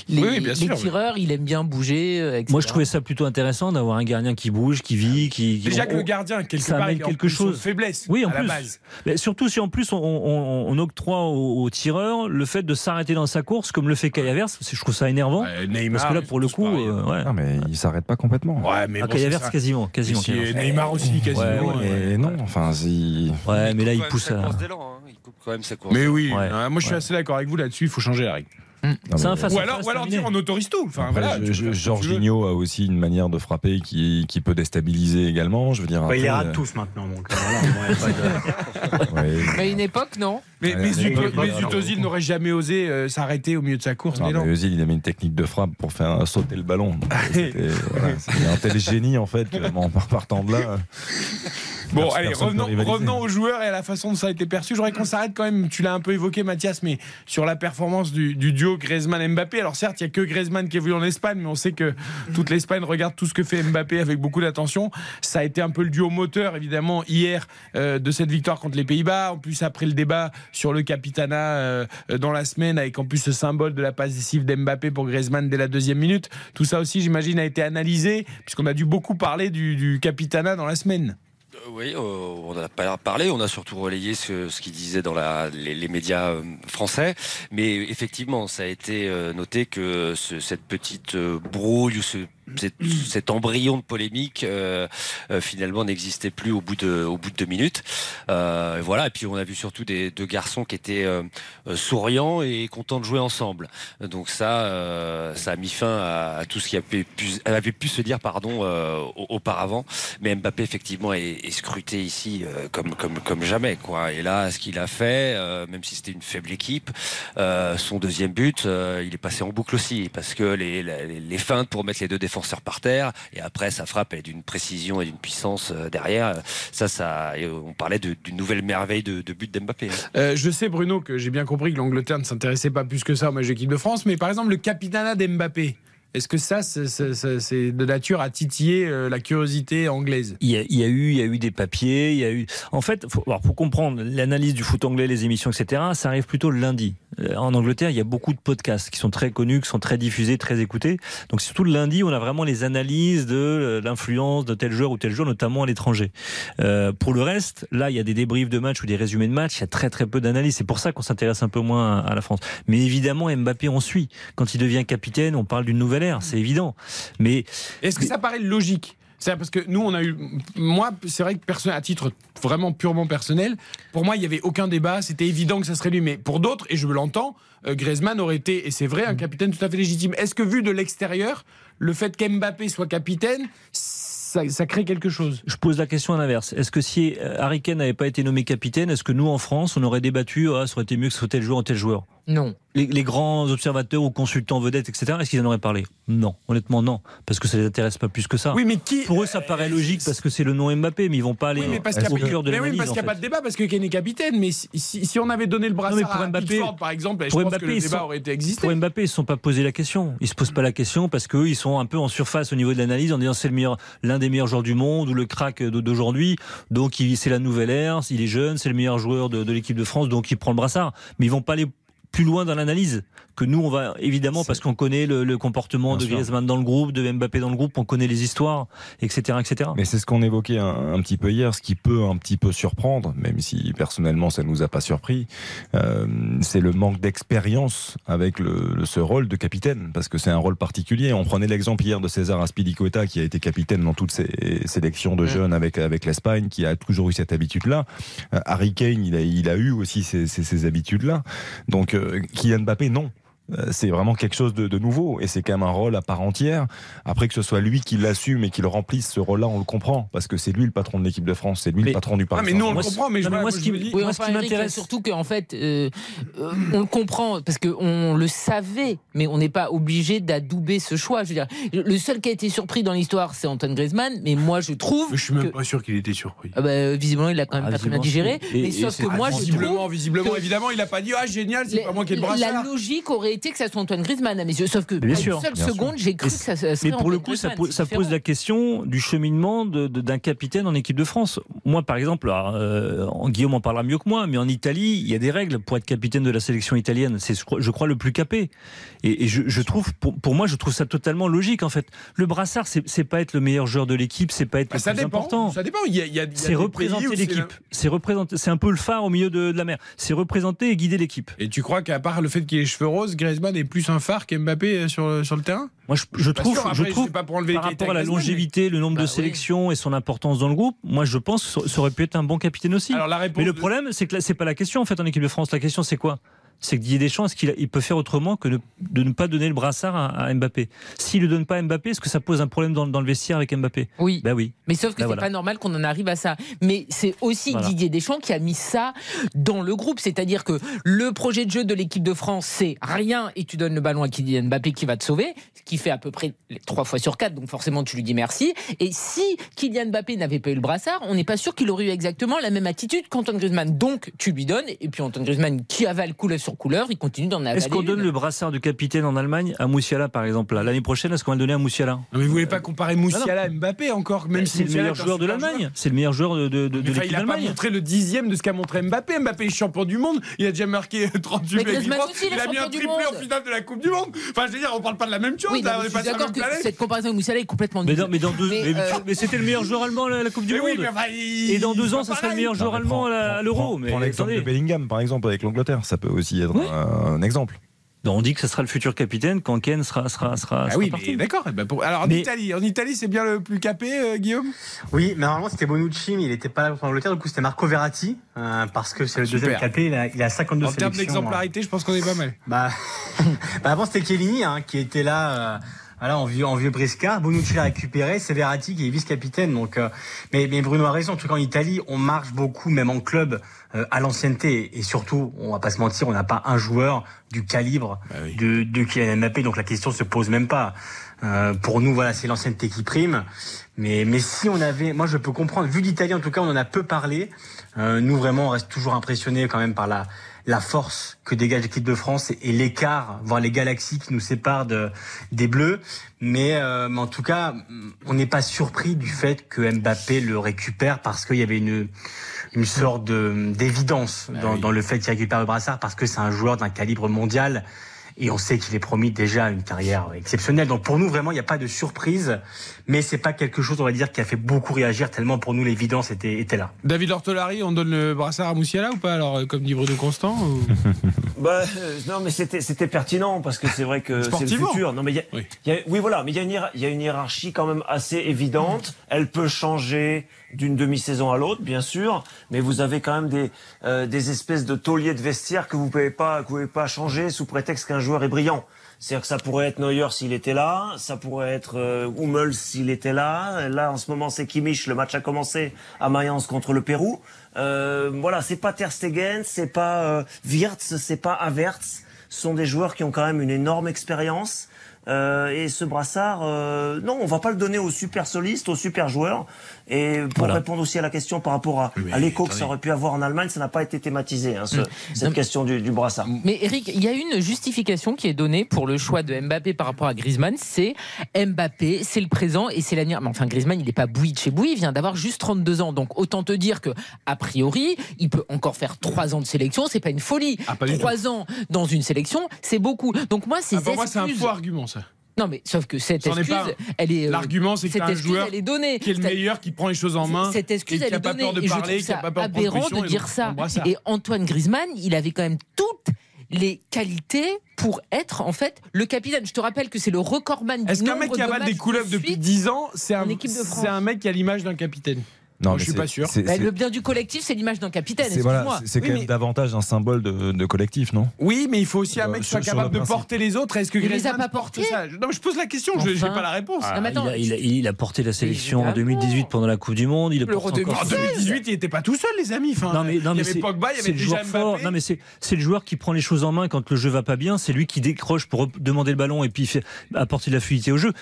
les, Oui, oui, bien les sûr, tireurs, il aime bien bouger. euh, etc. Moi, je trouvais ça plutôt intéressant d'avoir un gardien qui bouge, qui vit, qui. qui- Déjà on- que le gardien, quelque ça part, il quelque chose. une faiblesse. Oui, en à la plus. base. Mais surtout si en plus on, on- on octroie au, au tireur le fait de s'arrêter dans sa course, comme le fait Kayavers, c'est- je trouve ça énervant. Ouais, Neymar, parce que là, pour le coup, pareils. euh, ouais. Non, mais il s'arrête pas complètement. Ouais, mais Ah, bon, quasiment, quasiment. Et. Neymar aussi, quasiment. Ouais, ouais. mais non, enfin, si. Ouais, mais là, il pousse hein. Il coupe quand même sa course. Mais oui, Ouais. hein, moi je suis Ouais. assez d'accord avec vous là-dessus, il faut changer la règle. Non, C'est mais- un face Ou alors, face ou alors dire on autorise tout. Enfin, voilà. Jorginho a aussi une manière de frapper qui, qui peut déstabiliser également. Je veux dire. Bah, il les rate tous maintenant, donc euh, voilà, de- ouais. Mais une époque, non. Mais, mais, mais- n'aurait jamais osé euh, s'arrêter au milieu de sa course Non, d'élan. mais Özil, il avait une technique de frappe pour faire sauter le ballon. C'était- voilà, un tel génie en fait en partant de là. Bon, allez, revenons, aux joueurs et à la façon dont ça a été perçu. Je voudrais qu'on s'arrête quand même, tu l'as un peu évoqué Mathias, mais sur la performance du, du duo Griezmann-Mbappé. Alors certes, il n'y a que Griezmann qui est venu en Espagne, mais on sait que toute l'Espagne regarde tout ce que fait Mbappé avec beaucoup d'attention. Ça a été un peu le duo moteur, évidemment, hier euh, de cette victoire contre les Pays-Bas. En plus, après le débat sur le capitana euh, dans la semaine, avec en plus ce symbole de la passe décisive d'Mbappé pour Griezmann dès la deuxième minute. Tout ça aussi, j'imagine, a été analysé, puisqu'on a dû beaucoup parler du, du capitana dans la semaine. Oui, euh, on en a pas parlé, on a surtout relayé ce, qu'il disait dans la, les, médias euh, français, mais effectivement, ça a été euh, noté que ce- cette petite brouille ou ce, cet, embryon de polémique euh, euh, finalement n'existait plus au bout de, au bout de deux minutes. Euh, voilà, et puis on a vu surtout des deux garçons qui étaient euh, euh, souriants et contents de jouer ensemble. Donc ça, euh, ça a mis fin à, à tout ce qui avait pu, avait pu se dire pardon au- auparavant. Mais Mbappé effectivement est, est scruté ici comme comme comme jamais quoi. Et là, ce qu'il a fait, même si c'était une faible équipe, son deuxième but, il est passé en boucle aussi parce que les, les, les feintes pour mettre les deux défenseurs par terre et après sa frappe elle est d'une précision et d'une puissance euh, derrière. Ça, ça, et on parlait d'une nouvelle merveille de, but d'Mbappé. hein. Euh, je sais, Bruno, que j'ai bien compris que l'Angleterre ne s'intéressait pas plus que ça au match d'équipe de France, mais par exemple, le capitana d'Mbappé, est-ce que ça, c'est- de nature à titiller euh, la curiosité anglaise? Il y, a, eu, il y a eu des papiers, il y a eu. En fait, pour comprendre l'analyse du foot anglais, les émissions, etc. Ça arrive plutôt le lundi. Euh, En Angleterre, il y a beaucoup de podcasts qui sont très connus, qui sont très diffusés, très écoutés. Donc surtout le lundi, on a vraiment les analyses de euh, l'influence de tel joueur ou tel joueur, notamment à l'étranger. Pour le reste, là, il y a des débriefs de matchs ou des résumés de matchs. Il y a très très peu d'analyses. C'est pour ça qu'on s'intéresse un peu moins à la France. Mais évidemment, Mbappé, on suit. Quand il devient capitaine, on parle d'une nouvelle ère. C'est évident. Mais Est-ce que ça paraît logique? C'est parce que nous, on a eu. Moi, c'est vrai que personne, à titre vraiment purement personnel, pour moi, il n'y avait aucun débat. C'était évident que ça serait lui. Mais pour d'autres, et je l'entends, euh, Griezmann aurait été, et c'est vrai, un capitaine tout à fait légitime. Est-ce que vu de l'extérieur, le fait qu'Mbappé soit capitaine, ça, ça crée quelque chose? Je pose la question à l'inverse. Est-ce que si euh, Harry Kane n'avait pas été nommé capitaine, est-ce que nous en France, on aurait débattu, ah, ça aurait été mieux que ce soit tel joueur ou tel joueur? Non. les, les grands observateurs ou consultants vedettes, etc., est-ce qu'ils en auraient parlé? Non, honnêtement non, parce que ça les intéresse pas plus que ça. Oui, mais qui Pour eux, ça paraît logique parce que c'est le nom Mbappé, mais ils vont pas aller Oui, mais parce qu'il au n'y a, cœur de mais oui, parce qu'il y a pas de débat, parce que Kane est capitaine. Mais si, si- si on avait donné le brassard Non, pour à Mbappé- Pickford, par exemple, je pour pense que le débat sont- aurait été existé. Pour Mbappé, ils ne se sont pas posé la question. Ils se posent pas la question parce qu'eux, ils sont un peu en surface au niveau de l'analyse en disant c'est l'un des meilleurs joueurs du monde ou le crack d'aujourd'hui. Donc c'est la nouvelle ère. Il est jeune, c'est le meilleur joueur de, de l'équipe de France, donc il prend le brassard. Mais ils vont pas aller plus loin dans l'analyse que nous on va évidemment parce qu'on connaît le, le comportement Bien de sûr. Griezmann dans le groupe, de Mbappé dans le groupe, on connaît les histoires, etc., etc. Mais c'est ce qu'on évoquait un, un petit peu hier, ce qui peut un petit peu surprendre, même si personnellement ça ne nous a pas surpris, euh, c'est le manque d'expérience avec le, le- ce rôle de capitaine, parce que c'est un rôle particulier. On prenait l'exemple hier de César Aspilicueta qui a été capitaine dans toutes ses sélections de jeunes avec, avec l'Espagne, qui a toujours eu cette habitude-là. Euh, Harry Kane, il a, il a eu aussi ces, ces- ces habitudes-là. Donc Kylian Mbappé, non. Euh, C'est vraiment quelque chose de, de nouveau et c'est quand même un rôle à part entière. Après que ce soit lui qui l'assume et qu'il remplisse ce rôle-là, on le comprend parce que c'est lui le patron de l'équipe de France, c'est lui le patron du Paris. Ah, mais nous, on le comprend, mais je, moi, moi, ce je qui m'intéresse- surtout qu'en fait, euh, euh, on le comprend parce qu'on le savait, mais on n'est pas obligé d'adouber ce choix. Je veux dire, le seul qui a été surpris dans l'histoire, c'est Antoine Griezmann, mais moi, je trouve. Mais je suis même que- pas sûr qu'il était surpris. Ah bah, visiblement, il a quand même Ah, pas très bien visiblement, digéré. Et- mais et sauf que moi, je visiblement, trouve visiblement, que- évidemment, il a pas dit ah génial, c'est pas moi qui ai le la logique aurait été que ça soit Antoine Griezmann à mes yeux. Sauf que Bien sûr, une seule seconde, j'ai cru Mais que ça serait Mais pour le coup, ça, Griezmann, pose, ça la question du cheminement de- de- d'un capitaine en équipe de France. Moi, par exemple, alors, euh, Guillaume en parlera mieux que moi, mais en Italie, il y a des règles pour être capitaine de la sélection italienne. C'est, je crois- le plus capé. Et, et je, je trouve, pour, pour moi, je trouve ça totalement logique. En fait, le brassard, c'est, pas être le meilleur joueur de l'équipe, c'est pas être Bah, le ça plus dépend. important. Ça dépend. Il y a, il y a- il y a C'est représenter l'équipe. C'est représenter. C'est un peu le phare au milieu de, de la mer. C'est représenter et guider l'équipe. Et tu crois qu'à part le fait qu'il ait les cheveux roses, Griezmann est plus un phare qu'Mbappé euh, sur, sur le terrain? Moi, je, trouve, sûr, après, je trouve pas pour par rapport à la longévité, le nombre Bah de oui. sélections et son importance dans le groupe, moi, je pense que ça- ça aurait pu être un bon capitaine aussi. Alors la réponse. Mais le de- problème, c'est que là, c'est pas la question en fait en équipe de France. La question, c'est quoi? C'est que Didier Deschamps, est-ce qu'il il peut faire autrement que ne- de ne pas donner le brassard à, à Mbappé? S'il ne donne pas à Mbappé, est-ce que ça pose un problème dans, dans le vestiaire avec Mbappé? Oui. Ben oui. Mais sauf que Ben c'est voilà. pas normal qu'on en arrive à ça. Mais c'est aussi Voilà. Didier Deschamps qui a mis ça dans le groupe. C'est-à-dire que le projet de jeu de l'équipe de France, c'est rien et tu donnes le ballon à Kylian Mbappé qui va te sauver, ce qui fait à peu près trois fois sur quatre. Donc forcément, tu lui dis merci. Et si Kylian Mbappé n'avait pas eu le brassard, on n'est pas sûr qu'il aurait eu exactement la même attitude qu'Antoine Griezmann. Donc tu lui donnes. Et puis Antoine Griezmann qui avale couleur sur couleur, il continue d'en avaler. Est-ce qu'on donne une. le brassard de capitaine en Allemagne à Moussiala par exemple là L'année prochaine, est-ce qu'on va le donner à Moussiala? Non, mais vous voulez pas comparer Moussiala à Mbappé encore, même si C'est le meilleur joueur de l'Allemagne. C'est le meilleur joueur de, de, de, de Mais enfin, l'équipe il a pas d'Allemagne. montré le dixième de ce qu'a montré Mbappé. Mbappé est champion du monde. Il a déjà marqué 38 Mais buts il a mis un du triplé en finale de la Coupe du Monde. Enfin, je veux dire, on parle pas de la même chose. Oui, non, je suis d'accord que cette comparaison avec Moussiala est complètement Mais, dans- mais dans deux, Mais, euh, mais c'était le meilleur joueur allemand à la Coupe du Mais oui, Monde. mais enfin, il- Et dans deux ans, ça sera le meilleur joueur Non, allemand à l'Euro. Prends l'exemple de. Bellingham, par exemple, avec l'Angleterre. Ça peut aussi être Oui. un, un exemple. On dit que ce sera le futur capitaine quand Ken sera, sera, sera, Ah sera oui, d'accord. eh ben, pour- Alors en Mais- Italie, en Italie, c'est bien le plus capé, euh, Guillaume? Oui, mais normalement c'était Bonucci, mais il n'était pas là pour l'Angleterre. Du coup, c'était Marco Verratti, euh, parce que c'est le Super. deuxième capé. Il a, il a 52 En termes sélections. d'exemplarité, je pense qu'on est pas mal. Bah, bah avant c'était Chiellini hein, qui était là, euh, voilà, en vieux, en vieux briscard. Bonucci l'a récupéré, c'est Verratti qui est vice-capitaine. Donc, euh, mais, mais Bruno a raison. En tout cas, en Italie, on marche beaucoup, même en club, euh, à l'ancienneté. Et surtout, on va pas se mentir, on n'a pas un joueur du calibre Bah oui. de, de Kylian Mbappé. Donc la question se pose même pas. Euh, pour nous, voilà, c'est l'ancienneté qui prime. Mais, mais si on avait, moi je peux comprendre, vu l'Italie en tout cas, on en a peu parlé. Euh, nous vraiment, on reste toujours impressionnés quand même par la, la force que dégage l'équipe de France et, et l'écart, voire les galaxies qui nous séparent de, des Bleus. Mais, euh, mais en tout cas, on n'est pas surpris du fait que Mbappé le récupère parce qu'il y avait une, une sorte de- d'évidence Bah dans, oui. dans le fait qu'il récupère le brassard parce que c'est un joueur d'un calibre mondial. Et on sait qu'il est promis déjà une carrière exceptionnelle. Donc pour nous, vraiment, il n'y a pas de surprise. Mais c'est pas quelque chose, on va dire, qui a fait beaucoup réagir tellement pour nous l'évidence était, était là. David Ortolari, on donne le brassard à Moussiala ou pas Alors, euh, comme dit Bruno Constant ou- Bah, euh, non, mais c'était c'était pertinent parce que c'est vrai que c'est le futur. Non, mais il y a- Oui. y a- oui, voilà, mais il y a une hiérar- il y a une hiérarchie quand même assez évidente. Elle peut changer d'une demi-saison à l'autre, bien sûr, mais vous avez quand même des euh, des espèces de tauliers de vestiaire que vous pouvez pas que vous pouvez pas changer sous prétexte qu'un joueur est brillant. C'est-à-dire que ça pourrait être Neuer s'il était là, ça pourrait être euh, Hummels s'il était là. Là, en ce moment, c'est Kimmich. Le match a commencé à Mayence contre le Pérou. Euh, voilà, c'est pas Ter Stegen, c'est pas euh, Wirtz, c'est pas Havertz. Ce sont des joueurs qui ont quand même une énorme expérience. Euh, et ce brassard, euh, non, on va pas le donner aux super solistes, aux super joueurs. Et pour Voilà. répondre aussi à la question par rapport à, à l'écho que ça aurait pu avoir en Allemagne, ça n'a pas été thématisé, hein, ce- cette question du, du brassard. Mais Eric, il y a une justification qui est donnée pour le choix de Mbappé par rapport à Griezmann. C'est Mbappé, c'est le présent et c'est l'avenir. Mais enfin, Griezmann, il n'est pas bouilli de chez bouilli, il vient d'avoir juste 32 ans. Donc autant te dire que, a priori, il peut encore faire 3 ans de sélection. C'est pas une folie. Ah, pas du 3 ans dans une sélection, c'est beaucoup. Donc moi, ces Ah, pour moi, c'est un faux argument, ça. Non, mais sauf que cette excuse, pas un. elle est. euh, L'argument, c'est que un excuse, joueur elle est donnée. qui est le meilleur, qui prend les choses en main. Cette excuse, et qui elle a est pas peur de et parler, qui pas peur aberrant de dire ça. Et Antoine Griezmann, il avait quand même toutes les qualités pour être en fait le capitaine. Je te rappelle que c'est le recordman du Est-ce qu'un mec qui avale des couleuvres de depuis suite 10 ans, c'est un, un mec qui a l'image d'un capitaine? Non, Moi, mais je suis pas sûr. Bah, le bien du collectif, c'est l'image d'un capitaine. C'est voilà, c'est quand Oui, même mais- davantage un symbole de, de collectif, non? Oui, mais il faut aussi un Euh, mec qui soit capable le de principe. porter les autres. Est-ce que Il les a pas portés ça? Non, mais je pose la question, je n'ai pas la réponse. Non, attends, Ah, il, a, il a- il a porté la sélection en Évidemment. 2018 pendant la Coupe du Monde. Il le encore. En 2018, il n'était pas tout seul, les amis. Enfin, Non mais, non, il y mais avait Pogba, il y avait le déjà joueur fort. Mbappé. Non mais c'est c'est le joueur qui prend les choses en main quand le jeu va pas bien. C'est lui qui décroche pour demander le ballon et puis apporter de la fluidité au jeu.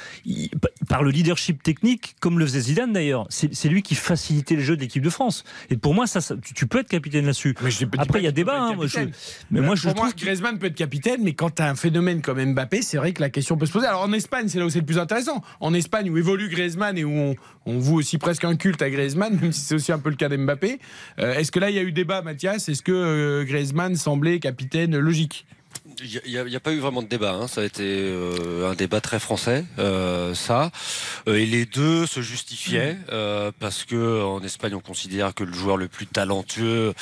Par le leadership technique, comme le faisait Zidane d'ailleurs. C'est c'est lui qui facilitait le jeu de l'équipe de France. Et pour moi, ça, ça- tu, tu peux être capitaine là-dessus. Après, il y a débat. hein, moi, je- capitaine. mais moi, je pour moi, Griezmann peut être capitaine, mais quand tu as un phénomène comme Mbappé, c'est vrai que la question peut se poser. Alors en Espagne, c'est là où c'est le plus intéressant. En Espagne, où évolue Griezmann et où on, on voue aussi presque un culte à Griezmann, même si c'est aussi un peu le cas d'Mbappé. euh, Est-ce que là, il y a eu débat, Mathias? Est-ce que euh, Griezmann semblait capitaine logique? Il n'y a, a pas eu vraiment de débat. hein. Ça a été euh, un débat très français, euh, ça. Euh, et les deux se justifiaient euh, parce que en Espagne, on considère que le joueur le plus talentueux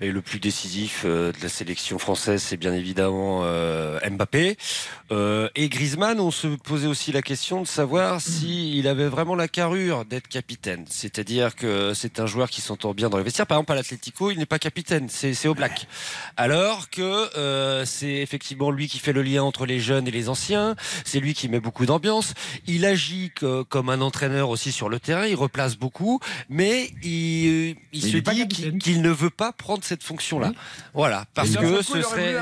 et le plus décisif euh, de la sélection française, c'est bien évidemment euh, Mbappé. Euh, et Griezmann, on se posait aussi la question de savoir s'il avait vraiment la carrure d'être capitaine. C'est-à-dire que c'est un joueur qui s'entend bien dans les vestiaires. Par exemple, à l'Atlético, il n'est pas capitaine, c'est c'est au black. Alors que euh, c'est effectivement lui qui fait le lien entre les jeunes et les anciens. C'est lui qui met beaucoup d'ambiance. Il agit que- comme un entraîneur aussi sur le terrain. Il replace beaucoup, mais il, il il se pas dit qu'il qu'il ne veut pas prendre cette fonction-là. Voilà, parce que coup, ce il serait.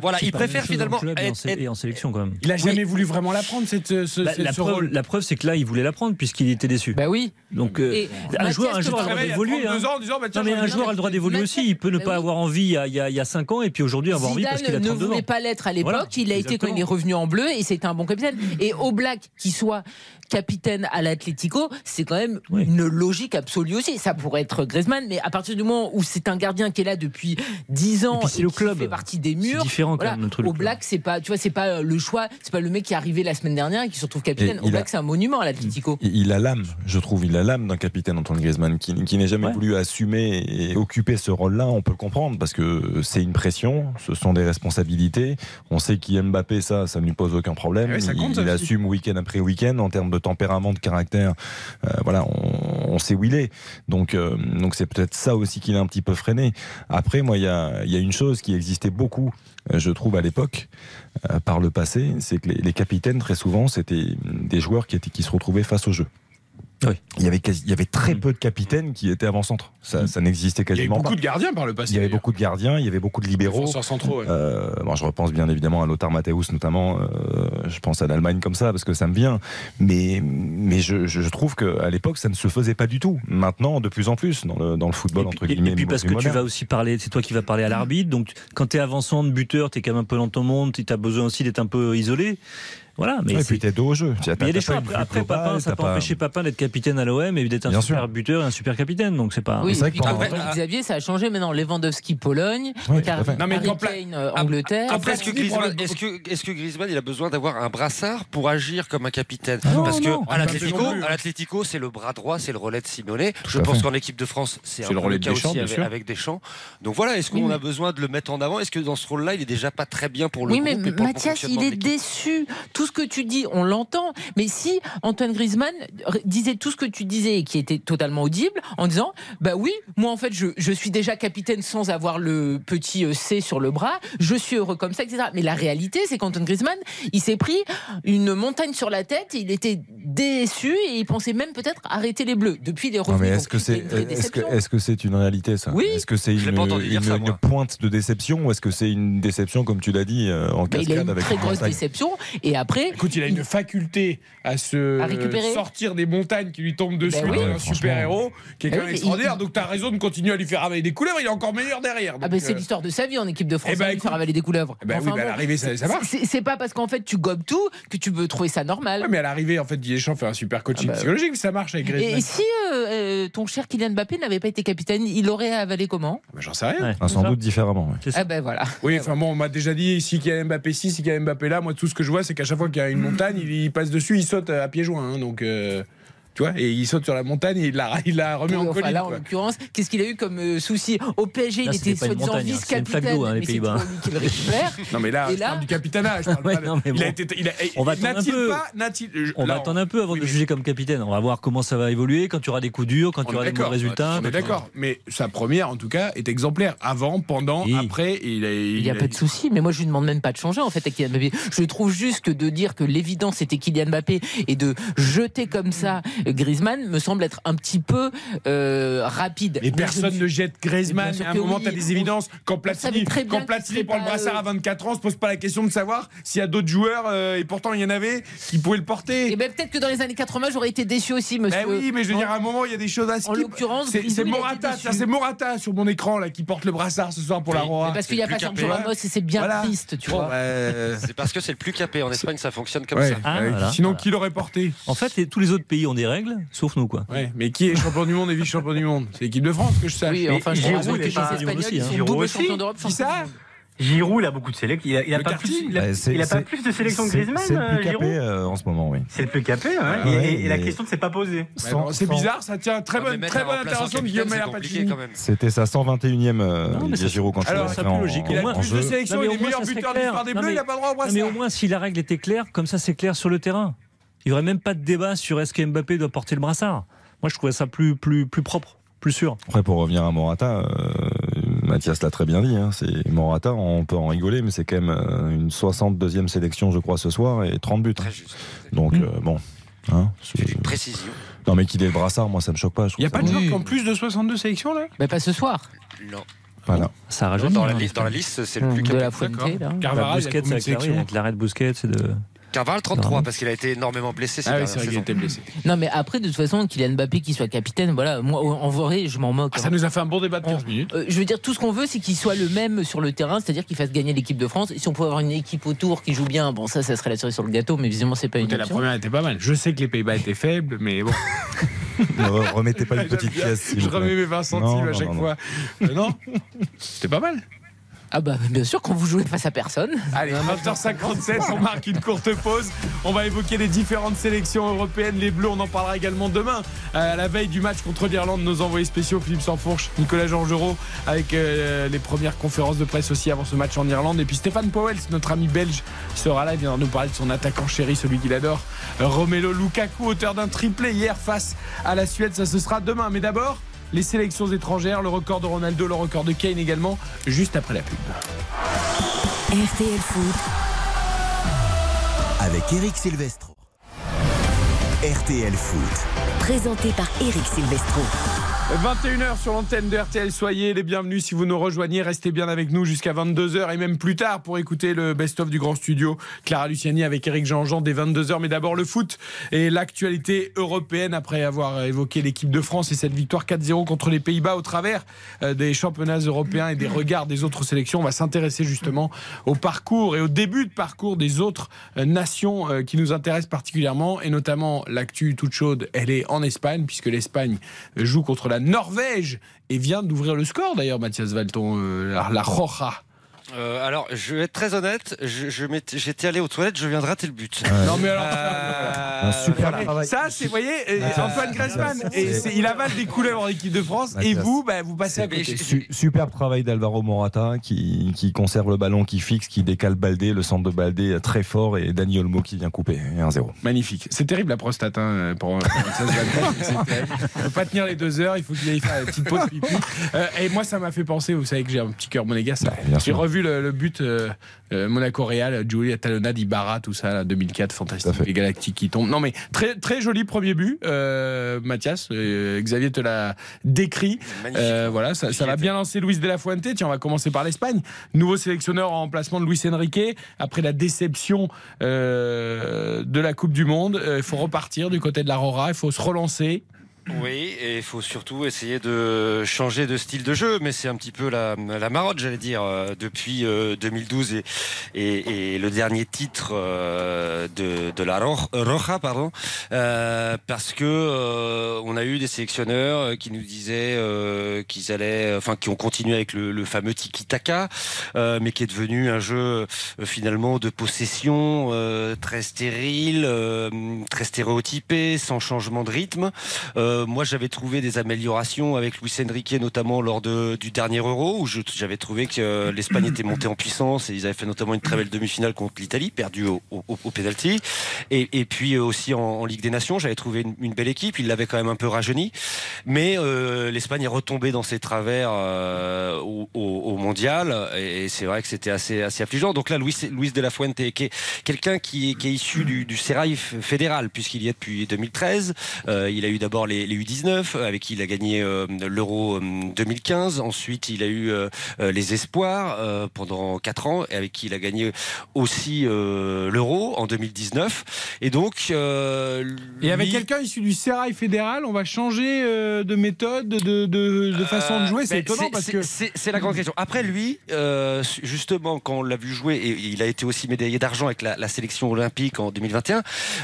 Voilà, c'est il préfère finalement club et en être, et en sélection quand même. Il a jamais voulu vraiment la prendre, cette, ce, Bah, la, ce preuve, rôle. la preuve, c'est que là, il voulait la prendre puisqu'il était déçu. Bah oui. Donc, euh, un joueur, un a le droit Il d'évoluer. 32 hein. bah, Non, mais un joueur a le droit d'évoluer aussi. Il peut ne Bah pas oui. avoir envie il y a, il y a- il y a 5 ans et puis aujourd'hui avoir envie parce qu'il a Zidane ne 32 voulait ans. L'être à l'époque. Voilà, il a été quand il est revenu en bleu et c'était un bon capitaine. Et au Black qui soit capitaine à l'Atlético, c'est quand même Oui. une logique absolue aussi. Ça pourrait être Griezmann, mais à partir du moment où c'est un gardien qui est là depuis 10 ans Et puis le qui club. fait partie des murs. différent quand même, Au. Black, c'est pas, tu vois, c'est pas euh, le choix, c'est pas le mec qui est arrivé la semaine dernière et qui se retrouve capitaine. Et Au Black, c'est un monument à l'Atlético. Il a l'âme, je trouve, il a l'âme d'un capitaine Antoine Griezmann qui, qui n'est jamais Ouais. voulu assumer et occuper ce rôle-là. On peut le comprendre parce que c'est une pression, ce sont des responsabilités. On sait qu'Mbappé, ça, ça ne lui pose aucun problème. Ouais, ça il ça il assume week-end après week-end en termes de tempérament, de caractère. Euh, voilà, on, sait où il est. Donc, euh, c'est peut-être ça aussi qui l'a un petit peu freiné. Après, moi, il y a, a une chose qui existait beaucoup, euh, je trouve, à l'époque, par le passé, c'est que les, capitaines, très souvent, c'était des joueurs qui, se retrouvevaient face au jeu. Oui. Il y avait, quasi- il y avait très peu de capitaines qui étaient avant-centre. Ça, ça n'existait Il y a eu quasiment beaucoup pas. de gardiens par le passé. Il y avait d'ailleurs. beaucoup de gardiens, il y avait beaucoup de libéraux. Centraux, ouais. Euh, bon, je repense bien évidemment à Lothar Matthäus notamment. euh, je pense à l'Allemagne comme ça parce que ça me vient. Mais, mais je, je trouve qu'à l'époque, ça ne se faisait pas du tout. Maintenant, de plus en plus dans le, dans le football, entre Et, guillemets. et puis parce que tu vas aussi parler, c'est toi qui vas parler à l'arbitre, donc quand tu es avançant de buteur, tu es quand même un peu dans ton monde, tu as besoin aussi d'être un peu isolé. Voilà, mais Ouais, et puis t'es dos au jeu. Mais il y a des choix. Après, après Papin, ça peut pas- empêcher Papin d'être capitaine à l'OM et d'être un Bien super sûr. buteur et un super capitaine. Donc c'est pas. Oui, c'est vrai que quand dit Xavier, ça a changé maintenant. Lewandowski, Pologne, Car-. Non, mais quand Pla- Kane, euh, Angleterre. Après, Est-ce que, Griezmann, que, que il a besoin d'avoir un brassard pour agir comme un capitaine non, Parce que non. à l'Atlético, à c'est le bras droit, c'est le relais de Simeone. Je pense qu'en équipe de France, c'est un peu relais le de cas aussi avec, Deschamps. Donc voilà, est-ce qu'on Oui, mais- a besoin de le mettre en avant? Est-ce que dans ce rôle-là, il est déjà pas très bien pour le Oui, groupe mais pour le Mathias, il est déçu. Tout tout ce que tu dis, on l'entend. Mais si Antoine Griezmann disait tout ce que tu disais et qui était totalement audible, en disant, bah oui, moi en fait, je, je suis déjà capitaine sans avoir le petit euh, C sur le bras, je suis heureux comme ça, etc. Mais la réalité, c'est qu'Antoine Griezmann, il s'est pris une montagne sur la tête, il était déçu et il pensait même peut-être arrêter les Bleus. Depuis les Non, revenus. mais est-ce que c'est est-ce que est-ce que c'est une réalité ça? Oui. Est-ce que c'est une, une- ça, une moi. pointe de déception ou est-ce que c'est une déception comme tu l'as dit euh, en Mais il a cascade une avec très grosse montagne déception. Et après, Écoute, il a une faculté à se À récupérer. sortir des montagnes qui lui tombent dessus. Ben oui. Il est un super héros qui est Ben quand oui, même extraordinaire. il- Donc tu as raison de continuer à lui faire avaler des couleurs. Il est encore meilleur derrière. ah ben, c'est euh, l'histoire de sa vie en équipe de France. Eh ben, hein, écoute. faire avaler des couleuvres. eh ben oui, mais à l'arrivée, ça, ça marche. c'est- pas parce qu'en fait tu gobes tout que tu peux trouver ça normal. Ouais, mais à l'arrivée, en fait, Didier Deschamps fait un super coaching Ah bah, psychologique. Ça marche avec Griezmann. Et si euh, ton cher Kylian Mbappé n'avait pas été capitaine, il aurait avalé comment? Bah, J'en sais rien. Ouais, Ah, sans ça. doute différemment. ouais. Ah ben voilà. Oui, enfin bon, on m'a déjà dit si qu'il y a Mbappé ci, si qu'il y a Mbappé là, moi tout ce que je vois, c'est qu'à chaque fois qu'il y a une montagne, il, il passe dessus, il saute à pieds joints. hein, donc, euh, tu vois, et il saute sur la montagne et il la, il la remis Oui, en enfin, colline. là, en l'occurrence, qu'est-ce qu'il a eu comme euh, souci Au PSG, Là, il était soi-disant montagne, hein, c'est une flaque vice-capitaine, d'eau, hein, les Pays-Bas. récupère. Non mais là, Et je là- parle du capitanage. On va attendre un peu. pas, On va attendre un peu avant de juger comme capitaine. On va voir comment ça va évoluer quand tu auras des coups durs, quand tu auras des bons résultats. On est d'accord, mais sa première, en tout cas, est exemplaire. Avant, pendant, après, il a. Il n'y a pas de souci, mais moi je lui demande même pas de changer en fait à Kylian Mbappé. Je trouve juste que de dire que l'évidence c'était Kylian Mbappé et de jeter comme ça Griezmann me semble être un petit peu euh, rapide. Mais personne je ne jette Griezmann. À un moment, oui. tu as des évidences. Quand Platini, quand Platini prend le brassard euh, à 24 ans, on se pose pas la question de savoir s'il y a d'autres joueurs, euh, et pourtant il y en avait, qui pouvaient le porter. Et ben peut-être que dans les années 80 j'aurais été déçu aussi, monsieur. Ben oui, mais je veux dire, à un moment, il y a des choses à skip. l'occurrence, c'est Morata, c'est Morata sur mon écran là qui porte le brassard ce soir pour la Roi. Parce qu'il n'y a pas Sergio. Ramos et c'est bien Voilà. triste, tu Bon, vois. bah, C'est parce que c'est le plus capé. En Espagne, ça fonctionne comme ouais, ça. Ah, voilà. Sinon, Voilà. qui l'aurait porté? En fait, tous les autres pays ont des règles, sauf nous, quoi. Ouais, mais qui est champion du monde et vice-champion du monde? C'est l'équipe de France que je sache. Oui, enfin, je Giroud, il est les Espagnols, aussi, ils hein. sont Giroud double d'Europe. Qui ça. Giroud, il a beaucoup de sélections. Il a, il a pas plus, il a, il a pas plus de sélections que Griezmann, C'est le euh, plus capé Giroud. euh, en ce moment, oui. C'est le plus capé, ouais. Ah et, ouais, et- et la mais- question ne s'est pas posée. C'est bizarre, ça tient très bonne, très bonne intervention de Guillaume même. C'était sa 121e euh, Non, mais Giroud quand il alors, est ça rentré plus en- logique. Il a plus de sélections, il est meilleur buteur de l'histoire des Bleus, il a pas le droit au Non, mais brassard. au moins, si la règle était claire, comme ça c'est clair sur le terrain. Il n'y aurait même pas de débat sur est-ce que Mbappé doit porter le brassard. Moi, je trouvais ça plus, plus, plus propre, plus sûr. Après, pour revenir à Morata, euh, Mathias l'a très bien dit. hein, c'est Morata, on peut en rigoler, mais c'est quand même euh, une 62e sélection, je crois, ce soir, et 30 buts. hein. Très juste. Donc, Mm. euh, bon. hein, c'est- C'est une précision. non, mais qu'il ait le brassard, moi, ça me choque pas. Il n'y a pas de joueur qui ont plus de 62 sélections là? Mais pas ce soir. Non. Voilà. Ça rajeunit. dans, la liste, dans la liste, c'est le plus De capé. la a Busquets, de l'arrêt de Busquets, c'est de. Carval 33 Non. parce qu'il a été énormément blessé ces Ah oui, dernières c'est vrai qu'il saisons. était blessé. Non, mais après, de toute façon, Kylian Mbappé qui soit capitaine, voilà, moi, en vrai, je m'en moque. Ah, hein. ça nous a fait un bon débat de 15 minutes. Euh, je veux dire, tout ce qu'on veut, c'est qu'il soit le même sur le terrain, c'est-à-dire qu'il fasse gagner l'équipe de France. Et si on pouvait avoir une équipe autour qui joue bien, bon, ça, ça serait la cerise sur le gâteau, mais visiblement, c'est pas une Écoutez, la option. première était pas mal. Je sais que les Pays-Bas étaient faibles, mais bon. Ne remettez pas une petite pièce. s'il Je remets mes 20 centimes Non, à chaque non, fois. Euh, non C'était pas mal. Ah bah, bien sûr, quand vous jouez face à personne. Allez, 20h57, on marque une courte pause. On va évoquer les différentes sélections européennes. Les Bleus, on en parlera également demain. Euh, à la veille du match contre l'Irlande, nos envoyés spéciaux, Philippe Sanfourche, Nicolas Georgerot, avec euh, les premières conférences de presse aussi avant ce match en Irlande. Et puis Stéphane Powell, notre ami belge, sera là. Il viendra nous parler de son attaquant chéri, celui qu'il adore, Romelo Lukaku, auteur d'un triplé hier face à la Suède. Ça, ce sera demain. Mais d'abord, les sélections étrangères, le record de Ronaldo, le record de Kane également, juste après la pub. RTL Foot, avec Eric Silvestro. RTL Foot. présenté par Eric Silvestro. 21h sur l'antenne de RTL, soyez les bienvenus si vous nous rejoignez, restez bien avec nous jusqu'à 22h et même plus tard pour écouter le best-of du grand studio. Clara Luciani avec Eric Jean-Jean dès 22h, mais d'abord le foot et l'actualité européenne après avoir évoqué l'équipe de France et cette victoire 4-0 contre les Pays-Bas au travers euh, des championnats européens et des regards des autres sélections. On va s'intéresser justement au parcours et au début de parcours des autres euh, nations euh, qui nous intéressent particulièrement et notamment l'actu toute chaude, elle est en Espagne puisque l'Espagne joue contre la Norvège et vient d'ouvrir le score d'ailleurs Mathias Valton, euh, la, la Roja. Euh, alors, je vais être très honnête, je, je j'étais allé aux toilettes, je viens de rater le but. Non mais alors. Euh, Un super voilà. travail. Ça, c'est, vous voyez, euh, Antoine Griezmann, et il avale des couleurs en équipe de France, et vous, bah, vous passez à côté. Su- superbe travail d'Alvaro Morata qui, qui conserve le ballon, qui fixe, qui décale Baldé, le centre de Baldé très fort et Dani Olmo qui vient couper. Et 1-0. Magnifique. C'est terrible la prostate hein, pour. Il peut pas tenir les deux heures, il faut qu'il aille faire une petite pause pipi. Euh, et moi, ça m'a fait penser, vous savez que j'ai un petit cœur monégasque. J'ai sûr. Le, le but euh, euh, Monaco-Real, Giulia Talona, Ibarra, tout ça, là, 2004, fantastique. Les Galactiques qui tombent. Non, mais très, très joli premier but, euh, Mathias. Euh, Xavier te l'a décrit. Euh, voilà, ça, ça va bien lancer Luis de la Fuente. Tiens, on va commencer par l'Espagne. Nouveau sélectionneur en remplacement de Luis Enrique. Après la déception euh, de la Coupe du Monde, euh, il faut repartir du côté de la Rora. Il faut se relancer. Oui, et il faut surtout essayer de changer de style de jeu, mais c'est un petit peu la, la marotte, j'allais dire, euh, depuis euh, 2012 et, et, et le dernier titre euh, de, la Ro- Roja, pardon, euh, parce que euh, on a eu des sélectionneurs euh, qui nous disaient euh, qu'ils allaient, enfin, qui ont continué avec le, fameux tiki-taka, euh, mais qui est devenu un jeu euh, finalement de possession euh, très stérile, euh, très stéréotypé, sans changement de rythme. Euh, moi, j'avais trouvé des améliorations avec Luis Enrique, notamment lors de, du dernier Euro, où j'avais trouvé que euh, l'Espagne était montée en puissance et ils avaient fait notamment une très belle demi-finale contre l'Italie, perdue au, au, penalty. Et, puis euh, aussi en, Ligue des Nations, j'avais trouvé une, belle équipe. Ils l'avaient quand même un peu rajeuni, mais euh, l'Espagne est retombée dans ses travers euh, au, mondial, et, c'est vrai que c'était assez, assez affligeant. Donc là, Luis, Luis de la Fuente, qui est quelqu'un qui, est- issu du, du fédéral, puisqu'il y est depuis 2013. Euh, il a eu d'abord les, les U19, avec qui il a gagné euh, l'Euro euh, 2015. Ensuite, il a eu euh, euh, les Espoirs euh, pendant 4 ans, et avec qui il a gagné aussi euh, l'Euro en 2019. Et donc, euh, Et avec quelqu'un issu du Serail fédéral, on va changer euh, de méthode, de, de, de façon de jouer. C'est Euh, étonnant c'est- parce c'est- que. c'est c'est la grande question. Après lui, euh, justement, quand on l'a vu jouer, et il a été aussi médaillé d'argent avec la, la sélection olympique en 2021.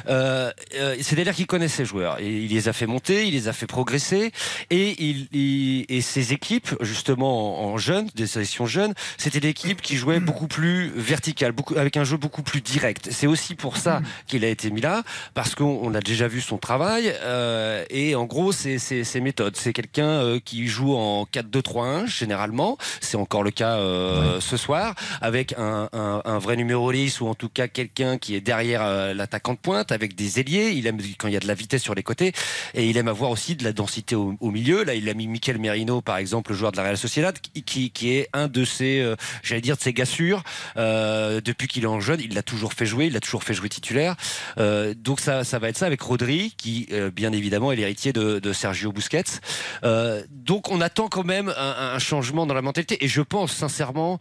Euh, euh, C'est-à-dire qu'il connaît ses joueurs et il les a fait monter, il les a fait progresser, et il, et ses équipes, justement en, jeunes, des sélections jeunes, c'était des équipes qui jouaient beaucoup plus verticales, beaucoup avec un jeu beaucoup plus direct. C'est aussi pour ça qu'il a été mis là, parce qu'on on a déjà vu son travail euh, et en gros c'est ses méthodes. C'est quelqu'un euh, qui joue en 4-2-3-1 généralement. C'est encore le cas euh, ce soir avec un, un- vrai numéro 10 ou en tout cas quelqu'un qui est derrière l'attaquant de pointe avec des ailiers. Il aime quand il y a de la vitesse sur les côtés et il aime avoir aussi de la densité au, milieu. Là, il a mis Mikel Merino par exemple, le joueur de la Real Sociedad, qui, qui, est un de ses, euh, j'allais dire de ses gars sûrs. Euh, depuis qu'il est en jeune, il l'a toujours fait jouer, il l'a toujours fait jouer titulaire. Euh, donc ça, ça va être ça avec Rodri, qui euh, bien évidemment est l'héritier de, Sergio Busquets. Euh, donc on attend quand même un, changement dans la mentalité. Et je pense sincèrement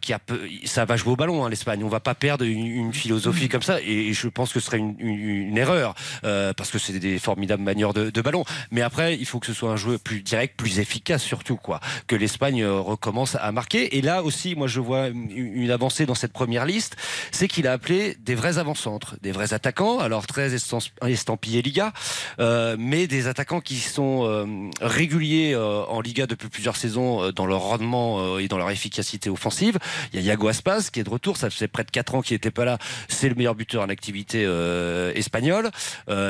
qu'il ça va jouer au ballon, hein, l'Espagne. On va pas perdre une, philosophie comme ça. Et je pense que ce serait une, erreur parce que c'est des formidables manières de, de Mais après, il faut que ce soit un jeu plus direct, plus efficace surtout, quoi. Que l'Espagne euh, recommence à marquer. Et là aussi, moi, je vois une, avancée dans cette première liste, c'est qu'il a appelé des vrais avant-centres, des vrais attaquants. Alors très estamp- estampillés Liga, euh, mais des attaquants qui sont euh, réguliers en Liga depuis plusieurs saisons dans leur rendement et dans leur efficacité offensive. Il y a Iago Aspas qui est de retour, ça fait près de 4 ans qu'il n'était pas là. C'est le meilleur buteur en activité espagnole.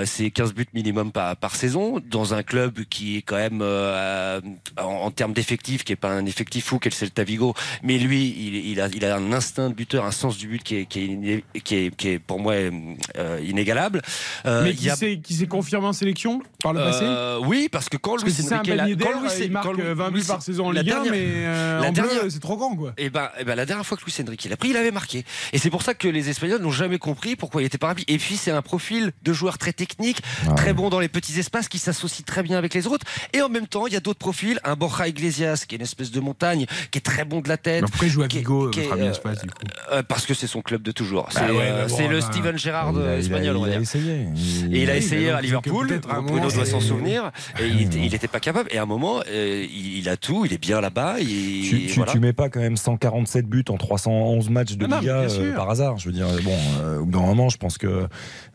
C'est 15 buts minimum par saison dans un club qui est quand même euh, en, en termes d'effectifs, qui est pas un effectif fou, qu'est le Celta Vigo, mais lui, il, il a, il a un instinct de buteur, un sens du but qui est, qui est, qui est, qui est pour moi euh, inégalable. Euh, mais il qui a- s'est qui s'est confirmé en sélection par le passé? Euh, oui, parce que quand Parce que Luis si c'est un Enrique l'a- quand Luis- il marque quand Luis- 20 buts par saison en la Ligue 1, dernière- mais euh, la en dernière- bleu, c'est trop grand, quoi. et ben, eh ben, la dernière fois que Luis Enrique l'a pris, il avait marqué. Et c'est pour ça que les Espagnols n'ont jamais compris pourquoi il était pas rapide. Et puis c'est un profil de joueur très technique, très bon dans les petits espaces, qui s'associe très bien avec les autres. Et en même temps, il y a d'autres profils. Un Borja Iglesias, qui est une espèce de montagne, qui est très bon de la tête. Mais pourquoi il joue à qui est- Vigo, qui est, votre ami euh, Espace, du coup euh, Parce que c'est son club de toujours. Bah C'est ouais, euh, bon, c'est le bah, Steven Gerrard il a- il a- espagnol, on va il a dire. essayé. Il- Et il a essayé à Liverpool, Bruno doit s'en souvenir, et il n'était pas capable. Et à un moment, il, a tout, il est bien là-bas. Tu, tu, voilà. tu mets pas quand même 147 buts en 311 matchs de Non, non, Liga euh, par hasard. Je veux dire, bon, au bout d'un moment, je pense que,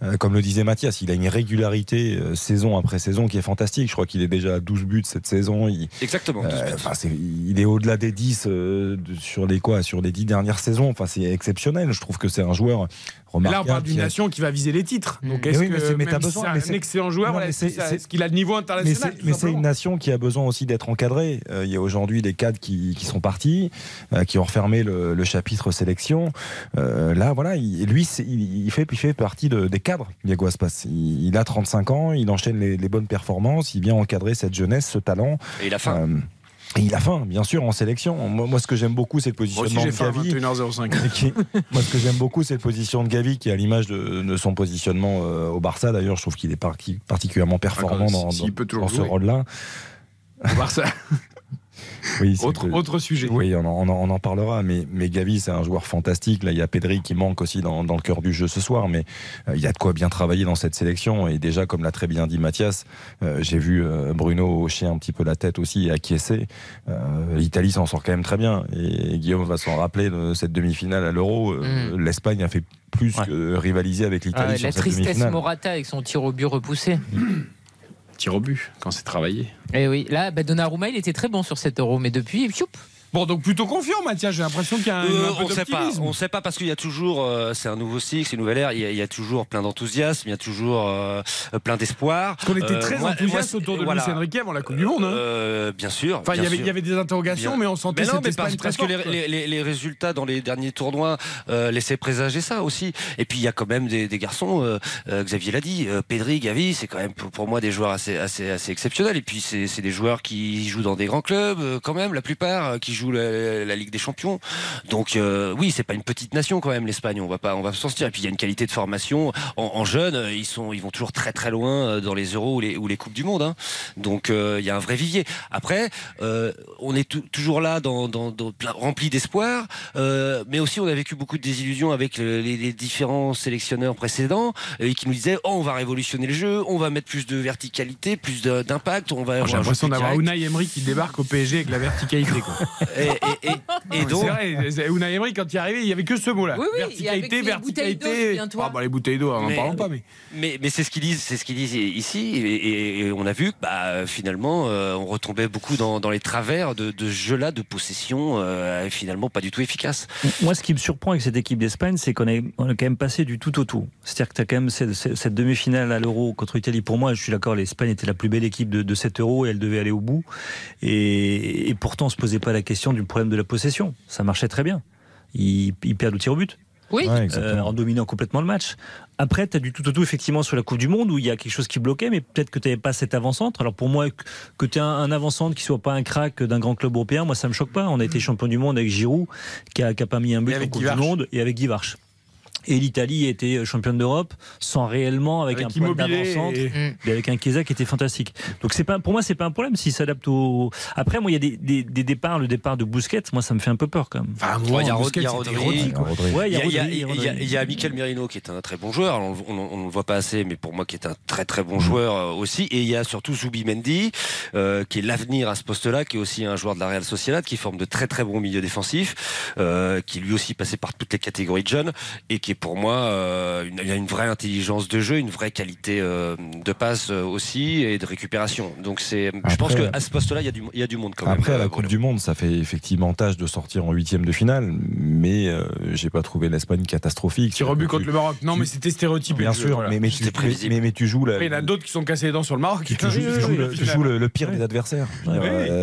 euh, comme le disait Mathias, il a une régularité saison après saison qui est fantastique. Je crois qu'il est déjà à 12 buts cette saison. Il, Exactement. 12 euh, enfin, il est au-delà des 10 euh, sur les quoi Sur les 10 dernières saisons. Enfin, c'est exceptionnel. Je trouve que c'est un joueur. Là, on parle d'une nation qui va viser les titres. Donc, Mais est-ce oui, c'est- que si c'est mais un excellent joueur, Non, voilà, est-ce est-ce qu'il a le niveau international mais c'est une nation qui a besoin aussi d'être encadrée. Euh, il y a aujourd'hui des cadres qui, qui sont partis, euh, qui ont refermé le, le chapitre sélection. Euh, là, voilà, il- lui, il, il fait, il fait partie de- des cadres, Diego Aspas. Il, il a 35 ans, il enchaîne les, les bonnes performances, il vient encadrer cette jeunesse, ce talent. Et il a faim. Et il a faim, bien sûr, en sélection. Moi, moi, ce que j'aime beaucoup, c'est le Moi aussi, positionnement de Gavi. 21h05. Et qui- moi, ce que j'aime beaucoup, c'est le position de Gavi, qui est à l'image de, de son positionnement euh, au Barça. D'ailleurs, je trouve qu'il est parti- particulièrement performant Encore, dans, dans- ce rôle-là. Au Barça. Oui, Autre, que- autre sujet. Oui, on en, on parlera, mais, mais Gavi, c'est un joueur fantastique. Là, il y a Pedri qui manque aussi dans, dans le cœur du jeu ce soir, mais euh, il y a de quoi bien travailler dans cette sélection. Et déjà, comme l'a très bien dit Mathias, euh, j'ai vu euh, Bruno hocher un petit peu la tête aussi et acquiescer. Euh, L'Italie s'en sort quand même très bien. Et Guillaume va s'en rappeler de cette demi-finale à l'Euro. Euh, L'Espagne a fait plus que rivaliser avec Ah l'Italie sur la cette tristesse. Morata avec son tir au but repoussé. Tir au quand c'est travaillé. Et oui, là, bah, Donnarumma, il était très bon sur cet euro, mais depuis. Bon, donc plutôt confiant, Mathias. J'ai l'impression qu'il y a un, Euh, un peu on sait pas, on sait pas parce qu'il y a toujours, euh, c'est un nouveau cycle, c'est une nouvelle ère. Il y a, il y a toujours plein d'enthousiasme, il y a toujours euh, plein d'espoir. Parce qu'on était Euh, très enthousiastes moi, autour de voilà. Luis Enrique avant la Coupe du Monde. hein. Euh, bien sûr. Enfin, il y avait- sûr. il y avait des interrogations, Bien- mais on sentait mais non, mais Espagne parce, parce que les, forte, quoi. les- les- les résultats dans les derniers tournois euh, laissaient présager ça aussi. Et puis il y a quand même des, des garçons, euh, euh, Xavier l'a dit, euh, Pedri, Gavi, c'est quand même pour, moi des joueurs assez, assez, assez exceptionnels. Et puis c'est des joueurs qui jouent dans des grands clubs, euh, quand même, la plupart, euh, qui jouent la, la Ligue des Champions. Donc euh, oui, c'est pas une petite nation quand même l'Espagne. On va pas, on va s'en sortir. Et puis il y a une qualité de formation en, en jeunes. euh, Ils sont, ils vont toujours très très loin euh, dans les Euros ou les, ou les coupes du monde. hein. Donc euh, il y a un vrai vivier. Après, euh, on est tou- toujours là dans, dans, rempli d'espoir, mais aussi on a vécu beaucoup de désillusions avec le- les, les différents sélectionneurs précédents euh, qui nous disaient oh on va révolutionner le jeu, on va mettre plus de verticalité, plus d'impact, on va. J'ai avoir un l'impression d'avoir. Unai Emery qui débarque au PSG avec la verticalité. Quoi. Et, et- et- et C'est donc, vrai, Unai Emery, quand il est arrivé, il y avait que ce mot-là. Oui, oui, verticalité, les bouteilles d'eau, verticalité. Ah, bah, les bouteilles d'eau, n'en Mais- parlons pas. Mais... Mais, mais c'est ce qu'ils disent, c'est ce qu'ils disent ici, et, et- et on a vu que bah, finalement euh, on retombait beaucoup dans, dans les travers de, de ce jeu-là de possession, euh, finalement pas du tout efficace. Moi, ce qui me surprend avec cette équipe d'Espagne, c'est qu'on est, on est quand même passé du tout au tout. C'est-à-dire que tu as quand même cette, cette- cette demi-finale à l'Euro contre l'Italie. Pour moi, je suis d'accord, l'Espagne était la plus belle équipe de, de cet Euro et elle devait aller au bout. Et, et pourtant, on se posait pas la question du problème de la possession. Ça marchait très bien. Ils, ils perdent au tir au but. Oui. Ouais. Euh, en dominant complètement le match. Après, tu as du tout au tout effectivement sur la Coupe du Monde où il y a quelque chose qui bloquait, mais peut-être que tu n'avais pas cette avant-centre. Alors pour moi, que- tu aies un, un avant-centre qui soit pas un crack d'un grand club européen, moi ça me choque pas. On a été champion du monde avec Giroud, qui a, qui a pas mis un but Et en avec Coupe Guy du. Monde, et avec Guy Varche. Et l'Italie était championne d'Europe sans réellement avec, Avec un point Immobilier d'avant-centre et- mais avec un Chiesa qui était fantastique. Donc c'est pas pour moi c'est pas un problème s'il s'adapte au. Après moi il y a des, des, des départs, le départ de Busquets, moi ça me fait un peu peur quand même. Enfin, moment, il y a Busquets, Rod- il y a c'était Rodri. Il y a Mikel Merino qui est un très bon joueur. On, on- on ne le voit pas assez, mais pour moi qui est un très très bon joueur euh, aussi. Et il y a surtout Zubimendi, euh, qui est l'avenir à ce poste-là, qui est aussi un joueur de la Real Sociedad, qui forme de très très bons milieux défensifs, euh, qui lui aussi passé par toutes les catégories de jeunes et qui est pour moi euh, une, il a une vraie intelligence de jeu, une vraie qualité euh, de passe euh, aussi et de récupération. Donc c'est, je pense qu'à ce poste-là, il y a du, il y a du monde quand même. Après, à la Coupe du Monde, ça fait effectivement tâche de sortir en huitième de finale, mais euh, j'ai pas trouvé l'Espagne catastrophique. Tir au but Tu- contre le Maroc. Non, mais c'était stéréotypé. Bien jeu, sûr, voilà. mais, mais, tu, C'était prévisible. mais, mais tu joues la, il y en a d'autres qui sont cassés les dents sur le Maroc. tu, tu joues, tu joues le, tu joues le- le pire des adversaires.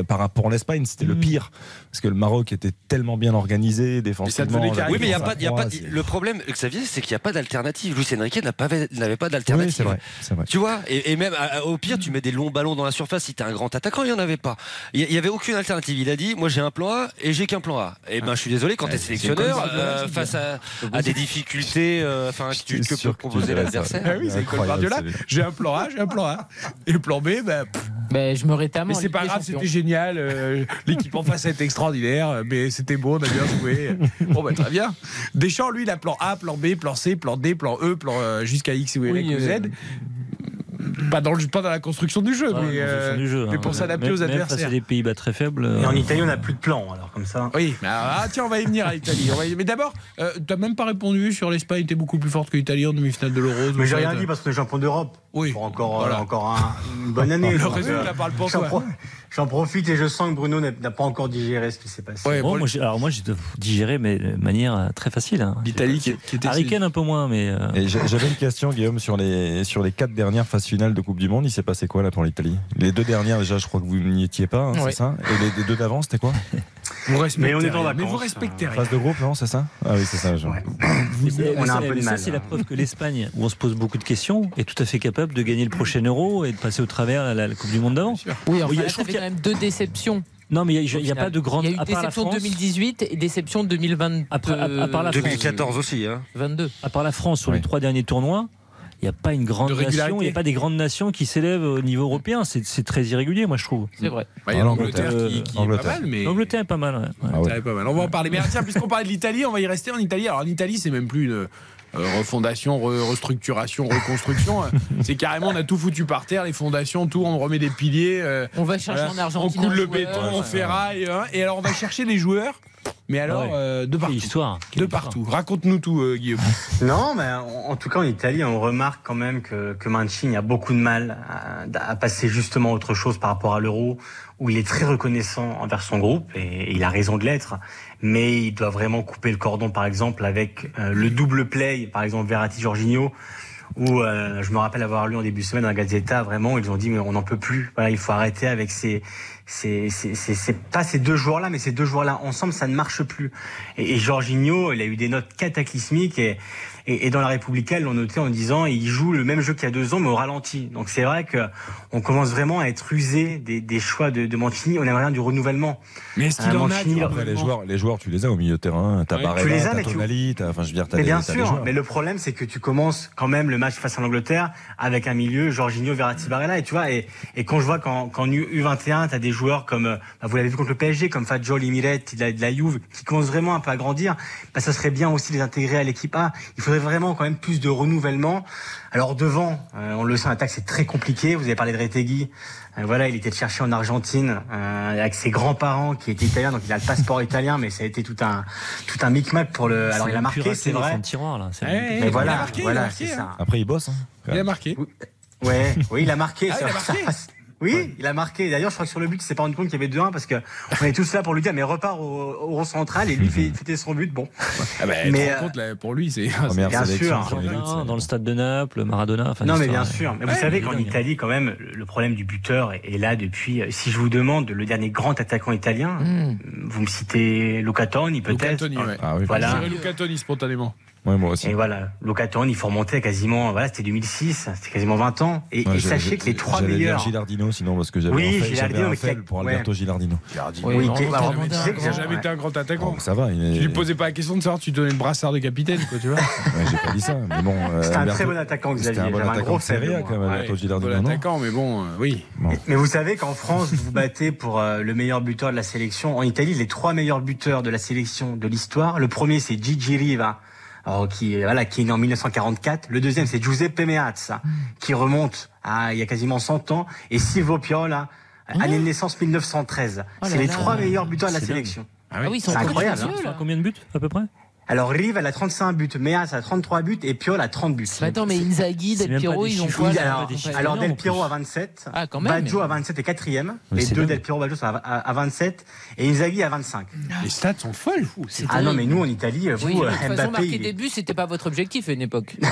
Par rapport à l'Espagne, c'était le pire. Parce que le Maroc était tellement bien organisé défensivement. Oui, mais il y a pas, y le problème, Xavier, c'est qu'il n'y a pas d'alternative. Luis Enrique n'avait pas d'alternative. Oui, c'est vrai. Tu vois, et, et même au pire, tu mets des longs ballons dans la surface. Si t'es un grand attaquant, il y en avait pas. Il y- il y avait aucune alternative. Il a dit, moi j'ai un plan A et j'ai qu'un plan A. Et ben, je suis désolé quand t'es sélectionneur comme ça, euh, face à, à des difficultés, euh, enfin, tu- que tu proposer l'adversaire. Ah oui, c'est Guardiola. J'ai un plan A, j'ai un plan A. Et le plan B, ben, pff, Ben, je me rétame. mais c'est pas grave, c'était génial. euh, L'équipe en face a été extraordinaire, mais c'était beau, on a bien joué. Bon, ben très bien. Deschamps, lui, il a plan A, plan B, plan C, plan D, plan E, plan euh, jusqu'à X ou Y Oui, ou euh, Z. Pas dans, le, pas dans la construction du jeu, Ah, mais, euh, fond du jeu, mais hein. pour s'adapter aux même face adversaires. à des Pays-Bas très faibles. Et en euh, Italie, on n'a plus de plan, alors comme ça. Oui, mais ah, tiens, on va y venir à l'Italie. Y- Mais d'abord, euh, t'as même pas répondu sur l'Espagne était beaucoup plus forte que l'Italie en demi-finale de l'Euro. Mais j'ai rien dit parce qu'on est champion d'Europe. Oui. pour encore, Voilà. encore un- une bonne année. Le résultat euh, parle pour j'en toi. pro- J'en profite et je sens que Bruno n'a pas encore digéré ce qui s'est passé. Ouais, Bon, bon, moi, j'ai- alors moi, j'ai digéré, mais de manière euh, très facile. Hein. L'Italie qui, qui était. Harry Kane un peu moins, mais euh, j'avais une question, Guillaume, sur les, sur les quatre dernières phases finales de Coupe du Monde. Il s'est passé quoi là pour l'Italie? Les deux dernières, déjà, je crois que vous n'y étiez pas, hein, Ouais. c'est ça? Et les, les deux d'avant, c'était quoi? Vous respectez Mais on est en rien. Mais vous respectez rien. Phase de groupe, non C'est ça? Ah oui, c'est ça. je- Ouais. On a un peu de ça, mal, c'est là. la preuve que l'Espagne, où on se pose beaucoup de questions, est tout à fait capable de gagner le prochain Euro et de passer au travers la, la Coupe du Monde d'avant. Oui, enfin, là, je trouve qu'il quand y a- même deux déceptions. Non, mais il n'y a, pas de grande. Il y a eu la déception France, 2018 et déception 2022. Après- à- à part la France. 2014 aussi. Hein. 22. À part la France sur Oui. les trois derniers tournois, il n'y a pas une grande De nation, il n'y a pas des grandes nations qui s'élèvent au niveau européen. C'est très irrégulier, moi je trouve. C'est vrai. Bah, il y a Ah, l'Angleterre qui, est pas Angleterre. mal, mais. L'Angleterre est pas mal. ouais. Ouais. Ah ouais. L'Angleterre est pas mal. On va en parler. Mais tiens, puisqu'on parlait de l'Italie, on va y rester en Italie. Alors l'Italie, c'est même plus une euh, refondation, re- restructuration, reconstruction. c'est carrément, on a tout foutu par terre, les fondations, tout, on remet des piliers. euh, On va chercher voilà. en Argentine. On coule le joueur. béton, on ferraille. hein, et alors, on va chercher des joueurs. Mais alors, Ouais. euh, de Quelle partout. histoire. De partout. Raconte-nous tout, euh, Guillaume. Non, mais en, en tout cas en Italie, on remarque quand même que, que Mancini a beaucoup de mal à, à passer justement autre chose par rapport à l'euro, où il est très reconnaissant envers son groupe, et, il a raison de l'être, mais il doit vraiment couper le cordon, par exemple, avec euh, le double play, par exemple Verratti-Jorginho, où euh, je me rappelle avoir lu en début de semaine la Gazeta, vraiment, ils ont dit mais on n'en peut plus, voilà, il faut arrêter avec ces c'est c'est pas ces deux joueurs là mais ces deux joueurs là ensemble ça ne marche plus. Et, et Jorginho il a eu des notes cataclysmiques et et, et dans la Républicaine l'ont noté en disant il joue le même jeu qu'il y a deux ans mais au ralenti donc c'est vrai que on commence vraiment à être usé des, des choix de, de Mancini on aimerait rien du renouvellement Mais est-ce qu'il qu'il en a a du Après, les joueurs, les joueurs, tu les as au milieu de terrain. T'as Ouais. Barella, Tu les as, t'as mais tu- Tonali, t'as- enfin, je veux dire, t'as mais des, bien des sûr, mais le problème c'est que tu commences quand même le match face à l'Angleterre avec un milieu Jorginho, Verratti, Barella et tu vois et, et quand je vois qu'en qu'en U- U21 t'as des joueurs comme euh, bah, vous l'avez vu contre le PSG comme Fadjol, Miretti, de la, de la Juve qui commencent vraiment un peu à grandir, bah, ça serait bien aussi de les intégrer à l'équipe A. Il faudrait vraiment quand même plus de renouvellement. Alors devant, euh, on le sait, en attaque c'est très compliqué. Vous avez parlé de Retegui. Euh, voilà, il était de chercher en Argentine euh, avec ses grands-parents qui étaient italiens, donc il a le passeport italien, mais ça a été tout un tout un micmac pour le. Alors il a marqué, c'est vrai. tiroir, là. Mais il a voilà, marqué, il voilà, c'est hein. ça. Après, ils bossent. hein. Il a marqué. Ouais, oui, il a marqué. Ah, il a ça- marqué. ça- Oui, il a marqué. D'ailleurs, je crois que sur le but, il s'est pas rendu compte qu'il y avait 2-1 parce que on est tous là pour lui dire, mais repart au, au rond central et lui fait, fêter son but. Bon. Ah bah, Mais, euh, compte, là, pour lui, c'est. Bien sélection, sûr. but, dans le stade de Naples, Maradona. Enfin, non, mais bien sûr. Mais vous savez qu'en dingue. Italie, quand même, le problème du buteur est, est là depuis. euh, Si je vous demande le dernier grand attaquant italien, Mmh. vous me citez Luca Toni, peut-être. Luca Toni, ouais. Ah oui, Voilà. Je dirais Luca Toni spontanément. Ouais, moi aussi. Et voilà, Luca Toni, il faut remonter à quasiment, voilà, c'était 2006, c'était quasiment 20 ans. Et, Ouais, et j'allais- sachez que les trois meilleurs. Gilardino, sinon, parce que j'avais Oui, un fait- Gilardino, j'avais un mais faible pour ouais. Alberto Gilardino. Oui, Oui, non, qui- on alors, demande tu un sais que Il n'a grand. jamais été un grand attaquant. ça va, il est... Tu lui posais pas la question de savoir si tu donnais le brassard de capitaine, quoi, tu vois. Ouais, j'ai pas dit ça, mais bon. euh, C'était un Alberto- très bon attaquant, C'était Xavier. un bon un attaquant faible, quand même. Alberto Gilardino, bon non attaquant, mais bon, euh, oui. Mais vous savez qu'en France, vous vous battez pour euh, le meilleur buteur de la sélection. En Italie, les trois meilleurs buteurs de la sélection de l'histoire. Le premier, c'est Gigi Riva, alors, qui, voilà, qui est né en 1944. Le deuxième, c'est Giuseppe Meazza, qui remonte à il y a quasiment 100 ans. Et Silvio Piola, année de naissance 1913. Oh c'est les là. trois meilleurs buteurs de la sélection. Ah oui, ils sont incroyable, là. Combien de buts, à peu près? Alors Rive, elle a 35 buts, Meazza a 33 buts et Piola a 30 buts. Mais attends, mais Inzaghi, Del Piero, ils ont quoi alors, alors Del Piero à 27, Ah, quand même. Baggio à 27 et quatrième, Mais les c'est deux. Del Piero Baggio sont à, à- à 27 et Inzaghi à 25. Les stats sont folles. C'est Ah non mais nous en Italie, vous Oui, de euh, toute façon, Mbappé, marquer des buts, c'était pas votre objectif à une époque.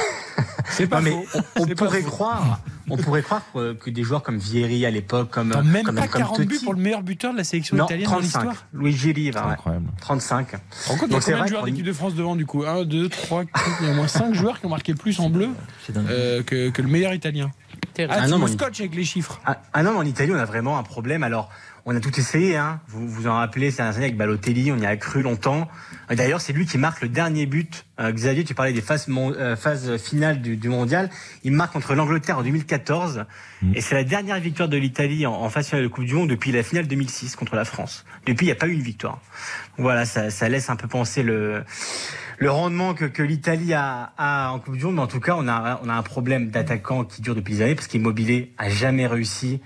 C'est pas Non, mais faux. on, pourrait faux. croire, on pourrait croire que, que des joueurs comme Vieri à l'époque, comme même comme, pas comme 40 buts pour le meilleur buteur de la sélection non italienne dans 35. l'histoire. Luigi Riva, ouais. Incroyable. 35. En compte, il y a Donc, c'est vrai France devant du coup 1, 2, 3, 4, il y a au moins 5 joueurs qui ont marqué plus en bleu euh, que, que le meilleur italien. Ah, Ah tu non, mais- scotches avec les chiffres. Ah, ah non, mais en Italie, on a vraiment un problème. Alors, on a tout essayé, hein. Vous vous en rappelez, c'est un année avec Balotelli, on y a cru longtemps. D'ailleurs, c'est lui qui marque le dernier but. Euh, Xavier, tu parlais des phases, euh, phases finales du, du mondial. Il marque contre l'Angleterre en 2014. Et c'est la dernière victoire de l'Italie en, en phase finale de Coupe du Monde depuis la finale 2006 contre la France. Depuis, il n'y a pas eu une victoire. Voilà, ça, ça laisse un peu penser le, le rendement que, que l'Italie a, a en Coupe du Monde. Mais en tout cas, on a, on a un problème d'attaquant qui dure depuis des années parce qu'Immobilier a jamais réussi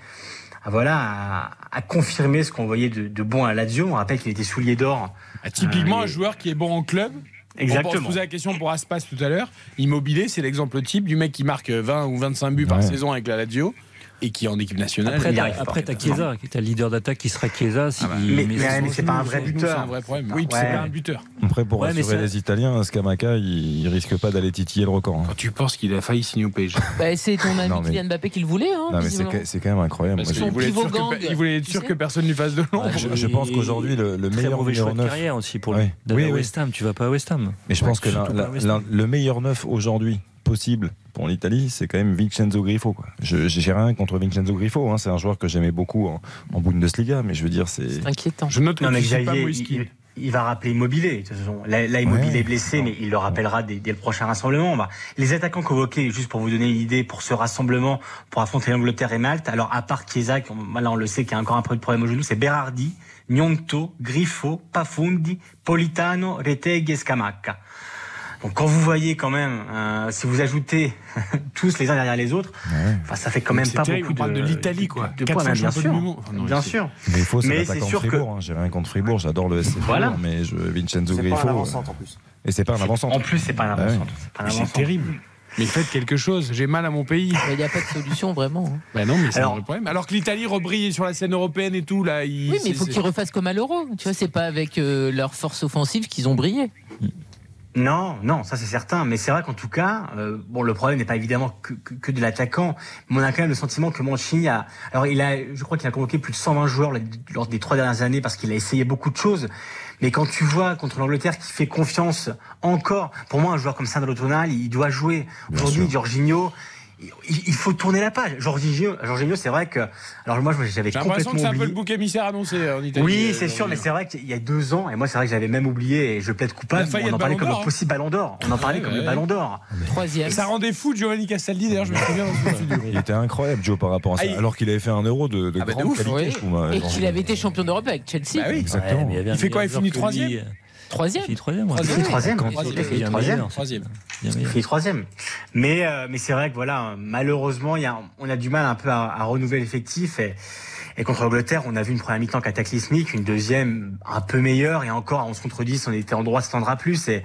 à, voilà, à, à confirmer ce qu'on voyait de, de bon à Lazio. On rappelle qu'il était soulier d'or. Ah, typiquement, Euh, un joueur qui est bon en club Exactement. On se posait la question pour Aspas tout à l'heure. Immobilier, c'est l'exemple type du mec qui marque 20 ou 25 buts par saison avec la Lazio et qui est en équipe nationale. Après, t'as- après, t'as Chiesa, qui est le leader d'attaque qui sera Chiesa. si Ah bah, mais- c'est pas un vrai Nous, C'est buteur. un vrai problème. Oui, Ouais. c'est pas un buteur. Après, pour Ouais, rassurer les Italiens, Scamaca, il, il risque pas d'aller titiller le record. hein. Quand tu penses qu'il a failli signer au PSG. Bah, c'est ton ami Non, mais- Kylian Mbappé qui le voulait. Hein, Non, mais c'est quand même incroyable. Parce Moi, voulait que, il voulait être sûr que personne lui fasse de l'ombre. Je, je pense qu'aujourd'hui, le, meilleur mauvais choix numéro de 9. carrière aussi pour lui. West Ham, tu vas pas à West Ham. Mais je pense que le meilleur neuf aujourd'hui possible pour l'Italie, c'est quand même Vincenzo Griffo. Quoi. Je j'ai rien contre Vincenzo Griffo. hein. C'est un joueur que j'aimais beaucoup en, en Bundesliga, mais je veux dire, c'est. C'est inquiétant. Je note que Non, mais pas il, Kean. il- il va rappeler Immobilier. De toute façon. Là, là, Immobilier Ouais. est blessé, mais il le rappellera dès, dès le prochain rassemblement. Bah, les attaquants convoqués, juste pour vous donner une idée, pour ce rassemblement, pour affronter l'Angleterre et Malte, alors à part Chiesa, qui, on- là on le sait qu'il y a encore un peu de problème au genou, c'est Berardi, Gnonto, Griffo, Pafundi, Politano, Retegui et Scamacca. Donc quand vous voyez quand même, euh, si vous ajoutez tous les uns derrière les autres, Ouais. enfin, ça fait quand même pas terrible, beaucoup on parle de l'Italie, quoi. De, Quatre points, bien sûr. du monde. Enfin, non, bien c'est- sûr. Griffo, c'est Mais l'attaquant c'est de sûr que- Fribourg. hein. J'ai rien contre Fribourg. J'adore le SC Voilà. Fribourg, mais je, Vincenzo C'est pas Griffo. un euh, en plus. Et c'est pas un avançant. En plus, c'est pas un Ah ouais. avançant. C'est pas un Mais C'est avançant. terrible. Mais faites quelque chose. J'ai mal à mon pays. Mais Il n'y a pas de solution vraiment. hein. Bah non, mais c'est Alors- un vrai problème. Alors que l'Italie rebrille sur la scène européenne et tout là. il- Oui, mais il faut qu'ils refassent comme à l'Euro. Tu vois, c'est pas avec euh, leur force offensive qu'ils ont brillé. Non, non, ça c'est certain. Mais c'est vrai qu'en tout cas, euh, bon, le problème n'est pas évidemment que, que, que de l'attaquant, mais on a quand même le sentiment que Mancini a. Alors, il a, je crois qu'il a convoqué plus de 120 joueurs lors des trois dernières années parce qu'il a essayé beaucoup de choses. Mais quand tu vois contre l'Angleterre qui fait confiance encore, pour moi, un joueur comme Sandro Tonali, il doit jouer. Aujourd'hui. Jorginho. Il, faut tourner la page. Jorginho, Jorginho, c'est vrai que. Alors moi, j'avais J'ai l'impression complètement que c'est un peu le bouc émissaire annoncé euh, en Italie. Oui, euh, c'est sûr, mais c'est vrai qu'il y a deux ans, et moi c'est vrai que j'avais même oublié, et je plaide coupable, on en parlait Ballon comme le hein. possible ballon d'or. On en parlait Ouais, comme ouais. le ballon d'or. Troisième. Ça rendait fou Giovanni Castaldi d'ailleurs, je me souviens. Il était incroyable, Joe, par rapport à ça. Ah, Alors qu'il avait fait un euro de, de Ah bah, de grande ouf, qualité, oui. je trouve. moi, Et qu'il avait été champion d'Europe avec Chelsea. Bah oui. Exactement. Il fait quoi, il finit troisième. Troisième. Il finit troisième. Troisième. Troisième. Il fait il y a troisième. Il y a Il. Mais, euh, mais c'est vrai que voilà, malheureusement, il y a, on a du mal un peu à, à renouveler l'effectif. Et, et contre l'Angleterre, on a vu une première mi-temps cataclysmique, une deuxième un peu meilleure. Et encore, à 11 contre 10, on était en droit à plus. Et,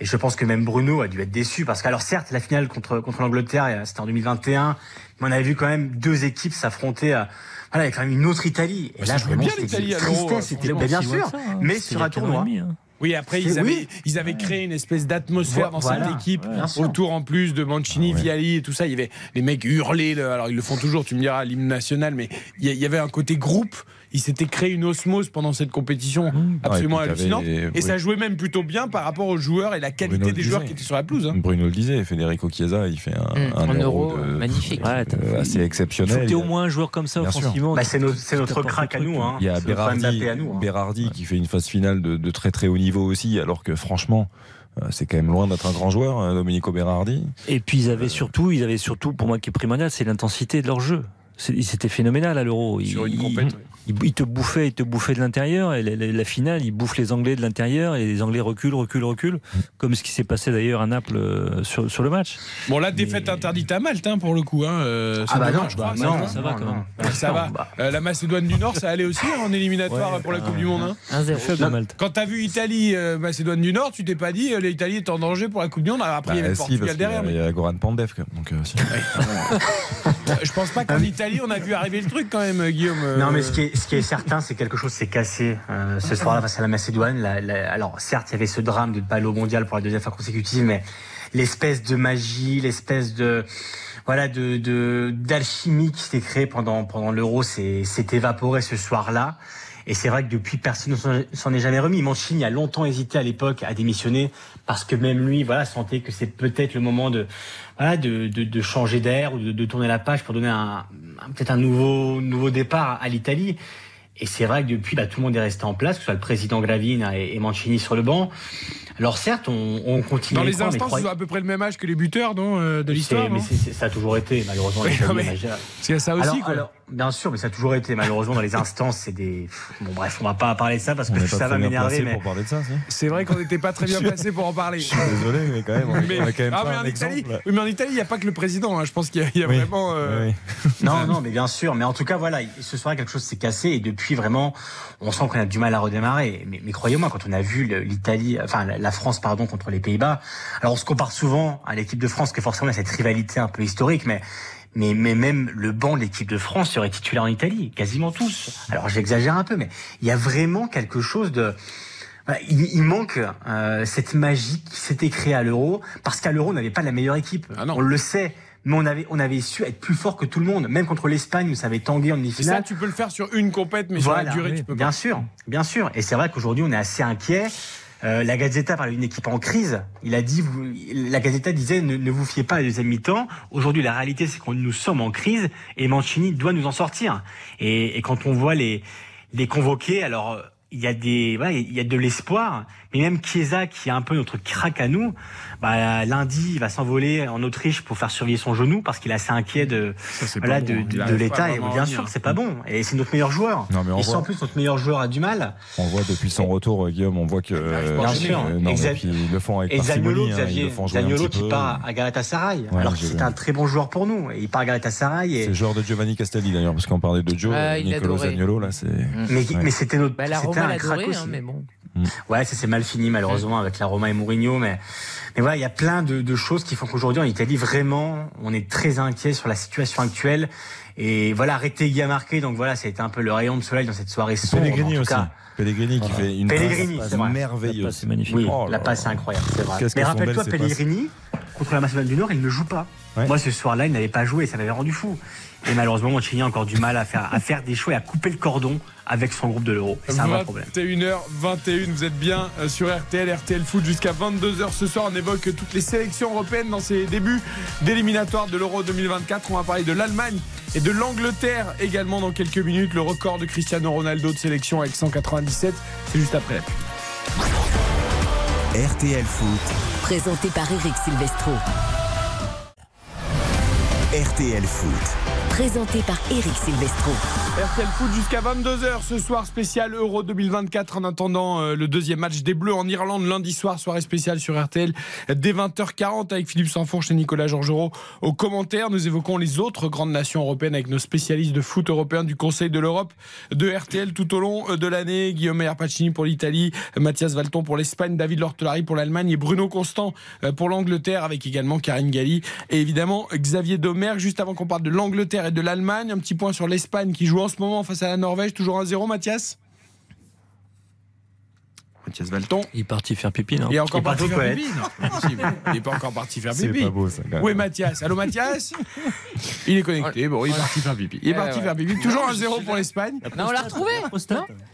et je pense que même Bruno a dû être déçu. Parce que, alors certes, la finale contre, contre l'Angleterre, euh, c'était en 2021. Mais on avait vu quand même deux équipes s'affronter. à- voilà, avec quand même une autre Italie. Et Bah, là, vraiment, bien, c'était l'Italie, une à l'Euro, tristesse. C'était, Franchement, mais bien sûr. hein. Mais C'était sur il y a un tournoi. demi, hein. Oui, après, ils avaient, oui. ils avaient créé une espèce d'atmosphère dans voilà. cette équipe, autour en plus de Mancini, Ah ouais. Viali et tout ça. Il y avait les mecs hurlaient, alors ils le font toujours, tu me diras, l'hymne national, mais il y avait un côté groupe. Il s'était créé une osmose pendant cette compétition absolument et puis hallucinante. Et oui. ça jouait même plutôt bien par rapport aux joueurs et la qualité Bruno des joueurs qui étaient sur la pelouse. hein. Bruno le disait, Federico Chiesa, il fait un, Mmh, un un euro, euro, de- magnifique. Ouais, euh, assez Il faut exceptionnel. que tu aies au moins un joueur comme ça Bien offensivement. Bah, c'est notre, crack à nous. Hein. Il y a Berardi, Mbappé à nous. hein. Berardi qui fait une phase finale de, de très très haut niveau aussi, alors que franchement, euh, c'est quand même loin d'être un grand joueur, Domenico Berardi. Et puis ils avaient surtout, ils avaient surtout, pour moi qui est primordial, c'est l'intensité de leur jeu. C'était phénoménal à l'Euro. Sur une Ils- compète, ils, ils te bouffaient, ils te bouffaient de l'intérieur. Et la, la- la finale, ils bouffent les Anglais de l'intérieur et les Anglais reculent, reculent, reculent, comme ce qui s'est passé d'ailleurs à Naples euh, sur, sur le match. Bon, la défaite interdite à Malte, hein, pour le coup. Hein, euh, Ah bah non, je crois. bah non, ça, va quand non. même. Ça va. Bah, Euh, la Macédoine du Nord, ça allait aussi hein, en éliminatoire Ouais, pour la Coupe du Monde. hein. 1-0. Faible Malte. Quand t'as vu Italie, euh, Macédoine du Nord, tu t'es pas dit euh, l'Italie est en danger pour la Coupe du Monde. Alors Après, il y avait Bah, Portugal derrière. Il mais- y a Goran Pandev. Donc, si. Je pense pas qu'en Italie, on a vu arriver le truc quand même, Guillaume. Non, mais ce qui est, ce qui est certain, c'est que quelque chose s'est cassé euh, ce soir-là face à la Macédoine. Alors, certes, il y avait ce drame de ne mondial pour la deuxième fois consécutive, mais l'espèce de magie, l'espèce de voilà de d'alchimie qui s'était créée pendant pendant l'Euro s'est s'est évaporé ce soir-là. Et c'est vrai que depuis, personne ne s'en- est jamais remis. Mancini a longtemps hésité à l'époque à démissionner parce que même lui, voilà, sentait que c'est peut-être le moment de, voilà, de, de, de changer d'air ou de, de tourner la page pour donner un, un- peut-être un nouveau, nouveau départ à l'Italie. Et c'est vrai que depuis, bah, tout le monde est resté en place, que ce soit le président Gravina et, Mancini sur le banc. Alors certes, on, on continue. Dans les croire, instances, ils ont à peu près le même âge que les buteurs non, euh, de l'histoire. mais ça a toujours été, malheureusement. Oui, mais. C'est ça aussi, alors, quoi. alors, bien sûr, mais ça a toujours été malheureusement dans les instances, c'est des. Bon bref, on va pas parler de ça parce que ça va très bien m'énerver. Mais pour parler de ça, si. C'est vrai qu'on n'était pas très bien placé pour en parler. Je suis désolé, mais quand même, on, Mais- on a quand même ah, pas mais un en exemple. Italie, oui, mais en Italie, il n'y a pas que le président. hein. Je pense qu'il y a, il y a Oui. vraiment. euh, Oui, non, non, mais bien sûr. Mais en tout cas, voilà, ce soir quelque chose s'est cassé et depuis vraiment, on sent qu'on a du mal à redémarrer. Mais, mais croyez-moi, quand on a vu l'Italie, enfin la- la France, pardon, contre les Pays-Bas, alors on se compare souvent à l'équipe de France, que forcément il y a cette rivalité un peu historique, mais mais, mais même le banc de l'équipe de France serait titulaire en Italie, quasiment tous. Alors j'exagère un peu, mais il y a vraiment quelque chose de voilà, il, manque euh, cette magie qui s'était créée à l'Euro, parce qu'à l'Euro, on n'avait pas la meilleure équipe. Ah on le sait. Mais on avait, on avait su être plus fort que tout le monde. Même contre l'Espagne, où ça avait tangué en Et ça, demi-finale. tu peux le faire sur une compète, mais sur la durée, tu peux Bien pas. sûr, bien sûr. Et c'est vrai qu'aujourd'hui, on est assez inquiet. Euh, la Gazzetta parlait d'une équipe en crise. Il a dit, la Gazzetta disait, ne, vous fiez pas à la deuxième mi-temps. Aujourd'hui, la réalité, c'est que nous sommes en crise et Mancini doit nous en sortir. Et, quand on voit les, les convoqués, alors il y a des, voilà, il y a de l'espoir. Mais même Chiesa, qui est un peu notre crack à nous, bah, lundi, il va s'envoler en Autriche pour faire surveiller son genou parce qu'il est assez inquiet de, Ça, c'est voilà, de, bon. de- pas l'état. Et bien sûr, c'est pas bon. Et c'est notre meilleur joueur. Non, mais on Et si voit- en plus notre meilleur joueur a du mal, On voit depuis son retour, euh, Guillaume, on voit que. euh, Bien sûr. euh, non, Exa- ils le font avec et Zaniolo, hein, Xavier, Zaniolo qui peu. part à Galatasaray, Ouais, alors que c'est un très bon joueur pour nous. Et il part à Galatasaray. C'est Et... le joueur de Giovanni Castelli d'ailleurs, parce qu'on parlait de Joe, Ah, l'adorait. Zaniolo, là, c'est. Mais, Ouais. mais c'était notre. L'adorait, aussi. hein, mais bon. Ouais, ça s'est mal fini malheureusement avec la Roma et Mourinho, mais mais voilà, il y a plein de, de choses qui font qu'aujourd'hui en Italie vraiment, on est très inquiet sur la situation actuelle. Et voilà, Retegui a marqué, donc voilà, ça a été un peu le rayon de soleil dans cette soirée sombre. en Pellegrini tout aussi. cas. Pellegrini qui fait une Pellegrini, passe c'est vrai. merveilleuse. C'est magnifique. Oui, Oh la passe est incroyable, c'est vrai. Qu'est-ce Mais rappelle-toi, passes. Pellegrini, contre la Macédoine du Nord, il ne joue pas. Ouais. Moi, ce soir-là, il n'avait pas joué ça m'avait rendu fou. Et malheureusement, Mancini a encore du mal à faire, à faire des choix et à couper le cordon avec son groupe de l'Euro. Et c'est un vrai problème. 21h21, vous êtes bien euh, sur RTL, RTL Foot jusqu'à 22h ce soir. On évoque toutes les sélections européennes dans ces débuts d'éliminatoire de l'Euro 2024. On va parler de l'Allemagne et de l'Angleterre également dans quelques minutes. Le record de Cristiano Ronaldo de sélection avec 197, c'est juste après la pub. RTL Foot, Présenté par Eric Silvestro. RTL Foot. Présenté par Eric Silvestro. RTL Foot jusqu'à 22h ce soir spécial Euro 2024 en attendant euh, le deuxième match des Bleus en Irlande lundi soir soirée spéciale sur RTL dès 20h40 avec Philippe Sanfourche et Nicolas Georgerot aux commentaires. Nous évoquons les autres grandes nations européennes avec nos spécialistes de foot européen du Conseil de l'Europe de RTL tout au long euh, de l'année. Guillaume Meyer Pacini pour l'Italie Mathias Valton pour l'Espagne David Lortelari pour l'Allemagne et Bruno Constant euh, pour l'Angleterre avec également Karine Galli et évidemment Xavier Domer juste avant qu'on parle de l'Angleterre et de l'Allemagne. Un petit point sur l'Espagne qui joue en ce moment face à la Norvège. Toujours 1-0 Mathias? Mathias Valton Il est parti faire pipi, non il est encore Il parti faire pipi non, c'est. Il est pas encore parti faire C'est pipi pas beau ça. quand même. où est Mathias? Allô Mathias? Il est connecté, bon il est parti faire pipi. Il est parti ouais. faire pipi, toujours 1-0 pour l'Espagne. Non, on l'a retrouvé.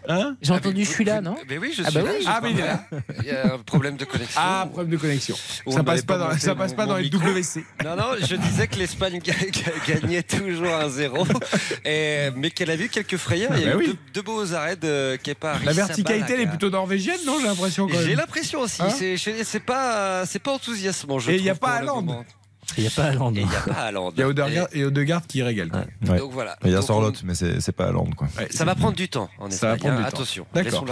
Hein? J'ai entendu celui-là, non? Mais oui, je Ah suis bah là. oui. je Ah mais il est là. Il y a un problème de connexion. Ah, problème de connexion. On Ça passe pas dans, ça passe pas dans les micro. WC. Non, non, je disais que l'Espagne ga- ga- gagnait toujours 1-0, et- mais qu'elle a eu quelques frayeurs. Il y a Ah bah eu oui. deux, deux beaux arrêts de Kepa La verticalité elle est plutôt norvégienne, non J'ai l'impression quand J'ai l'impression aussi. Hein c'est- pas, c'est pas enthousiasmant. Je Et il y a pas moment. Il n'y a pas Haaland. Et il n'y a pas Haaland. Il y a Odegaard et Odegaard qui régale. quoi. Ouais. Donc voilà. Il y a Sorlotte, mais c'est pas à Londres quoi. Ouais, Ça va prendre du temps en Ça va Espagne. prendre hein, du temps. Attention. D'accord.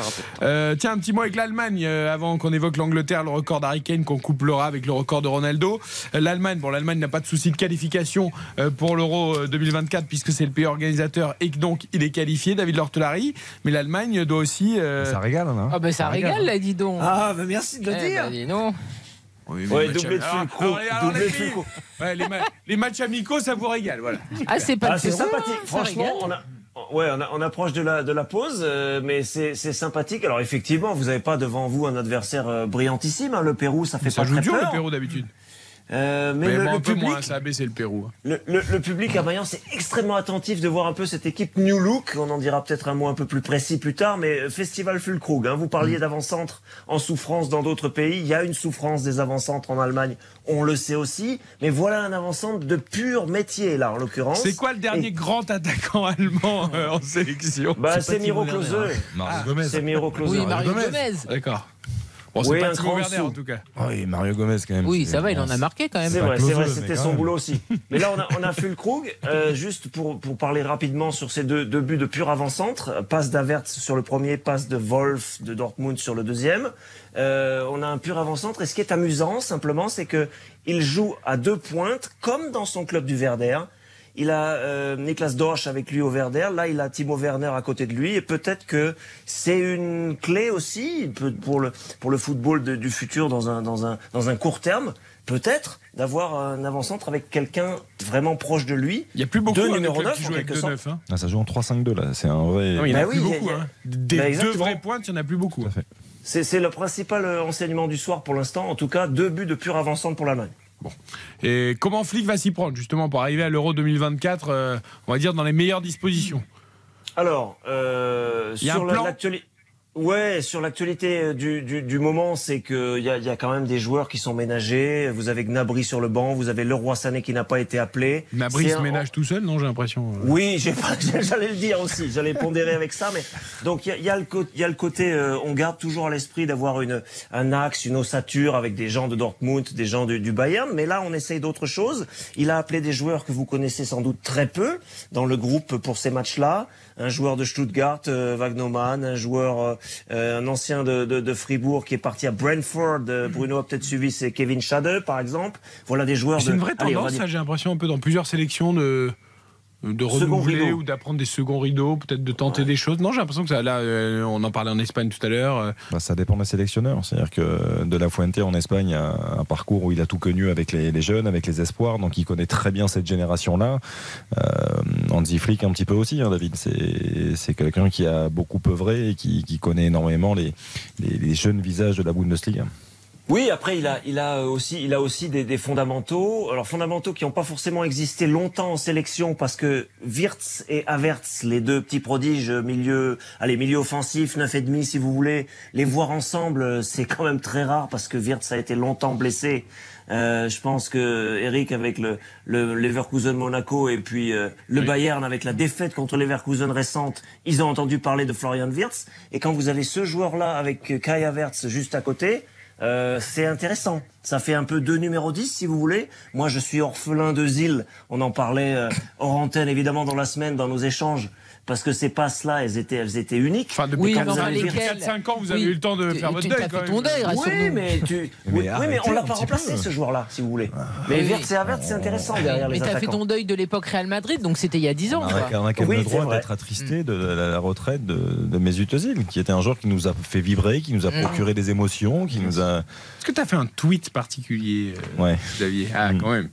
Euh, tiens, un petit mot avec l'Allemagne euh, avant qu'on évoque l'Angleterre, le record d'Harry Kane qu'on couplera avec le record de Ronaldo. Euh, L'Allemagne, bon, l'Allemagne n'a pas de souci de qualification euh, pour l'Euro euh, 2024 puisque c'est le pays organisateur et que donc il est qualifié, David Lortelari. Mais l'Allemagne doit aussi. euh, Ça régale, hein Ah, bah ça régale, là, dis donc. Ah, bah merci de le Eh, dire. bah, dis donc. Oui, mais Ouais, les matchs- doublé de alors- Fulcro, alors, alors, doublé les de filles, Fulcro. ouais, les, ma- les matchs amicaux, ça vous régale, voilà. Ah, c'est pas Ah, c'est sympathique. ça Franchement, on a. Ouais, on, a- on approche de la, de la pause, euh, mais c'est c'est sympathique. Alors effectivement, vous n'avez pas devant vous un adversaire euh, brillantissime. hein. Le Pérou, ça fait Ça pas joue très dur peur. le Pérou d'habitude. Euh, mais, Mais, le, bon, le un peu public, moins, ça a baissé le Pérou. le, le- le public à Mayence est extrêmement attentif de voir un peu cette équipe New Look. On en dira peut-être un mot un peu plus précis plus tard, mais Festival Fulkrug. Hein, vous Mm. parliez d'avant-centre en souffrance dans d'autres pays. Il y a une souffrance des avant-centres en Allemagne. On le sait aussi. Mais voilà un avant-centre de pur métier, là, en l'occurrence. C'est quoi le dernier Et- grand attaquant allemand euh, en sélection? Bah, C'est Miro Klose. Mario Gomez. C'est Miro Klose. Oui. Mario Gomez. D'accord. Bon, c'est Oui, pas Werner en tout cas. Oui, Mario Gomez quand même. Oui, ça va, il en a marqué quand même. C'est vrai, c'est c'était quand son même. boulot aussi. Mais là, on a, on a Fulkrug, euh, juste pour, pour parler rapidement sur ces deux, deux buts de pur avant-centre. Passe d'Avertz sur le premier, passe de Wolf de Dortmund sur le deuxième. Euh, on a un pur avant-centre. Et ce qui est amusant, simplement, c'est que il joue à deux pointes, comme dans son club du Werder. Il a euh, Niklas Dorsch avec lui au Werder. Là, il a Timo Werner à côté de lui. Et peut-être que c'est une clé aussi pour le, pour le football de- du futur dans un, dans, un, dans un court terme. Peut-être d'avoir un avant-centre avec quelqu'un vraiment proche de lui. Il n'y a plus beaucoup hein, de numéros clubs neuf, qui en quelque sorte. neufs. hein. Ah, ça joue en 3-5-2 là, c'est un vrai. Non, il n'y en a Bah plus oui, beaucoup. il y a- hein. Des Bah, deux vraies pointes, il n'y en a plus beaucoup. C'est le principal euh, enseignement du soir pour l'instant. En tout cas, deux buts de pur avant-centre pour l'Allemagne. Et comment Flick va s'y prendre justement pour arriver à l'Euro 2024, euh, on va dire dans les meilleures dispositions? Alors, euh, sur l'actualité. Ouais, sur l'actualité euh, du, du, du moment, c'est que il y a, y a quand même des joueurs qui sont ménagés. Vous avez Gnabry sur le banc, vous avez Leroy Sané qui n'a pas été appelé. C'est se un- ménage tout seul, non J'ai l'impression. euh. Oui, j'allais le dire aussi. J'allais pondérer avec ça, mais donc il y a, y a le côté, il y a le côté, euh, on garde toujours à l'esprit d'avoir une un axe, une ossature avec des gens de Dortmund, des gens du, du Bayern, mais là on essaye d'autre chose. Il a appelé des joueurs que vous connaissez sans doute très peu dans le groupe pour ces matchs-là. Un joueur de Stuttgart, euh, Wagnoman, un joueur, euh, un ancien de, de, de Fribourg qui est parti à Brentford. euh, Bruno a peut-être suivi, c'est Kevin Schade, par exemple. Voilà des joueurs. C'est de, une vraie tendance, dire- ça, j'ai l'impression, un peu dans plusieurs sélections de, de Second renouveler ou d'apprendre des seconds rideaux, peut-être de tenter des choses. Non, j'ai l'impression que ça, là, euh, on en parlait en Espagne tout à l'heure. euh, Bah, ça dépend des sélectionneurs. C'est-à-dire que De La Fuente en Espagne a un parcours où il a tout connu avec les, les jeunes, avec les espoirs, donc il connaît très bien cette génération-là. Euh, Hansi Flick un petit peu aussi, hein, David. C'est c'est quelqu'un qui a beaucoup œuvré et qui, qui connaît énormément les, les, les jeunes visages de la Bundesliga. Oui, après il a, il a aussi, il a aussi des, des fondamentaux. Alors fondamentaux qui n'ont pas forcément existé longtemps en sélection parce que Wirtz et Havertz, les deux petits prodiges milieu, allez milieu offensif, neuf et demi si vous voulez, les voir ensemble, c'est quand même très rare parce que Wirtz a été longtemps blessé. Euh, je pense que Eric avec le, le Leverkusen Monaco et puis euh, le Bayern avec la défaite contre Leverkusen récente, ils ont entendu parler de Florian Wirtz. Et quand vous avez ce joueur-là avec euh, Kai Havertz juste à côté, euh, c'est intéressant. Ça fait un peu deux numéros 10 si vous voulez. Moi je suis orphelin de Zil. On en parlait euh, hors antenne évidemment dans la semaine dans nos échanges parce que ces passes-là elles étaient elles étaient uniques. Enfin, depuis Oui, quand mais vous enfin, avez lesquels 4-5 ans, vous avez Oui. eu le temps de Tu- faire tu- votre t'as deuil. fait quand ton même. deuil, rassure-nous. Oui, mais tu, oui, Mais oui, mais on l'a pas remplacé peu. ce joueur-là, si vous voulez. Oui, Mais. Wirtz et Havertz, c'est intéressant derrière les Mais t'as fait ton deuil de l'époque Real Madrid, donc c'était il y a 10 ans. On a, quand même le c'est droit d'être attristé de la, retraite de, Mesut Özil, qui était un joueur qui nous a fait vibrer, qui nous a Mm. procuré des émotions, qui nous a. Est-ce que tu as fait un tweet particulier, euh. Xavier? Ah, Mm. quand même.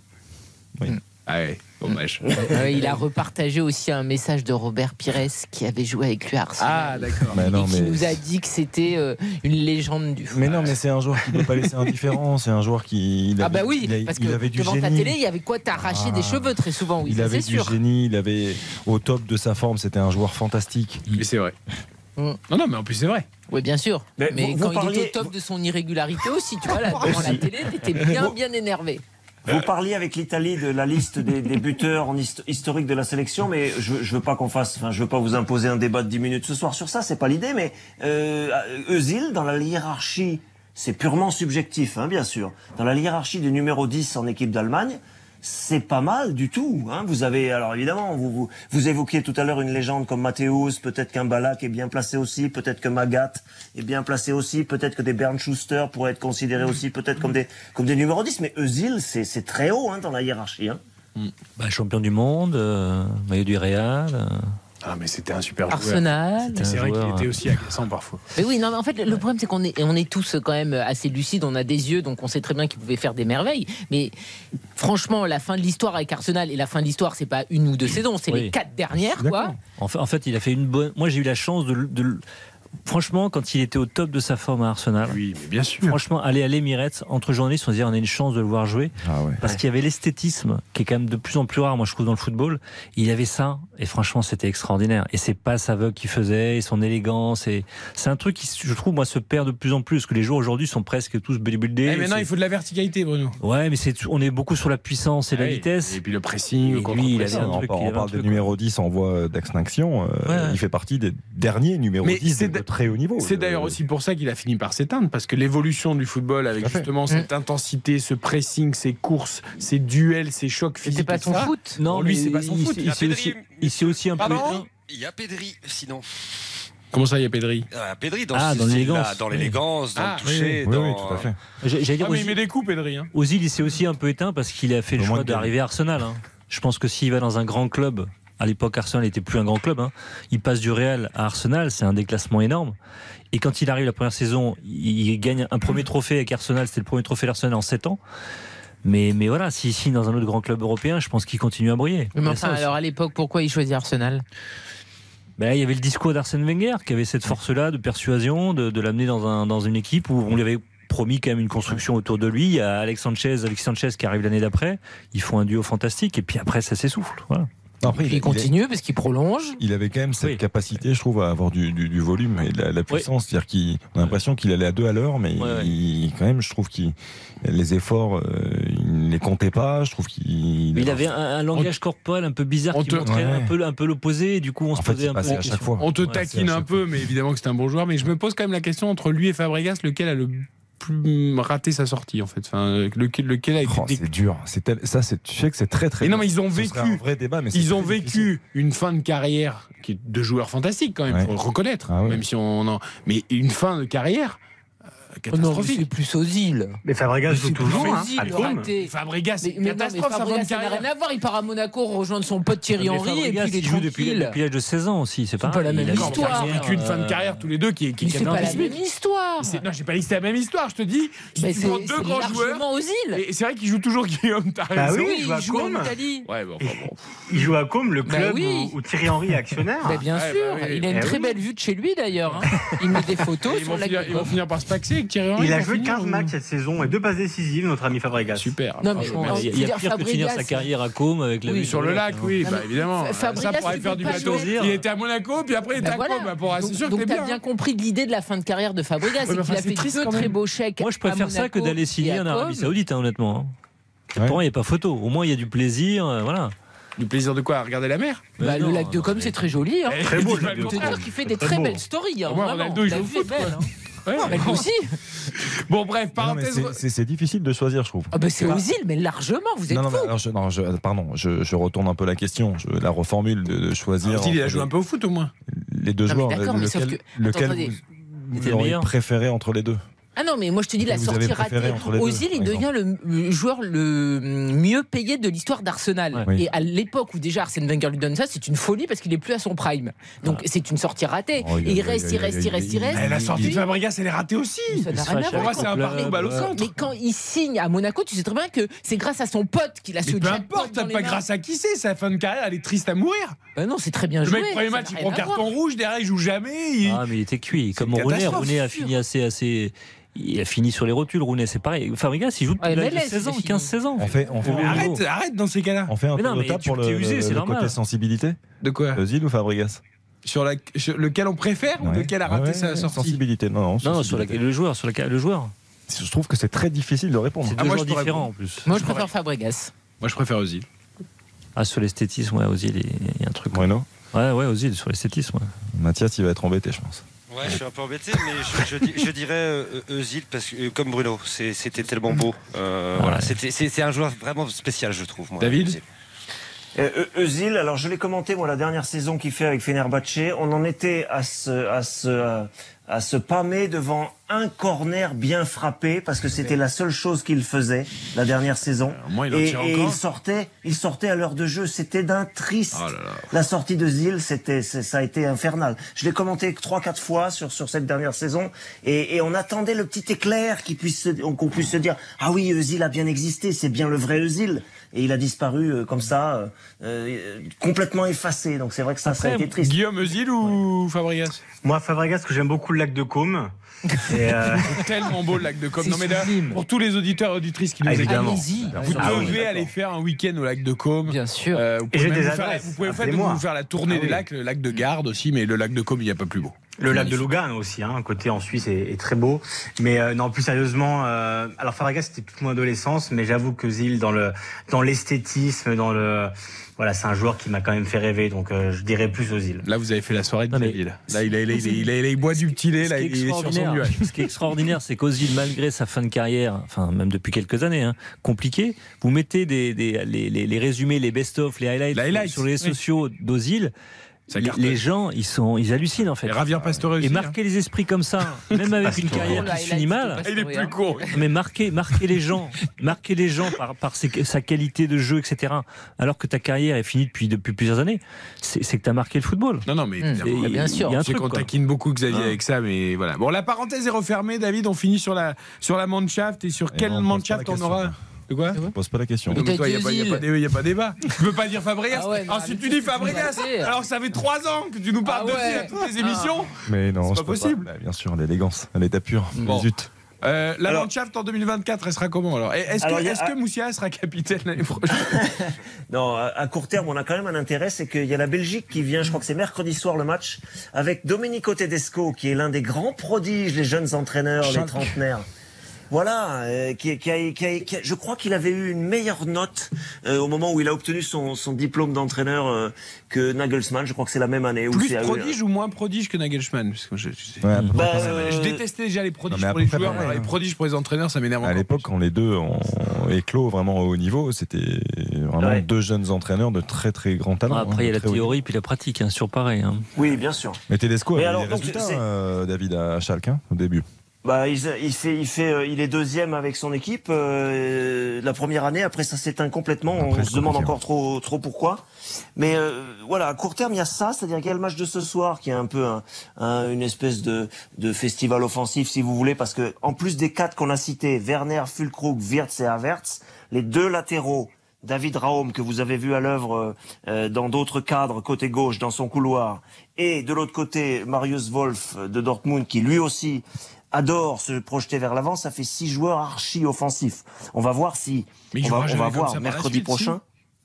Oui. Ah ouais, dommage. Euh, il a repartagé aussi un message de Robert Pires qui avait joué avec lui à Arsenal. Ah, d'accord. Mais non, et qui mais- nous a dit que c'était euh, une légende du foot. Mais non, mais c'est un joueur qui ne peut pas laisser indifférent. C'est un joueur qui. il Ah bah oui, il a- parce il que avait du devant ta télé, il y avait quoi T'arracher Ah. des cheveux très souvent, oui, il avait du sûr. génie, il avait au top de sa forme, c'était un joueur fantastique. Mais c'est vrai. Mm. Non, non, mais en plus, c'est vrai. Oui, bien sûr. Mais Mais, vous- quand vous il était parliez- au top de son irrégularité aussi, tu vois, là, devant la télé, t'étais bien, bien énervé. Vous parliez avec l'Italie de la liste des, buteurs en hist- historique de la sélection, mais je, je veux pas qu'on fasse, enfin, je veux pas vous imposer un débat de 10 minutes ce soir sur ça, c'est pas l'idée, mais euh, Özil, dans la hiérarchie, c'est purement subjectif, hein, bien sûr. Dans la hiérarchie du numéro 10 en équipe d'Allemagne, c'est pas mal du tout. Hein. Vous avez, alors évidemment, vous, vous, vous évoquiez tout à l'heure une légende comme Matthäus, peut-être qu'un Balak est bien placé aussi, peut-être que Magat est bien placé aussi, peut-être que des Bernd Schuster pourraient être considérés aussi, peut-être comme des, comme des numéros 10, mais Özil, c'est, très haut hein, dans la hiérarchie. Hein. Bah, champion du monde, euh, maillot du Real. euh, Ah, mais c'était un super joueur. Arsenal. C'est vrai qu'il était hein. aussi agaçant parfois. Mais oui, non, mais en fait, le problème, c'est qu'on est, on est tous quand même assez lucides, on a des yeux, donc on sait très bien qu'il pouvait faire des merveilles. Mais franchement, la fin de l'histoire avec Arsenal, et la fin de l'histoire, c'est pas une ou deux saisons, c'est Oui. les quatre dernières, quoi. En fait, en fait, il a fait une bonne. Moi, j'ai eu la chance de, de le- Franchement, quand il était au top de sa forme à Arsenal, Oui, mais bien sûr. franchement, aller à l'Emirates, entre journalistes, on se dit on a une chance de le voir jouer. Ah ouais. Parce qu'il y avait l'esthétisme, qui est quand même de plus en plus rare, moi je trouve, dans le football. Il y avait ça, et franchement, c'était extraordinaire. Et ses passes aveugles qu'il faisait, et son élégance, et c'est un truc qui, je trouve, moi, se perd de plus en plus. Que les joueurs aujourd'hui sont presque tous bodybuildés. Eh, maintenant, il faut de la verticalité, Bruno. Ouais, mais c'est, on est beaucoup sur la puissance et la Ouais, vitesse. Et puis le pressing, Et lui, il avait un on, truc, on parle des truc, numéros 10 en voie d'extinction. euh, Ouais. Il fait partie des derniers numéros Mais 10 c'est très haut niveau. C'est d'ailleurs aussi pour ça qu'il a fini par s'éteindre, parce que l'évolution du football, avec fait. justement cette intensité, ce pressing, ces courses, ces duels, ces chocs physiques. C'était pas son foot. Non, lui, c'est pas son il- foot. Il, s'est aussi, il s'est aussi un peu Pardon éteint. Il y a Pedri, sinon. Comment ça, il y a Pedri? Ah, Pedri dans, Ah, dans l'élégance. dans l'élégance, dans Ah, le toucher, Oui, dans. oui, tout à fait. J'ai- J'allais dire Ah, mais il met des coups, Pedri. Hein. Ozil, il s'est aussi un peu éteint parce qu'il a fait le choix d'arriver à Arsenal. hein. Je pense que s'il va dans un grand club, à l'époque Arsenal n'était plus un grand club, hein, il passe du Real à Arsenal, c'est un déclassement énorme. Et quand il arrive la première saison, il gagne un premier trophée avec Arsenal, c'était le premier trophée d'Arsenal en 7 ans. Mais, mais voilà, s'il signe dans un autre grand club européen, je pense qu'il continue à briller. Mais enfin, alors à l'époque, pourquoi il choisit Arsenal? Ben, il y avait le discours d'Arsène Wenger qui avait cette force-là de persuasion, de, de l'amener dans, un, dans une équipe où on lui avait promis quand même une construction autour de lui. Il y a Alex Sanchez, Alex Sanchez qui arrive l'année d'après. Ils font un duo fantastique et puis après ça s'essouffle. Voilà. Après, il continue parce qu'il prolonge. il avait quand même cette Oui. capacité, je trouve, à avoir du, du- du volume et de la, la puissance. C'est-à-dire qu'on a l'impression qu'il allait à deux à l'heure, mais Ouais, ouais. il- quand même, je trouve qu'il les efforts, euh, il ne les comptait pas. Je trouve qu'il. Il avait un, un langage corporel un peu bizarre on qui te- montrait Ouais. un peu, un peu l'opposé. Du coup, on se fait, posait il un peu passait la à chaque question. fois. On te Ouais, taquine un peu, mais évidemment que c'est un bon joueur. Mais je me pose quand même la question entre lui et Fabregas, lequel a le plus raté sa sortie en fait enfin, lequel, lequel a été Oh, c'est dur. C'est tel- Ça, c'est. Tu sais que c'est très très. Mais non, mais ils ont vécu- un vrai débat, mais Ils ont difficile. vécu une fin de carrière qui est de joueurs fantastiques quand même, Ouais. faut le reconnaître. Ah. Même si on en... Mais une fin de carrière euh, Oh non, catastrophique. c'est plus Ozil. Mais Fabregas joue C'est toujours. hein. Fabregas, c'est Mais, une mais non, mais Fabregas, ça n'a rien à voir. Il part à Monaco rejoindre son pote Thierry Mais Henry et Fabregas, puis il est il joue depuis, depuis l'âge de 16 ans aussi. C'est C'est pas pas la même histoire. Ils ont vécu une fin de euh, carrière tous les deux qui est qui c'est pas la catastrophique. même histoire. C'est- Non, j'ai pas dit que c'était la même histoire. Je te dis, c'est prends deux c'est grands joueurs. Ozil. Et c'est vrai qu'il joue toujours Guillaume, t'as Bah raison. il joue il en Côme. Italie. Il joue à Côme, le Bah club où, Thierry Henry est actionnaire. Bah, bien sûr, il a une Eh très belle vue de chez lui d'ailleurs. hein. Il met des photos Ils ils vont finir par se paxer avec Thierry Henry. Il a joué finir, 15 ou- matchs cette saison et deux passes décisives, notre ami Fabregas. Super. Non, mais Il y a, pire que de finir sa Fabregas, carrière à Côme avec la Oui, vue sur le lac, oui, Non, bah évidemment. Fa- Fabregas, ça pourrait faire du jouer. Il était à Monaco, puis après il était Bah à voilà. Côme. Bah, pour- c'est Donc, sûr que donc t'es t'as bien. bien compris l'idée de la fin de carrière de Fabregas, mais c'est qu'il a fait deux très beaux chèques. Moi, je préfère ça que d'aller signer en Arabie. Saoudite, hein, honnêtement. hein. Pour moi, il n'y a pas photo. Au moins, il y a du plaisir. euh, voilà. Du plaisir de quoi? À Regarder la mer? Bah, le lac de non, Com, mais- c'est très joli. Hein. Eh, Très beau, le Je peux te contraire. dire qu'il fait des Très beau. belles stories. Hein. Ronaldo, il joue au foot, belle, hein. Ouais, Mais bon. aussi. Bon, bref, parenthèse. c'est- c'est c'est difficile de choisir, je trouve. Ah bah, c'est Pas- Ozil, mais largement, vous êtes Non, non, mais alors, je, non, je- pardon, je, je retourne un peu la question. Je la reformule de, de choisir. Ozil, il a joué un peu au foot au moins. les deux Non, mais joueurs. d'accord, mais sauf lequel que- lequel attendez. vous, auriez préféré entre les deux? Ah non, mais moi je te dis la sortie ratée. Ozil, il devient le le joueur le mieux payé de l'histoire d'Arsenal. Ouais. Et à l'époque où déjà Arsène Wenger lui donne ça, c'est une folie parce qu'il est plus à son prime. Donc c'est une sortie ratée. Oh, Et il reste, il reste, il reste, il reste. La sortie de Fabregas, elle est ratée aussi. Ça n'a rien à voir. c'est un partout balle au centre. Mais quand il signe à Monaco, tu sais très bien que c'est grâce à son pote qu'il a ce peu importe, pas grâce à qui c'est. Sa fin de carrière, elle est triste à mourir. Bah non, c'est très bien Le joué. mec, premier match, il prend carton rouge. Derrière, il joue jamais. Ah, mais il était cuit. Comme Rooney, Rooney a fini assez, assez. Il a fini sur les rotules, Rooney, c'est pareil. Fabregas, il joue depuis Ouais, l'âge de MLS, 16 ans, c'est fini. 15-16 ans. On fait, on fait, arrête, arrête dans ces cas-là. on fait un Mais non, mais tu- pour le, usé, le normal. côté sensibilité. De quoi Ozil ou Fabregas sur, la, sur lequel on préfère ou Ouais. lequel a raté Ouais, sa ouais, sortie Sensibilité, non, non. Sur la- sensibilité. le joueur, sur la- le joueur. Je trouve que c'est très difficile de répondre. C'est Ah, deux moi, joueurs je te différents réponds. en plus. Moi je préfère Fabregas. Moi, je préfère Ozil. Ah, sur l'esthétisme, ouais, Ozil, il y a un truc. Bruno Ouais, ouais, Ozil, sur l'esthétisme. Mathias, il va être embêté, je pense. Ouais, je suis un peu embêté, mais je, je je dirais euh, Özil parce que euh, comme Bruno, c'était tellement beau. Euh, voilà, c'était- c'est c'est un joueur vraiment spécial, je trouve. moi, David. Euh, Özil, alors je l'ai commenté moi la dernière saison qu'il fait avec Fenerbahçe, on en était à se à se à, se pâmer devant un corner bien frappé parce que c'était la seule chose qu'il faisait la dernière saison. Au moins, il en et tire et encore. il sortait, il sortait à l'heure de jeu, c'était d'un triste. Oh là là. La sortie de Zil, c'était, ça a été infernal. Je l'ai commenté trois, quatre fois sur sur cette dernière saison, et, et on attendait le petit éclair qui puisse, se- qu'on puisse se dire, ah oui, Özil a bien existé, c'est bien le vrai Özil, et il a disparu euh, comme ça, euh, euh, complètement effacé. Donc c'est vrai que ça, ça a Après, été triste. Guillaume Ozil ou Fabregas Moi, Fabregas, que j'aime beaucoup le lac de Côme. Et, euh, C'est tellement beau le lac de. C'est Non, mais là, pour tous les auditeurs et auditrices qui nous Ah, écoutent, vous Ah oui, devez d'accord. aller faire un week-end au lac de Com. Bien sûr. Euh, vous Et pouvez j'ai même des vous faire, adresses. vous pouvez faire, vous la tournée Ah des oui. lacs, le lac de Garde aussi, mais le lac de Com, il n'y a pas plus beau. Le lac de Lugano aussi, hein, un côté en Suisse est, est très beau. Mais euh, non, plus sérieusement, euh, alors Fabregas c'était toute mon adolescence, mais j'avoue que Zil dans le dans l'esthétisme, dans le voilà, c'est un joueur qui m'a quand même fait rêver, donc euh, je dirais plus aux îles. Là, vous avez fait la soirée de Non, mais- Xavier, là. Là, il, a- il, a- il, a- il, a- il boit du petit lait, Ce là, qui est il est sur son nuage. ce qui est extraordinaire, c'est qu'Ozil, malgré sa fin de carrière, enfin même depuis quelques années, hein, compliquée, vous mettez des, des- les, les- les résumés, les best-of, les highlights, sur les oui. sociaux d'Ozil. Les, gens, ils sont, ils hallucinent en fait. Et Javier Pastore aussi. Et hein. marquer les esprits comme ça, même avec une carrière qui se finit mal. Il est plus court. Mais marquer, marquer les gens, marquer les gens par, par ses- sa qualité de jeu, etc. Alors que ta carrière est finie depuis, depuis plusieurs années, c'est c'est que tu as marqué le football. Non, non, mais Mmh. bien sûr. Truc. qu'on taquine beaucoup Xavier Ah. avec ça, mais voilà. Bon, la parenthèse est refermée, David. On finit sur la, sur la Mannschaft et sur Et quelle Mannschaft on aura. De quoi Je pose pas la question. Non, mais t'as toi, il n'y a, pas- débat. Tu peux pas dire Fabregas. Ah ouais, non, Ensuite, mais tu dis Fabregas. Alors, ça fait trois ans que tu nous parles Ah de ouais. à toutes les émissions. Mais non, C'est pas possible. Bah, bien sûr, l'élégance, l'état pur. Bon. Zut. Euh, la Alors- Mannschaft en 2024, elle sera comment alors? Est-ce que, que Moussia sera capitaine l'année prochaine? Non, à court terme, on a quand même un intérêt, c'est qu'il y a la Belgique qui vient, je crois que c'est mercredi soir le match, avec Domenico Tedesco, qui est l'un des grands prodiges, les jeunes entraîneurs, les trentenaires. Voilà, euh, qui, qui a, qui a- qui a- je crois qu'il avait eu une meilleure note euh, au moment où il a obtenu son, son diplôme d'entraîneur euh, que Nagelsmann. Je crois que c'est la même année. où Plus prodige ou moins prodige que Nagelsmann Parce que je, je- Ouais, à peu près Bah, euh, je détestais déjà les prodiges pour les joueurs, alors les hein. prodiges pour les entraîneurs, ça m'énerve À l'époque, quand les deux ont éclos vraiment au haut niveau, c'était vraiment Ouais. deux jeunes entraîneurs de très très grand talent. Ah, Après, il y a hein, la très haut théorie puis la pratique, hein, sur pareil. hein. Oui, bien sûr. Mais Tedesco Mais avait alors, des donc, résultats, euh, David, à Schalke, hein, au début. Bah, il, il fait, il fait, euh, il est deuxième avec son équipe euh, la première année. Après, ça s'éteint complètement. Après, on se demande encore trop, trop pourquoi. Mais euh, voilà, à court terme, il y a ça, c'est-à-dire qu'il y a le match de ce soir qui est un peu un, un- une espèce de, de festival offensif, si vous voulez, parce que en plus des quatre qu'on a cités, Werner, Fulkrug, Wirtz et Havertz, les deux latéraux. David Raum, que vous avez vu à l'œuvre euh, dans d'autres cadres, côté gauche, dans son couloir, et de l'autre côté, Marius Wolf de Dortmund, qui lui aussi adore se projeter vers l'avant, ça fait six joueurs archi offensifs. On va voir si Mais il on va, on va voir mercredi suite, prochain.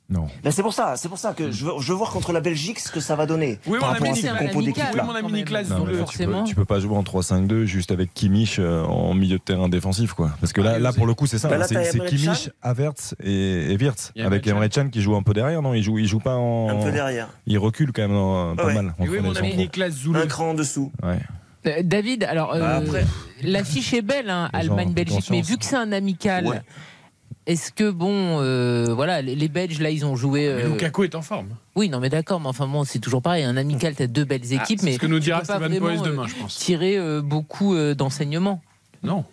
Non. Ben c'est pour ça, c'est pour ça que je veux, je veux voir contre la Belgique ce que ça va donner Oui, par mon rapport ami à cette compo d'équipe Oui, là. mon ami Nicolas, Non, là, tu, peux, tu peux pas jouer en 3-5-2 juste avec Kimmich euh, en milieu de terrain défensif, quoi. Parce que là, Ah, là pour le coup, c'est ça. Bah c'est Kimmich. Havertz et, et Wirtz. Avec Emre Can qui joue un peu derrière, non Il joue, il joue pas en. Un peu derrière, Il recule quand même non, pas Ouais. mal. Oui, mon ami. Nicolas Zoulou. un cran en dessous. Ouais. Euh, David, alors euh, Bah, après- l'affiche est belle, hein, Allemagne-Belgique, mais vu que c'est un amical, Ouais. est-ce que bon, euh, voilà, les, les Belges là, ils ont joué. Mais euh, Lukaku est en forme. Oui, non, mais d'accord, mais enfin bon, c'est toujours pareil. Un amical, t'as deux belles équipes, Ah, c'est mais ce que nous tu dira Stéphane demain, euh, je pense. tirer euh, beaucoup euh, d'enseignements. Non.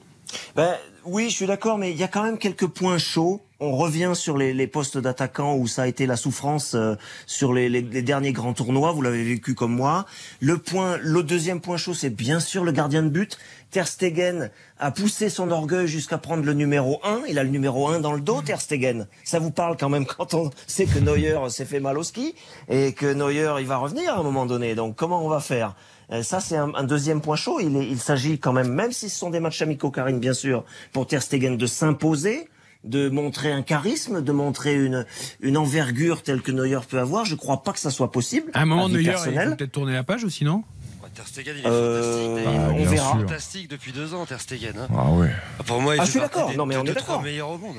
Ben, oui, je suis d'accord, mais il y a quand même quelques points chauds. On revient sur les, les postes d'attaquants où ça a été la souffrance euh, sur les, les- les derniers grands tournois. Vous l'avez vécu comme moi. Le point, le deuxième point chaud, c'est bien sûr le gardien de but. Ter Stegen a poussé son orgueil jusqu'à prendre le numéro 1. Il a le numéro 1 dans le dos, Ter Stegen. Ça vous parle quand même quand on sait que Neuer s'est fait mal au ski et que Neuer, il va revenir à un moment donné. Donc, comment on va faire? Euh, ça, c'est un, un deuxième point chaud. Il, il s'agit quand même, même si ce sont des matchs amicaux, Karine, bien sûr, pour Ter Stegen de s'imposer, de montrer un charisme, de montrer une, une envergure telle que Neuer peut avoir. Je crois pas que ça soit possible. À un moment, Avis Neuer, il peut-être tourner la page aussi, non? Ouais, Ter Stegen, il est Euh, fantastique. d'ailleurs. on Il est verra. fantastique depuis deux ans, Ter Stegen. hein. Ah ouais. Pour moi, il Ah, je suis d'accord. Non, mais on est d'accord. meilleurs au monde.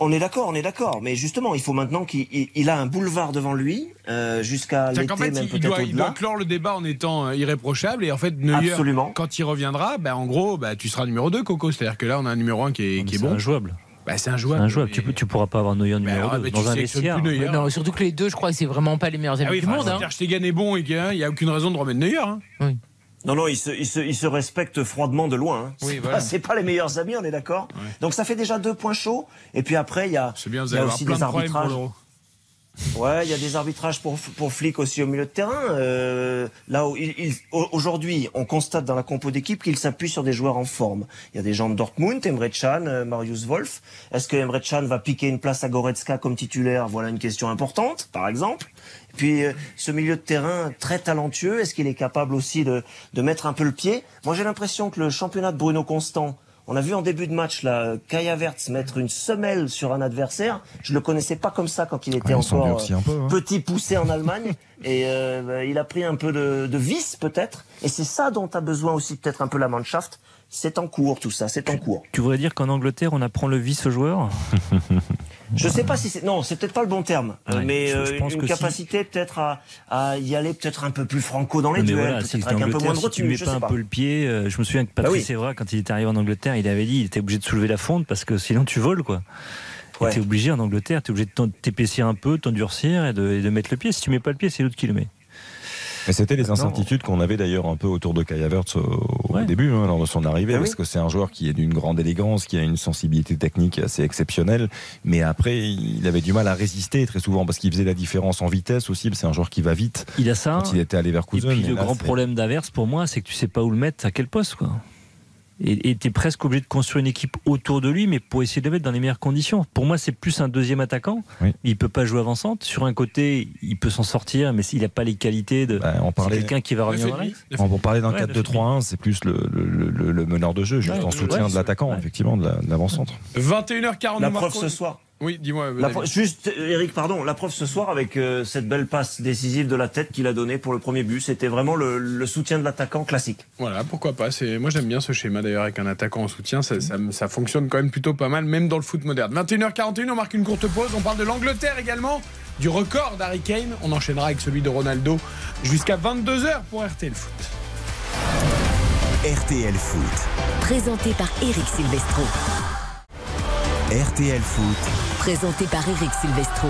On est d'accord, on est d'accord. Mais justement, il faut maintenant qu'il il- il a un boulevard devant lui euh, jusqu'à l'été, qu'en fait, même il peut-être doit, il doit clore le débat en étant euh, irréprochable. Et en fait, Neuer, Absolument. quand il reviendra, bah, en gros, bah, tu seras numéro 2, Coco. C'est-à-dire que là, on a un numéro 1 qui est, qui est C'est bon. injouable. Bah, c'est un C'est joueur. injouable. Tu, peux, tu pourras pas avoir Neuer numéro ah, 2 mais tu dans un vestiaire. Mais non, surtout que les deux, je crois que c'est vraiment pas les meilleurs amis Ah oui, du monde. si hein. Stegen est bon et qu'il n'y a aucune raison de remettre Neuer. hein. Non, non, ils se, ils se, ils se respectent froidement de loin. hein. Oui, c'est voilà. pas, c'est pas les meilleurs amis, on est d'accord. Donc ça fait déjà deux points chauds. Et puis après, il y a, bien, il y aussi des pour arbitrages. Ouais, il y a des arbitrages pour, pour flics aussi au milieu de terrain. Euh, là où il, il- au- aujourd'hui, on constate dans la compo d'équipe qu'il s'appuie sur des joueurs en forme. Il y a des gens de Dortmund, Emre Can, euh, Marius Wolf. Est-ce que Emre Can va piquer une place à Goretzka comme titulaire? Voilà une question importante, par exemple. Et puis euh, ce milieu de terrain très talentueux, est-ce qu'il est capable aussi de, de mettre un peu le pied? Moi, j'ai l'impression que le championnat de Bruno Constant. On a vu en début de match là, Kai Havertz mettre une semelle sur un adversaire. Je le connaissais pas comme ça quand il était Ouais, semble encore peu, hein. petit poussé en Allemagne et euh, il a pris un peu de, de vice peut-être et c'est ça dont a besoin aussi peut-être un peu la Mannschaft c'est en cours tout ça c'est en cours Tu voudrais dire qu'en Angleterre, on apprend le vice aux joueurs Je sais pas si c'est non, c'est peut-être pas le bon terme, euh, Ouais, mais je- je euh, pense une que si. capacité peut-être à, à y aller peut-être un peu plus franco dans les Mais duels, voilà, peut-être si avec un peu moins de si tu retenue. mets je pas sais un peu le pied, euh, je me souviens que Bah Patrice oui. Evra, quand il était arrivé en Angleterre, il avait dit il était obligé de soulever la fonte parce que sinon tu voles quoi. Ouais. Tu es obligé en Angleterre, tu es obligé de t'épaissir un peu, t'endurcir et de, et de mettre le pied. Si tu mets pas le pied, c'est l'autre qui le met. Mais c'était les incertitudes qu'on avait d'ailleurs un peu autour de Kai Havertz au, au Ouais. début, hein, lors de son arrivée, Ah oui. parce que c'est un joueur qui est d'une grande élégance, qui a une sensibilité technique assez exceptionnelle, mais après il avait du mal à résister très souvent parce qu'il faisait la différence en vitesse aussi. C'est un joueur qui va vite. Il a ça. Quand il était à Et Leverkusen. puis mais le là, grand problème d'Averse pour moi, c'est que tu sais pas où le mettre, à quel poste quoi. Et tu es presque obligé de construire une équipe autour de lui, mais pour essayer de le mettre dans les meilleures conditions. Pour moi, c'est plus un deuxième attaquant. Oui. Il peut pas jouer avançante. Sur un côté, il peut s'en sortir, mais s'il n'a pas les qualités de Bah, on c'est parlait. quelqu'un qui va revenir neuf On, parlait d'un Ouais, 4-2-3-1, c'est plus le, le- le- le meneur de jeu, juste Ouais, en soutien ouais, de l'attaquant, ouais. effectivement, de la- de l'avant-centre. 21h40. La preuve ce soir. Oui, dis-moi. Juste, Eric, pardon, la preuve ce soir avec euh, cette belle passe décisive de la tête qu'il a donnée pour le premier but, c'était vraiment le, le soutien de l'attaquant classique. Voilà, pourquoi pas. C'est Moi, j'aime bien ce schéma d'ailleurs avec un attaquant en soutien. Ça, ça- ça fonctionne quand même plutôt pas mal, même dans le foot moderne. 21h41, on marque une courte pause. On parle de l'Angleterre également, du record d'Harry Kane. On enchaînera avec celui de Ronaldo jusqu'à 22h pour RTL Foot. RTL Foot. Présenté par Eric Silvestro. RTL Foot. Présenté par Eric Silvestro.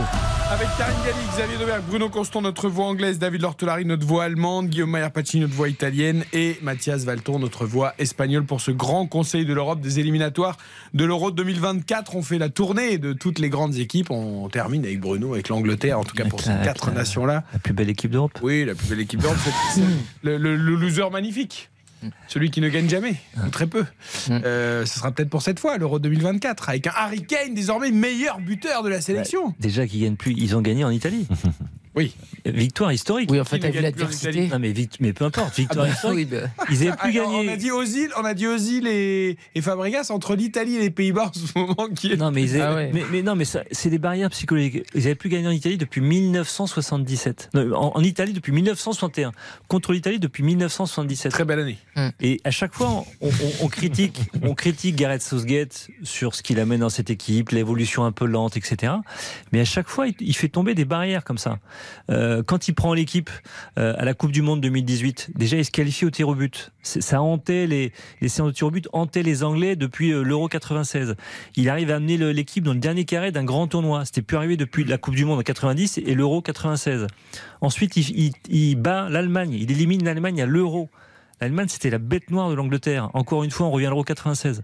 Avec Karine Galli, Xavier Domergue, Bruno Constant, notre voix anglaise, David Lortolari, notre voix allemande, Guillaume Mayer Pacini, notre voix italienne et Mathias Valton, notre voix espagnole pour ce grand conseil de l'Europe des éliminatoires de l'Euro 2024. On fait la tournée de toutes les grandes équipes. On termine avec Bruno, avec l'Angleterre, en tout cas pour ces quatre nations-là. La plus belle équipe d'Europe. Oui, la plus belle équipe d'Europe, le loser magnifique. Celui qui ne gagne jamais, ou très peu. Euh, ce sera peut-être pour cette fois, l'Euro 2024, avec un Harry Kane désormais meilleur buteur de la sélection. Déjà qu'ils gagnent plus, ils ont gagné en Italie. Oui. Victoire historique. Oui, en fait, Qui t'as vu l'adversité. Non, mais, vict- mais peu importe, victoire Ah bah, historique. oui, bah, Ils avaient plus Ah, gagné. On a dit Ozil, on a dit Ozil et, et Fabregas entre l'Italie et les Pays-Bas en ce moment qui est. Non, mais, ils avaient- Ah ouais. mais, mais non, mais ça- c'est des barrières psychologiques. Ils n'avaient plus gagné en Italie depuis 1977. Non, en, en Italie depuis 1961. Contre l'Italie depuis 1977. Très belle année. Et à chaque fois, on, on- on critique, on critique Gareth Southgate sur ce qu'il amène dans cette équipe, l'évolution un peu lente, etc. Mais à chaque fois, il, il fait tomber des barrières comme ça. Euh, quand il prend l'équipe euh, à la Coupe du Monde 2018, déjà il se qualifie au tir au but. Ça hantait les, les séances de tir au but, hantait les Anglais depuis euh, l'Euro 96. Il arrive à amener l'équipe dans le dernier carré d'un grand tournoi. C'était plus arrivé depuis la Coupe du Monde en 90 et l'Euro 96. Ensuite, il, il- il bat l'Allemagne. Il élimine l'Allemagne à l'Euro. L'Allemagne, c'était la bête noire de l'Angleterre. Encore une fois, on revient à l'Euro 96.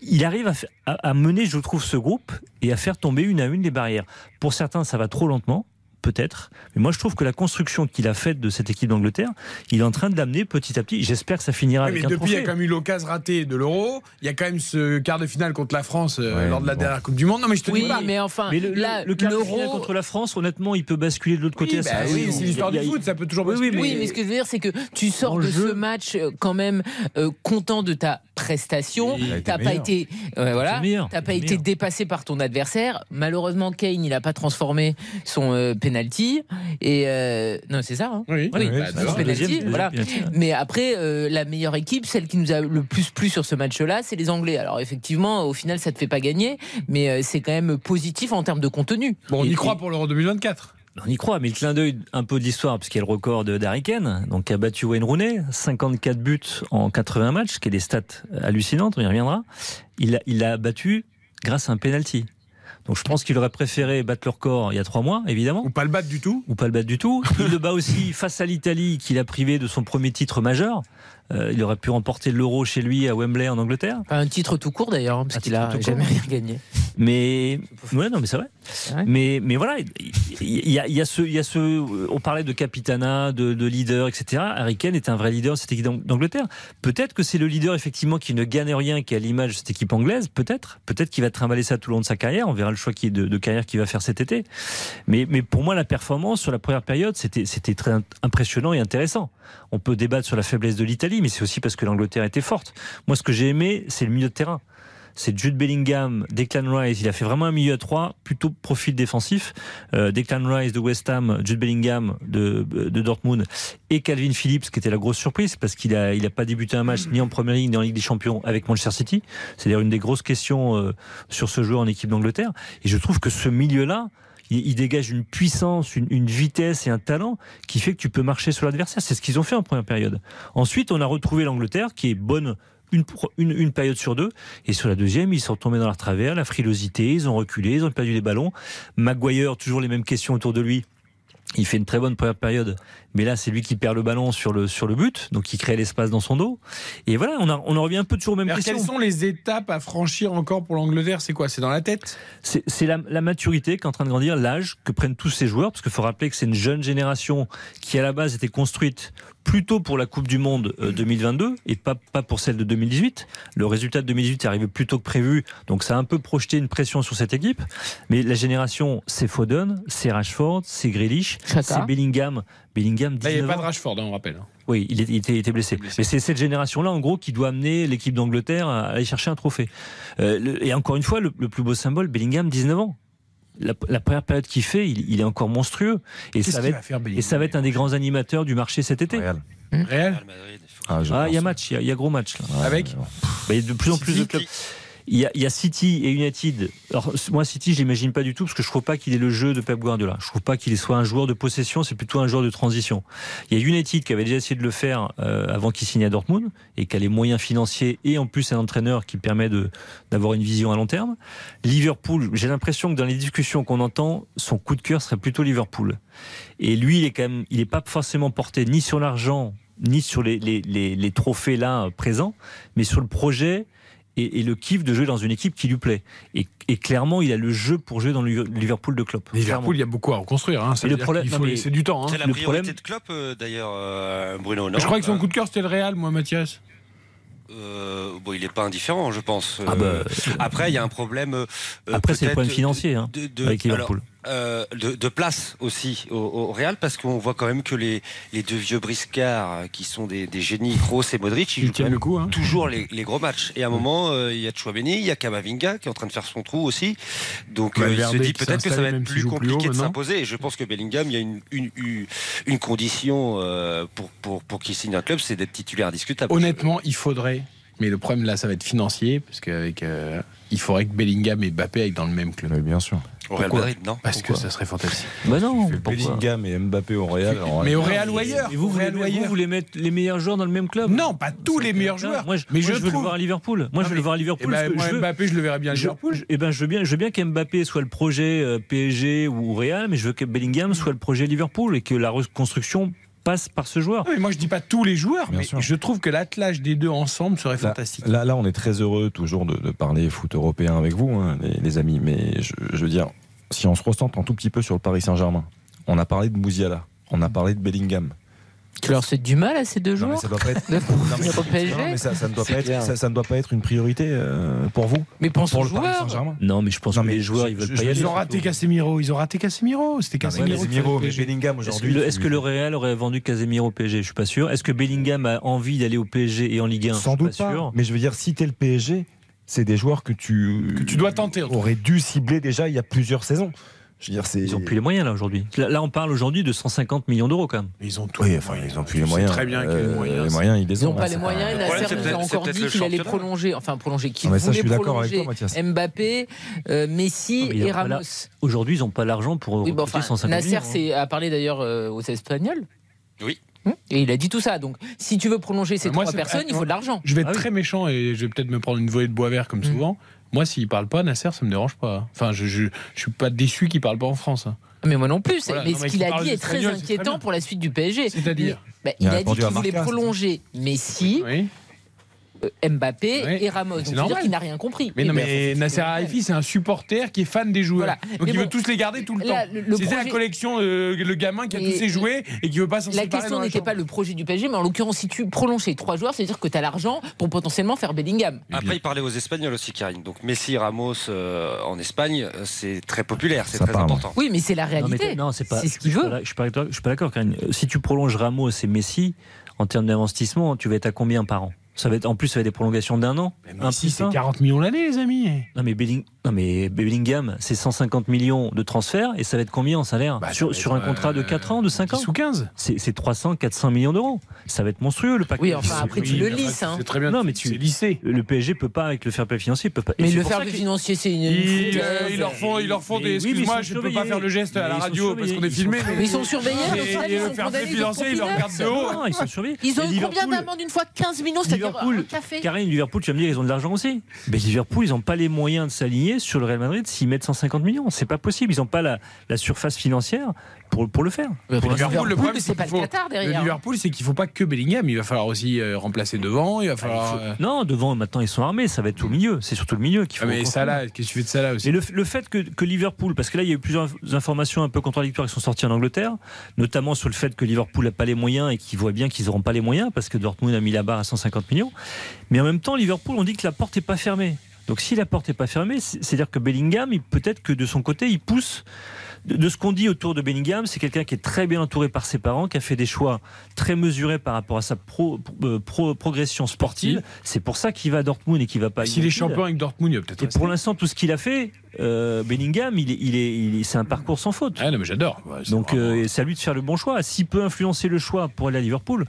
Il arrive à- à mener, je trouve, ce groupe et à faire tomber une à une les barrières. Pour certains, ça va trop lentement. Peut-être, mais moi je trouve que la construction qu'il a faite de cette équipe d'Angleterre, il est en train de l'amener petit à petit. J'espère que ça finira Oui, mais avec un depuis, il y a quand même eu l'occasion ratée de l'Euro. Il y a quand même ce quart de finale contre la France euh, Ouais, lors de la bon. dernière Coupe du Monde. Non, mais je te Oui, dis pas. mais enfin, Mais le, quart de finale contre la France, honnêtement, il peut basculer de l'autre côté. Oui, bah oui, c'est l'histoire du a- foot, ça peut toujours Oui, oui, basculer. Oui, mais ce que je veux dire, c'est que tu sors Dans de le ce jeu. match euh, quand même euh, content de ta prestation. T'as pas été, euh, voilà, t'as pas été dépassé par ton adversaire. Malheureusement, Kane, il a pas transformé son euh, penalty. Et euh, non, c'est ça. hein Oui, bah, bah, penalty, deuxième, voilà. deuxième penalty. Mais après, euh, la meilleure équipe, celle qui nous a le plus plu sur ce match-là, c'est les Anglais. Alors effectivement, au final, ça te fait pas gagner, mais euh, c'est quand même positif en termes de contenu. Bon, on y Et- croit pour l'Euro 2024. On y croit, mais le clin d'œil un peu d'histoire, puisqu'il y a le record de d'Harry Kane, donc qui a battu Wayne Rooney, 54 buts en 80 matchs, qui est des stats hallucinantes, on y reviendra. Il l'a il a battu grâce à un penalty. Donc je pense qu'il aurait préféré battre le record il y a trois mois, évidemment, Ou pas le battre du tout. ou pas le battre du tout. Il le bat aussi face à l'Italie, qui l'a privé de son premier titre majeur. Euh, il aurait pu remporter l'Euro chez lui à Wembley en Angleterre. Un titre tout court d'ailleurs, hein, parce qu'il a jamais rien gagné. Mais ouais, non, mais c'est vrai. Ouais. Mais mais voilà, il y a, y a y a ce, on parlait de capitana, de, de leader, etc. Harry Kane est un vrai leader de cette équipe d'Ang- d'Angleterre. Peut-être que c'est le leader effectivement qui ne gagne rien, qui à l'image de cette équipe anglaise. Peut-être, peut-être qu'il va trimballer ça tout le long de sa carrière. On verra le choix qui de, de carrière qu'il va faire cet été. Mais mais pour moi, la performance sur la première période, c'était c'était très impressionnant et intéressant. On peut débattre sur la faiblesse de l'Italie, mais c'est aussi parce que l'Angleterre était forte. Moi, ce que j'ai aimé, c'est le milieu de terrain. C'est Jude Bellingham, Declan Rice. Il a fait vraiment un milieu à trois, plutôt profil défensif. Euh, Declan Rice de West Ham, Jude Bellingham de, Dortmund et Calvin Phillips, qui était la grosse surprise parce qu'il a, il a pas débuté un match ni en Première Ligue ni en Ligue des Champions avec Manchester City. C'est d'ailleurs une des grosses questions euh, sur ce joueur en équipe d'Angleterre. Et je trouve que ce milieu-là, il, dégage une puissance, une vitesse et un talent qui fait que tu peux marcher sur l'adversaire. C'est ce qu'ils ont fait en première période. Ensuite, on a retrouvé l'Angleterre qui est bonne une, une, une, période sur deux. Et sur la deuxième, ils sont tombés dans leur travers, la frilosité, ils ont reculé, ils ont perdu des ballons. Maguire, toujours les mêmes questions autour de lui. Il fait une très bonne première période, mais là c'est lui qui perd le ballon sur le sur le but, donc il crée l'espace dans son dos. Et voilà, on, a, on en revient un peu toujours aux mêmes Alors, questions. Quelles sont les étapes à franchir encore pour l'Angleterre? C'est quoi? C'est dans la tête? C'est c'est la, la maturité qui est en train de grandir, l'âge que prennent tous ces joueurs, parce qu'il faut rappeler que c'est une jeune génération qui à la base était construite plutôt pour la Coupe du Monde euh, 2022 et pas, pas pour celle de 2018. Le résultat de 2018 est arrivé plus tôt que prévu, donc ça a un peu projeté une pression sur cette équipe. Mais la génération, c'est Foden, c'est Rashford, c'est Grealish, c'est Bellingham. Bellingham, 19 Là, il n'y avait pas de. Rashford, hein, on rappelle. Oui, il, est- il était, il était blessé. Mais c'est cette génération-là, en gros, qui doit amener l'équipe d'Angleterre à aller chercher un trophée. Euh, le- et encore une fois, le, le plus beau symbole, Bellingham, 19 ans. La, la première période qu'il fait, il, il est encore monstrueux. Et ça, va être, va faire, et Bellingham ça va être un des grands animateurs du marché cet été. Réel Ah, je Ah, il y a match, il y a, il y a gros match. Là. Avec Bah, il y a de plus en plus de clubs. Il y, a, City et United. Alors moi City, je l'imagine pas du tout parce que je trouve pas qu'il ait le jeu de Pep Guardiola. Je trouve pas qu'il soit un joueur de possession, c'est plutôt un joueur de transition. Il y a United qui avait déjà essayé de le faire euh, avant qu'il signe à Dortmund et qui a les moyens financiers et en plus un entraîneur qui permet d'avoir une vision à long terme. Liverpool, j'ai l'impression que dans les discussions qu'on entend, son coup de cœur serait plutôt Liverpool. Et lui, il est il est pas forcément porté ni sur l'argent ni sur les, les, les, les trophées là euh, présents, mais sur le projet et, et le kiff de jouer dans une équipe qui lui plaît. Et, et clairement, il a le jeu pour jouer dans le Liverpool de Klopp. Clairement. Liverpool, il y a beaucoup à reconstruire. Hein. Ça le problème- non, faut laisser du temps. hein. C'est la Le priorité problème- de Klopp, euh, d'ailleurs, euh, Bruno. Non Je crois que son Euh, coup de cœur, c'était le Real, moi, Mathias. euh, bon, il n'est pas indifférent, je pense. Ah bah, Après, il y a un problème. euh, Après, c'est le problème financier hein, de, de- avec Liverpool. alors, euh, de, de place aussi au, au Real parce qu'on voit quand même que les, les deux vieux briscards euh, qui sont des, des génies, Kroos et Modric, ils Ils tiennent même le coup. Hein. toujours les, les gros matchs. Et à un moment, euh, il y a Chouameni, il y a Kamavinga qui est en train de faire son trou aussi. Donc euh, il se dit peut-être que ça va être plus haut compliqué de s'imposer. Et je pense que Bellingham, il y a une, une, condition pour, pour, pour qu'il signe un club, c'est d'être titulaire indiscutable. Honnêtement, il faudrait. Mais le problème là, ça va être financier, parce qu'avec, il faudrait que Bellingham et Mbappé aillent dans le même club. Bien sûr. Au Real Madrid, non Parce que ça serait fantastique. Bah non, Bellingham et Mbappé au Real. Mais au. Real ou ailleurs Et vous, vous, Real voulez, ou vous voulez mettre les meilleurs joueurs dans le même club Non, pas tous les meilleurs joueurs. Moi, je, mais moi, je je veux le voir à Liverpool. Moi, je veux le voir à Eh Liverpool. ben, que moi, je veux- Mbappé, je le verrais bien à Je, Liverpool. je- eh ben, je veux bien, je veux bien qu'Mbappé soit le projet euh, PSG ou Real, mais je veux que Bellingham soit le projet Liverpool et que la reconstruction passe par ce joueur. Non, mais moi, je dis pas tous les joueurs, Bien mais sûr. je trouve que l'attelage des deux ensemble serait Là, fantastique. là, là, on est très heureux toujours de, de parler foot européen avec vous, hein, les, les amis. Mais je, je veux dire, si on se recentre un tout petit peu sur le Paris Saint-Germain, on a parlé de Mouziala, on a parlé de Bellingham. Tu leur cèdes du mal à ces deux joueurs ça doit pas être. ça, ne doit pas être, une priorité euh, pour vous, Mais pense pour aux le Paris joueurs. Saint-Germain. Non, mais je pense Non, que les joueurs, ils veulent je- pas y aller. Ils ont raté Casemiro, ils ont raté Casemiro. C'était Casemiro. Casemiro, mais. Bellingham Est-ce aujourd'hui. que, est-ce que le Real aurait vendu Casemiro au PSG Je suis pas sûr. Est-ce que Bellingham a envie d'aller au PSG et en Ligue 1 Sans Je doute suis pas pas. sûr. Mais je veux dire, si t'es le PSG, c'est des joueurs que tu Que tu dois tenter. aurais dû cibler déjà il y a plusieurs saisons. Je veux dire, c'est. Ils ont plus les moyens là aujourd'hui. Là, on parle aujourd'hui de 150 millions d'euros quand même. Ils ont tout. Oui, enfin, ils ont plus les moyens. Très bien les moyens. les moyens, ils les Ils ont. n'ont pas les moyens. Nous a encore dit qu'il allait prolonger, enfin prolonger, qu'il mais ça, je voulait suis d'accord avec prolonger toi, Mathias. Mbappé, euh, Messi Non, et la- Ramos. Aujourd'hui, ils n'ont pas l'argent pour Oui, recruter bon, enfin, 150 Nasser millions. hein. a parlé d'ailleurs euh, aux Espagnols. Oui. Hum, Et il a dit tout ça. Donc, si tu veux prolonger ces moi, trois personnes, il faut de l'argent. Je vais être Ah oui. très méchant et je vais peut-être me prendre une volée de bois vert comme Mm. souvent. Moi, s'il parle pas, Nasser, ça me dérange pas. Enfin, je, je, je suis pas déçu qu'il parle pas en France. hein. Mais moi non plus. Voilà, mais non, ce qu'il a dit est très inquiétant pour la suite du PSG. C'est-à-dire Bah, Il il, a a dit qu'il voulait prolonger Messi, Oui. Euh, Mbappé Oui. et Ramos. Donc, C'est dire qu'il n'a rien compris. Mais non, ben, mais faut- Nasser Haifi, c'est un supporter qui est fan des joueurs. Voilà. Donc Mais il bon, veut tous les garder tout le là, temps. le- le C'est ça la projet- collection, euh, le gamin qui a Mais tous ses jouets et qui veut pas s'en La question n'était pas le projet du PSG, mais en l'occurrence, si tu prolonges ces trois joueurs, c'est-à-dire que tu as l'argent pour potentiellement faire Bellingham. Après, il parlait aux Espagnols aussi, Karine. Donc Messi, Ramos euh, en Espagne, c'est très populaire, c'est très important. Oui, mais c'est la mais réalité. non, c'est pas. C'est ce qu'il veut. Je suis pas, je suis pas d'accord, Karine. Si tu prolonges Ramos et Messi, en termes d'investissement, tu vas être à combien par an? Ça va être, en plus, ça va être des prolongations d'un an. Mais si, c'est 40 millions l'année, les amis. Non mais, Belling- non mais Bellingham, c'est 150 millions de transferts et ça va être combien en salaire Bah, sur, sur un contrat de euh, 4 ans, de 5 ans 10 ou 15. C'est c'est 300, 400 millions d'euros. Ça va être monstrueux le paquet. Oui, enfin, après, tu le lisses. Hein. C'est très bien. Non, mais tu- lissé. Le PSG peut pas avec le fair play financier, peut pas. Mais le fair play financier, c'est une. Ils, euh, leur font, ils leur font Mais des. Excuse-moi, je peux pas faire le geste à la radio parce qu'on est filmé. ils sont- Mais ils sont surveillés, Et- le fair play financier, ils le regardent de haut. Ils sont surveillés. Ils ont combien Liverpool- d'amende une fois 15 millions, c'est-à-dire un café Karine, Liverpool, tu vas me dire, ils ont de l'argent aussi. Mais Liverpool, ils n'ont pas les moyens de s'aligner sur le Real Madrid s'ils mettent 150 millions. C'est pas possible. Ils n'ont pas la, la surface financière pour, pour le faire. Pour l'instant. Liverpool, le problème, c'est qu'il le faut. Qatar Le derrière. Liverpool, c'est qu'il faut pas que Bellingham. Il va falloir aussi euh, remplacer devant. Il va falloir. euh, Non, devant, maintenant, ils sont armés. Ça va être au milieu. C'est surtout le milieu qu'il faut. Ah, mais reconstruire. Salah, qu'est-ce que tu fais de Salah aussi Et le, le fait que, que Liverpool, parce que là il y a eu plusieurs informations un peu contradictoires qui sont sorties en Angleterre, notamment sur le fait que Liverpool n'a pas les moyens et qu'ils voient bien qu'ils n'auront pas les moyens parce que Dortmund a mis la barre à 150 millions. Mais en même temps, Liverpool, on dit que la porte n'est pas fermée. Donc si la porte n'est pas fermée, c'est- c'est-à-dire que Bellingham, peut-être que de son côté, il pousse. De, de ce qu'on dit autour de Bellingham, c'est quelqu'un qui est très bien entouré par ses parents, qui a fait des choix très mesurés par rapport à sa pro- pro- progression sportive. C'est pour ça qu'il va à Dortmund et qu'il va pas. à S'il est champion avec Dortmund, il peut-être. Et pour l'instant, tout ce qu'il a fait, euh, Bellingham, il est, il est, il est- c'est un parcours sans faute. Ah non, mais j'adore. Ouais, Donc vraiment- euh, c'est à lui de faire le bon choix. S'il peut influencer le choix pour aller à Liverpool.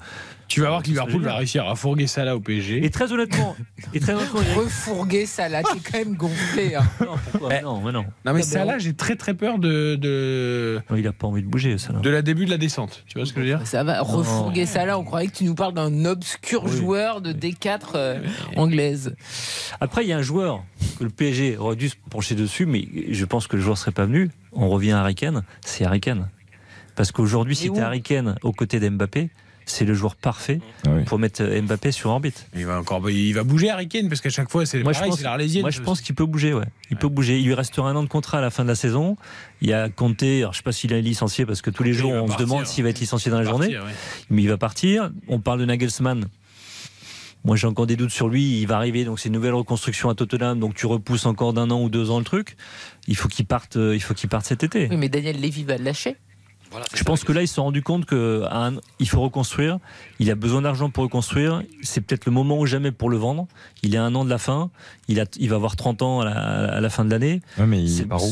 tu vas voir que Liverpool va réussir à fourguer Salah au PSG. Et très honnêtement, et très honnêtement, Refourguer ça là, t'es quand même gonflé. hein. non, pourquoi Eh. non, mais non. Non, mais Salah, j'ai très très peur de, de, Non, il a pas envie de bouger, ça. là. de la début de la descente. Tu vois ce que je veux dire Ça va, refourguer ça là, on croyait que tu nous parles d'un obscur Oui. joueur de D4 euh, anglaise. Après, il y a un joueur que le PSG aurait dû se pencher dessus, mais je pense que le joueur serait pas venu. On revient à Harry Kane, c'est Harry Kane. Parce qu'aujourd'hui, si tu Harry Kane aux côtés d'Mbappé, c'est le joueur parfait Ah oui. pour mettre Mbappé sur orbite. Il va encore, il va bouger Harry Kane parce qu'à chaque fois c'est Moi, je pareil, pense, c'est l'Arlésienne. moi, je pense qu'il peut bouger. Ouais. Il peut bouger. Il lui restera un an de contrat à la fin de la saison. Il y a Conte. Alors, je sais pas s'il est licencié parce que tous les jours on partir. se demande s'il va être licencié dans la Partir, journée. ouais. Mais il va partir. On parle de Nagelsmann. Moi, j'ai encore des doutes sur lui. Il va arriver. Donc, c'est une nouvelle reconstruction à Tottenham. Donc, tu repousses encore d'un an ou deux ans le truc. Il faut qu'il parte. euh, Il faut qu'il parte cet été. Oui, mais Daniel Lévy va le lâcher. Voilà, Je pense que là, ils se sont rendus compte qu'il faut reconstruire. Il a besoin d'argent pour reconstruire. C'est peut-être le moment ou jamais pour le vendre. Il est à un an de la fin. Il, a, il va avoir 30 ans à la, à la fin de l'année. Ouais, mais il est par où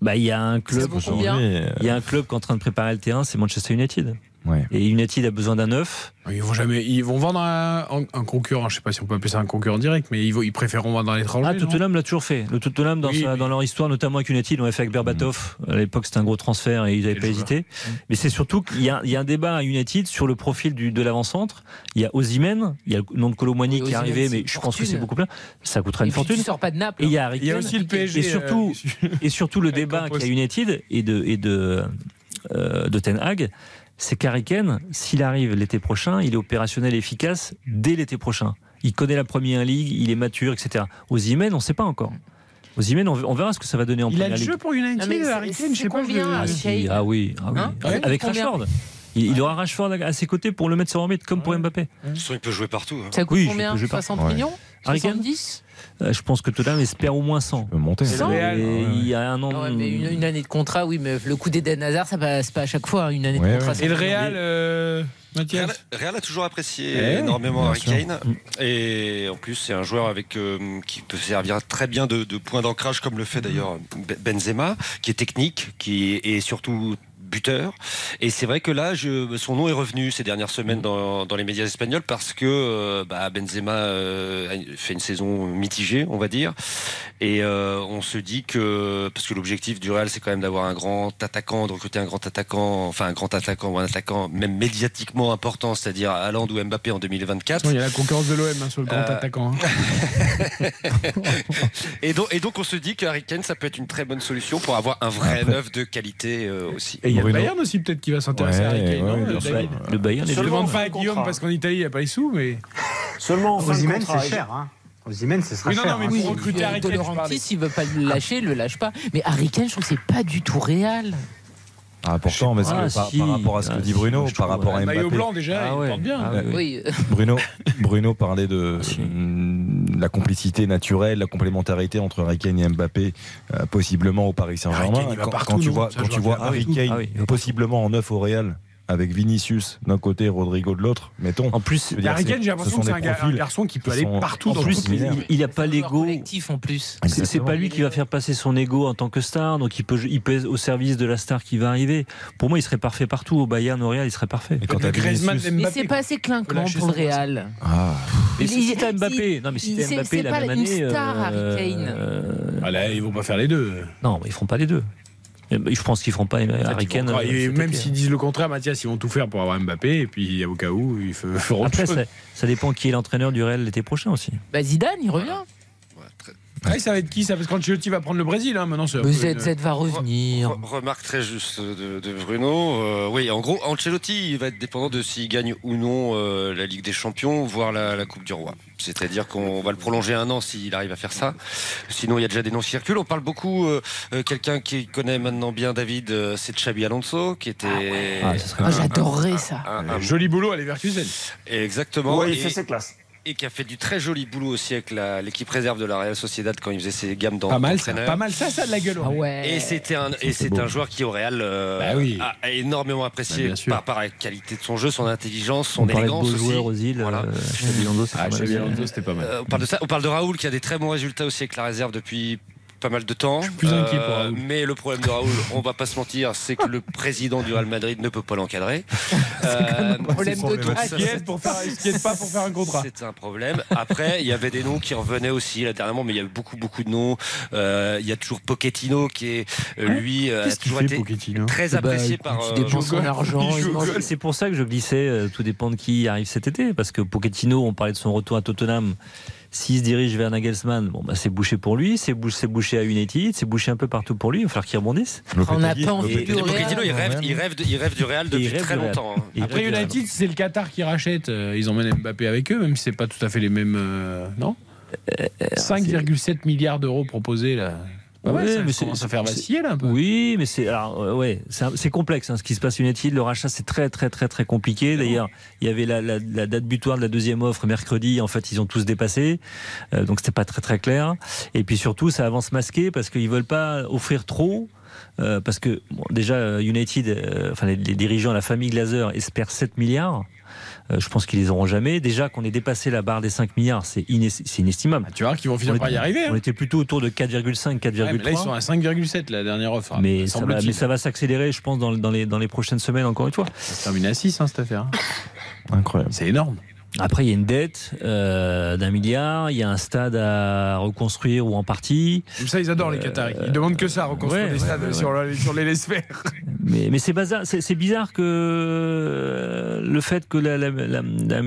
bah, Il y a un club. Changer, Il y a un club qui est en train de préparer le terrain, c'est Manchester United. Ouais. Et United a besoin d'un neuf. Ils vont jamais, ils vont vendre un, un concurrent. Je sais pas si on peut appeler ça un concurrent direct, mais ils, vont, ils préféreront vendre dans l'étranger. Ah, Tottenham l'a toujours fait. Le Tottenham, dans, Oui, sa- mais- dans leur histoire, notamment avec United, on avait fait avec Berbatov. À l'époque, c'était un gros transfert et ils n'avaient pas joueur. hésité. Mais c'est surtout qu'il y, a- il y a un débat à United sur le profil du, de l'avant-centre. Il y a Ozymen, il y a le nom de Colomwani Oui, qui est arrivé, mais je pense que c'est beaucoup plus. Ça coûtera Et une puis, fortune. tu sors pas de Naples. Et il y a hein. Il y a Kane. aussi le PSG. Et surtout, euh, Et surtout, le débat qu'il y a United et de, et de, euh, de Ten Hag, c'est qu'Harry Kane, s'il arrive l'été prochain, il est opérationnel et efficace dès l'été prochain. Il connaît la première ligue, il est mature, etc. Aux Imen, on ne sait pas encore. Aux Imen, on verra ce que ça va donner en il a première le ligue. jeu pour United, c'est- Kane, je sais c'est pas. Ah, si, ah oui, ah oui. Hein avec, avec Combien Rashford. Il, il aura Rashford à ses côtés pour le mettre sur orbite, comme pour Mbappé. De toute façon, il peut jouer partout. hein. Ça coûte Oui, combien je vais pas- 60 Ouais. millions Harry Kane 70 Euh, je pense que Tottenham espère au moins 100. peut monter. C'est le Real, Et ouais, ouais. il y a un an. Ouais, mais une, une année de contrat, oui, mais le coup d'Eden Hazard, ça passe pas à chaque fois. hein, Une année Ouais, de contrat. ouais. Et le Real, euh, Mathias Real, Real a toujours apprécié Eh, énormément Harry. Kane et en plus c'est un joueur avec euh, qui peut servir très bien de, de point d'ancrage comme le fait d'ailleurs Be- Benzema qui est technique qui est, et surtout buteur. Et c'est vrai que là je, son nom est revenu ces dernières semaines dans, dans les médias espagnols parce que euh, bah, Benzema euh, a fait une saison mitigée on va dire. Et euh, on se dit que parce que l'objectif du Real c'est quand même d'avoir un grand attaquant de recruter un grand attaquant enfin un grand attaquant ou un attaquant même médiatiquement important c'est-à-dire Haaland ou Mbappé en 2024 il y a la concurrence de l'OM hein, sur le grand attaquant. hein. et donc, et donc on se dit que Harry Kane ça peut être une très bonne solution pour avoir un vrai neuf de qualité euh, aussi. Et y a le. Bayern aussi peut-être qui va s'intéresser à Harry Ouais, Kane. ouais, euh, sûr. David Le Bayern est Je ne Seulement demande pas à de Guillaume parce qu'en Italie il n'y a pas les sous, mais. Seulement en fin de Osimhen, c'est cher. Hein. Osimhen, ce sera Oui, non, cher. non, mais hein. pour Oui, recruter de- Harry de Kane, je parlais. Laurentiis, s'il veut pas le lâcher, le lâche pas. Mais Harry Kane, je trouve que c'est pas du tout réel. Ah, pourtant, mais Ah, que par, si. par rapport à ce que Ah, dit Bruno, par rapport à Le maillot Mbappé, blanc déjà, Ah il ouais. porte bien. Ah. Oui, Bruno, Bruno parlait de Si. mm, la complicité naturelle, la complémentarité entre Harry Kane et Mbappé, euh, possiblement au Paris Saint-Germain. Quand, tu vois, quand tu vois Harry. Kane Ah possiblement en neuf au Real, avec Vinicius d'un côté, Rodrigo de l'autre, mettons. En plus, Harry Kane, j'ai l'impression que c'est un, garçon qui peut aller partout En dans plus, il, ligues. il a pas l'ego. collectif en plus. C'est pas lui qui va faire passer son ego en tant que star, donc il peut, il peut être au service de la star qui va arriver. Pour moi, il serait parfait partout. Au Bayern, au Real, il serait parfait. Et quand Griezmann, Vinicius- Mais c'est pas assez clinquant pour le. Real. Ah, Mais Il- si t'as il- Mbappé, non mais si il- t'as c'est- Mbappé la même une année, star, Harry Kane. euh, Ah là, ils vont pas faire les deux. non, mais ils feront pas les deux. Je pense qu'ils feront pas Harry Ils vont Kane. et cet même s'ils disent le contraire, Mathias, ils vont tout faire pour avoir Mbappé. Et puis au cas où, il faut faire autre Après, chose. ça, ça dépend qui est l'entraîneur du Real l'été prochain aussi. Bah Zidane, il revient. Ah, ça va être qui ça Parce qu'Ancelotti va prendre le Brésil. Hein, maintenant, Mais peu ZZ une- va revenir. Re- Remarque très juste de, de Bruno. Euh, oui, en gros, Ancelotti il va être dépendant de s'il gagne ou non euh, la Ligue des Champions, voire la, la Coupe du Roi. C'est-à-dire qu'on va le prolonger un an s'il arrive à faire ça. Sinon, il y a déjà des noms qui circulent. On parle beaucoup. euh, euh, Quelqu'un qui connaît maintenant bien David, c'est Xabi Alonso, qui était. Ah, ça serait Ah, J'adorerais ça. un- un- Joli boulot à Leverkusen. exactement. Ouais, et, il fait ses classes. Et qui a fait du très joli boulot aussi avec la- l'équipe réserve de la Real Sociedad quand il faisait ses gammes dans Pas mal, ça. Pas mal, ça, ça de la gueule. Ah ouais. ouais. Et c'était un, et c'est un joueur qui au Real euh, Bah oui. a, énormément Bah, apprécié sûr. par, par la qualité de son jeu, son intelligence, son On élégance aussi. joueurs aux îles. Voilà. euh, Xabi Alonso, c'est Ah, pas mal Xabi aussi. Alonso, c'était pas mal. Euh, on parle de ça. On parle de Raoul qui a des très bons résultats aussi avec la réserve depuis pas mal de temps. Euh, Je suis plus inquiet pour Raoul. Mais le problème de Raoul, on va pas se mentir, c'est que le président du Real Madrid ne peut pas l'encadrer. Euh, problème de qui aide pour faire, ce qui aide pas pour faire un contrat. c'est un problème. Après, il y avait des noms qui revenaient aussi là dernièrement, mais il y a eu beaucoup beaucoup de noms. Euh, il y a toujours Pochettino qui est euh, lui euh, a toujours fait, été Pochettino très Bah, apprécié écoute, par. il euh, dépense son argent. C'est pour ça que je glissais, euh, tout dépend de qui arrive cet été, parce que Pochettino, on parlait de son retour à Tottenham. S'il se dirige vers Nagelsmann, bon, bah, c'est bouché pour lui, c'est bouché, à United, c'est bouché un peu partout pour lui. Il va falloir qu'il rebondisse. On n'a pas envie du Real. Pochettino, il rêve, il rêve, de- il rêve du Real depuis rêve très Real. longtemps. hein. Il Après rêve du United, c'est le Qatar qui rachète. Euh, Ils emmènent Mbappé avec eux, même si c'est pas tout à fait les mêmes. euh, non 5,7 milliards d'euros proposés là. Ouais, Ouais, ça mais c'est- commence à faire c'est- vaciller là un peu. Oui, mais c'est alors euh, ouais, c'est complexe hein, ce qui se passe à United. Le rachat c'est très très très très compliqué. D'ailleurs, il y avait la, la- la date butoir de la deuxième offre mercredi. En fait, ils ont tous dépassé, Euh, donc c'était pas très très clair. Et puis surtout, ça avance masqué parce qu'ils veulent pas offrir trop. euh, parce que bon, déjà United, euh, enfin les, les dirigeants, la famille Glazer espèrent 7 milliards. Euh, je pense qu'ils les auront jamais. Déjà qu'on ait dépassé la barre des 5 milliards, c'est ines- c'est inestimable. Ah, tu vois qu'ils vont On finir par y était- arriver. hein. On était plutôt autour de 4,5, 4,3. Ouais, là, ils sont à 5,7 la dernière offre. Mais ça, va, semble-t-il. mais ça va s'accélérer, je pense, dans, dans les, dans les prochaines semaines, encore une fois. Ça se termine à 6 hein, cette affaire. hein. Incroyable. C'est énorme. Après, il y a une dette euh, d'un milliard, il y a un stade à reconstruire ou en partie. Comme ça, ils adorent les Qataris. Ils demandent que ça, reconstruire ouais, des ouais, stades ouais, sur, le- sur les laisse faire. Mais, mais c'est bazar- c'est c'est bizarre que euh, le fait que la, la- la- la-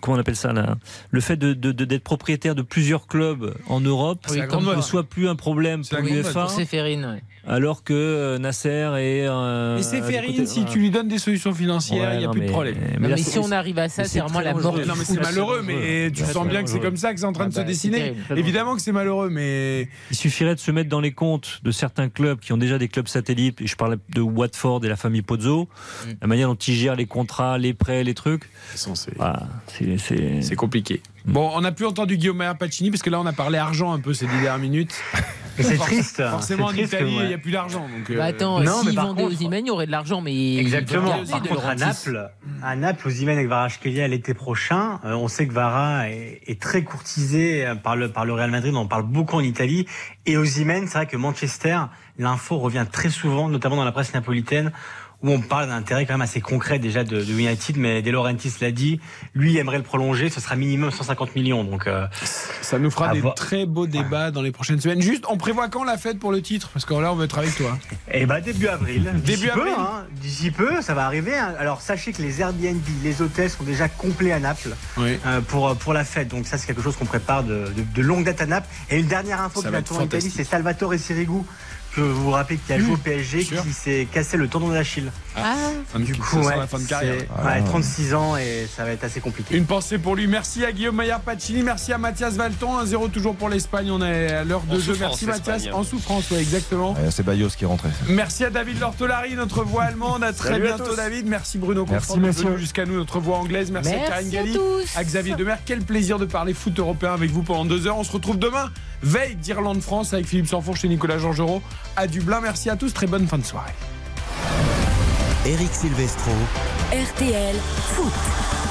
comment on appelle ça là, le fait de de- de- d'être propriétaire de plusieurs clubs en Europe la ne soit plus un problème C'est pour l'UEFA, Pour Séphérine, ouais. Alors que euh, Nasser et euh, Mais c'est du Ferrine, côté- si tu lui donnes des solutions financières, Ouais, il n'y a plus de problème. mais là, si on arrive à ça, c'est vraiment la mort. Non, mais c'est malheureux, mais tu sens bien que c'est comme ça que c'est en train de Ah se bah, dessiner. terrible. Évidemment que c'est malheureux, mais Il suffirait de se mettre dans les comptes de certains clubs qui ont déjà des clubs satellites, et je parle de Watford et la famille Pozzo, Mm. la manière dont ils gèrent les contrats, les prêts, les trucs. C'est- c'est- c'est compliqué. Bon, on n'a plus entendu Guillaume Pacini parce que là, on a parlé argent un peu ces dix dernières minutes. C'est triste. hein. Forcément, en triste Italie, il ouais. n'y a plus d'argent. donc, euh, Bah attends, Non, mais s'ils vendaient aux contre- Imen, il y aurait de l'argent, mais Exactement. Par de contre, à. Naples, à Naples, Osimhen avec Varachkelia l'été prochain, euh, on sait que Vara est, est très courtisé euh, par le par le Real Madrid. On en parle beaucoup en Italie. Et Osimhen, c'est vrai que Manchester, l'info revient très souvent, notamment dans la presse napolitaine, où on parle d'un intérêt quand même assez concret déjà de, de United. Mais De Laurentiis l'a dit, lui aimerait le prolonger. Ce sera minimum 150 millions. Donc euh, Ça nous fera des voir. très beaux débats dans les prochaines semaines. Juste, on prévoit quand la fête pour le titre? Parce que là, on veut être avec toi. Eh ben début avril. D'ici Début peu, avril. hein. D'ici peu, ça va arriver. hein. Alors sachez que les Airbnb, les hôtels sont déjà complets à Naples Oui. euh, pour pour la fête. Donc ça c'est quelque chose qu'on prépare de, de, de longue date à Naples. Et une dernière info qui va tourner en Italie, c'est Salvatore Sirigu que vous vous rappelez qui a joué au PSG, sûr. qui s'est cassé le tendon d'Achille. Ah, de- Du coup, ouais, la fin de c'est- carrière. ouais, 36 ans et ça va être assez compliqué. Une pensée pour lui. Merci à Guillaume Maillard Pacini. Merci à Mathias Valton. 1-0 toujours pour l'Espagne. On est à l'heure de En jeu. souffrance, Merci Mathias. l'Espagne. En souffrance, oui, exactement. Ouais, C'est Bayos qui est rentré. Merci à David Lortolari, notre voix allemande. À très Salut à bientôt, tous. David. Merci Bruno Merci, Confort d'être messieurs. venu jusqu'à nous, notre voix anglaise. Merci, à Karine merci à Galli, tous. à Xavier Demer. Quel plaisir de parler foot européen avec vous pendant deux heures. On se retrouve demain, veille d'Irlande-France, avec Philippe Sanfourche et Nicolas Georgerot à Dublin. Merci à tous. Très bonne fin de soirée. Eric Silvestro. RTL Foot.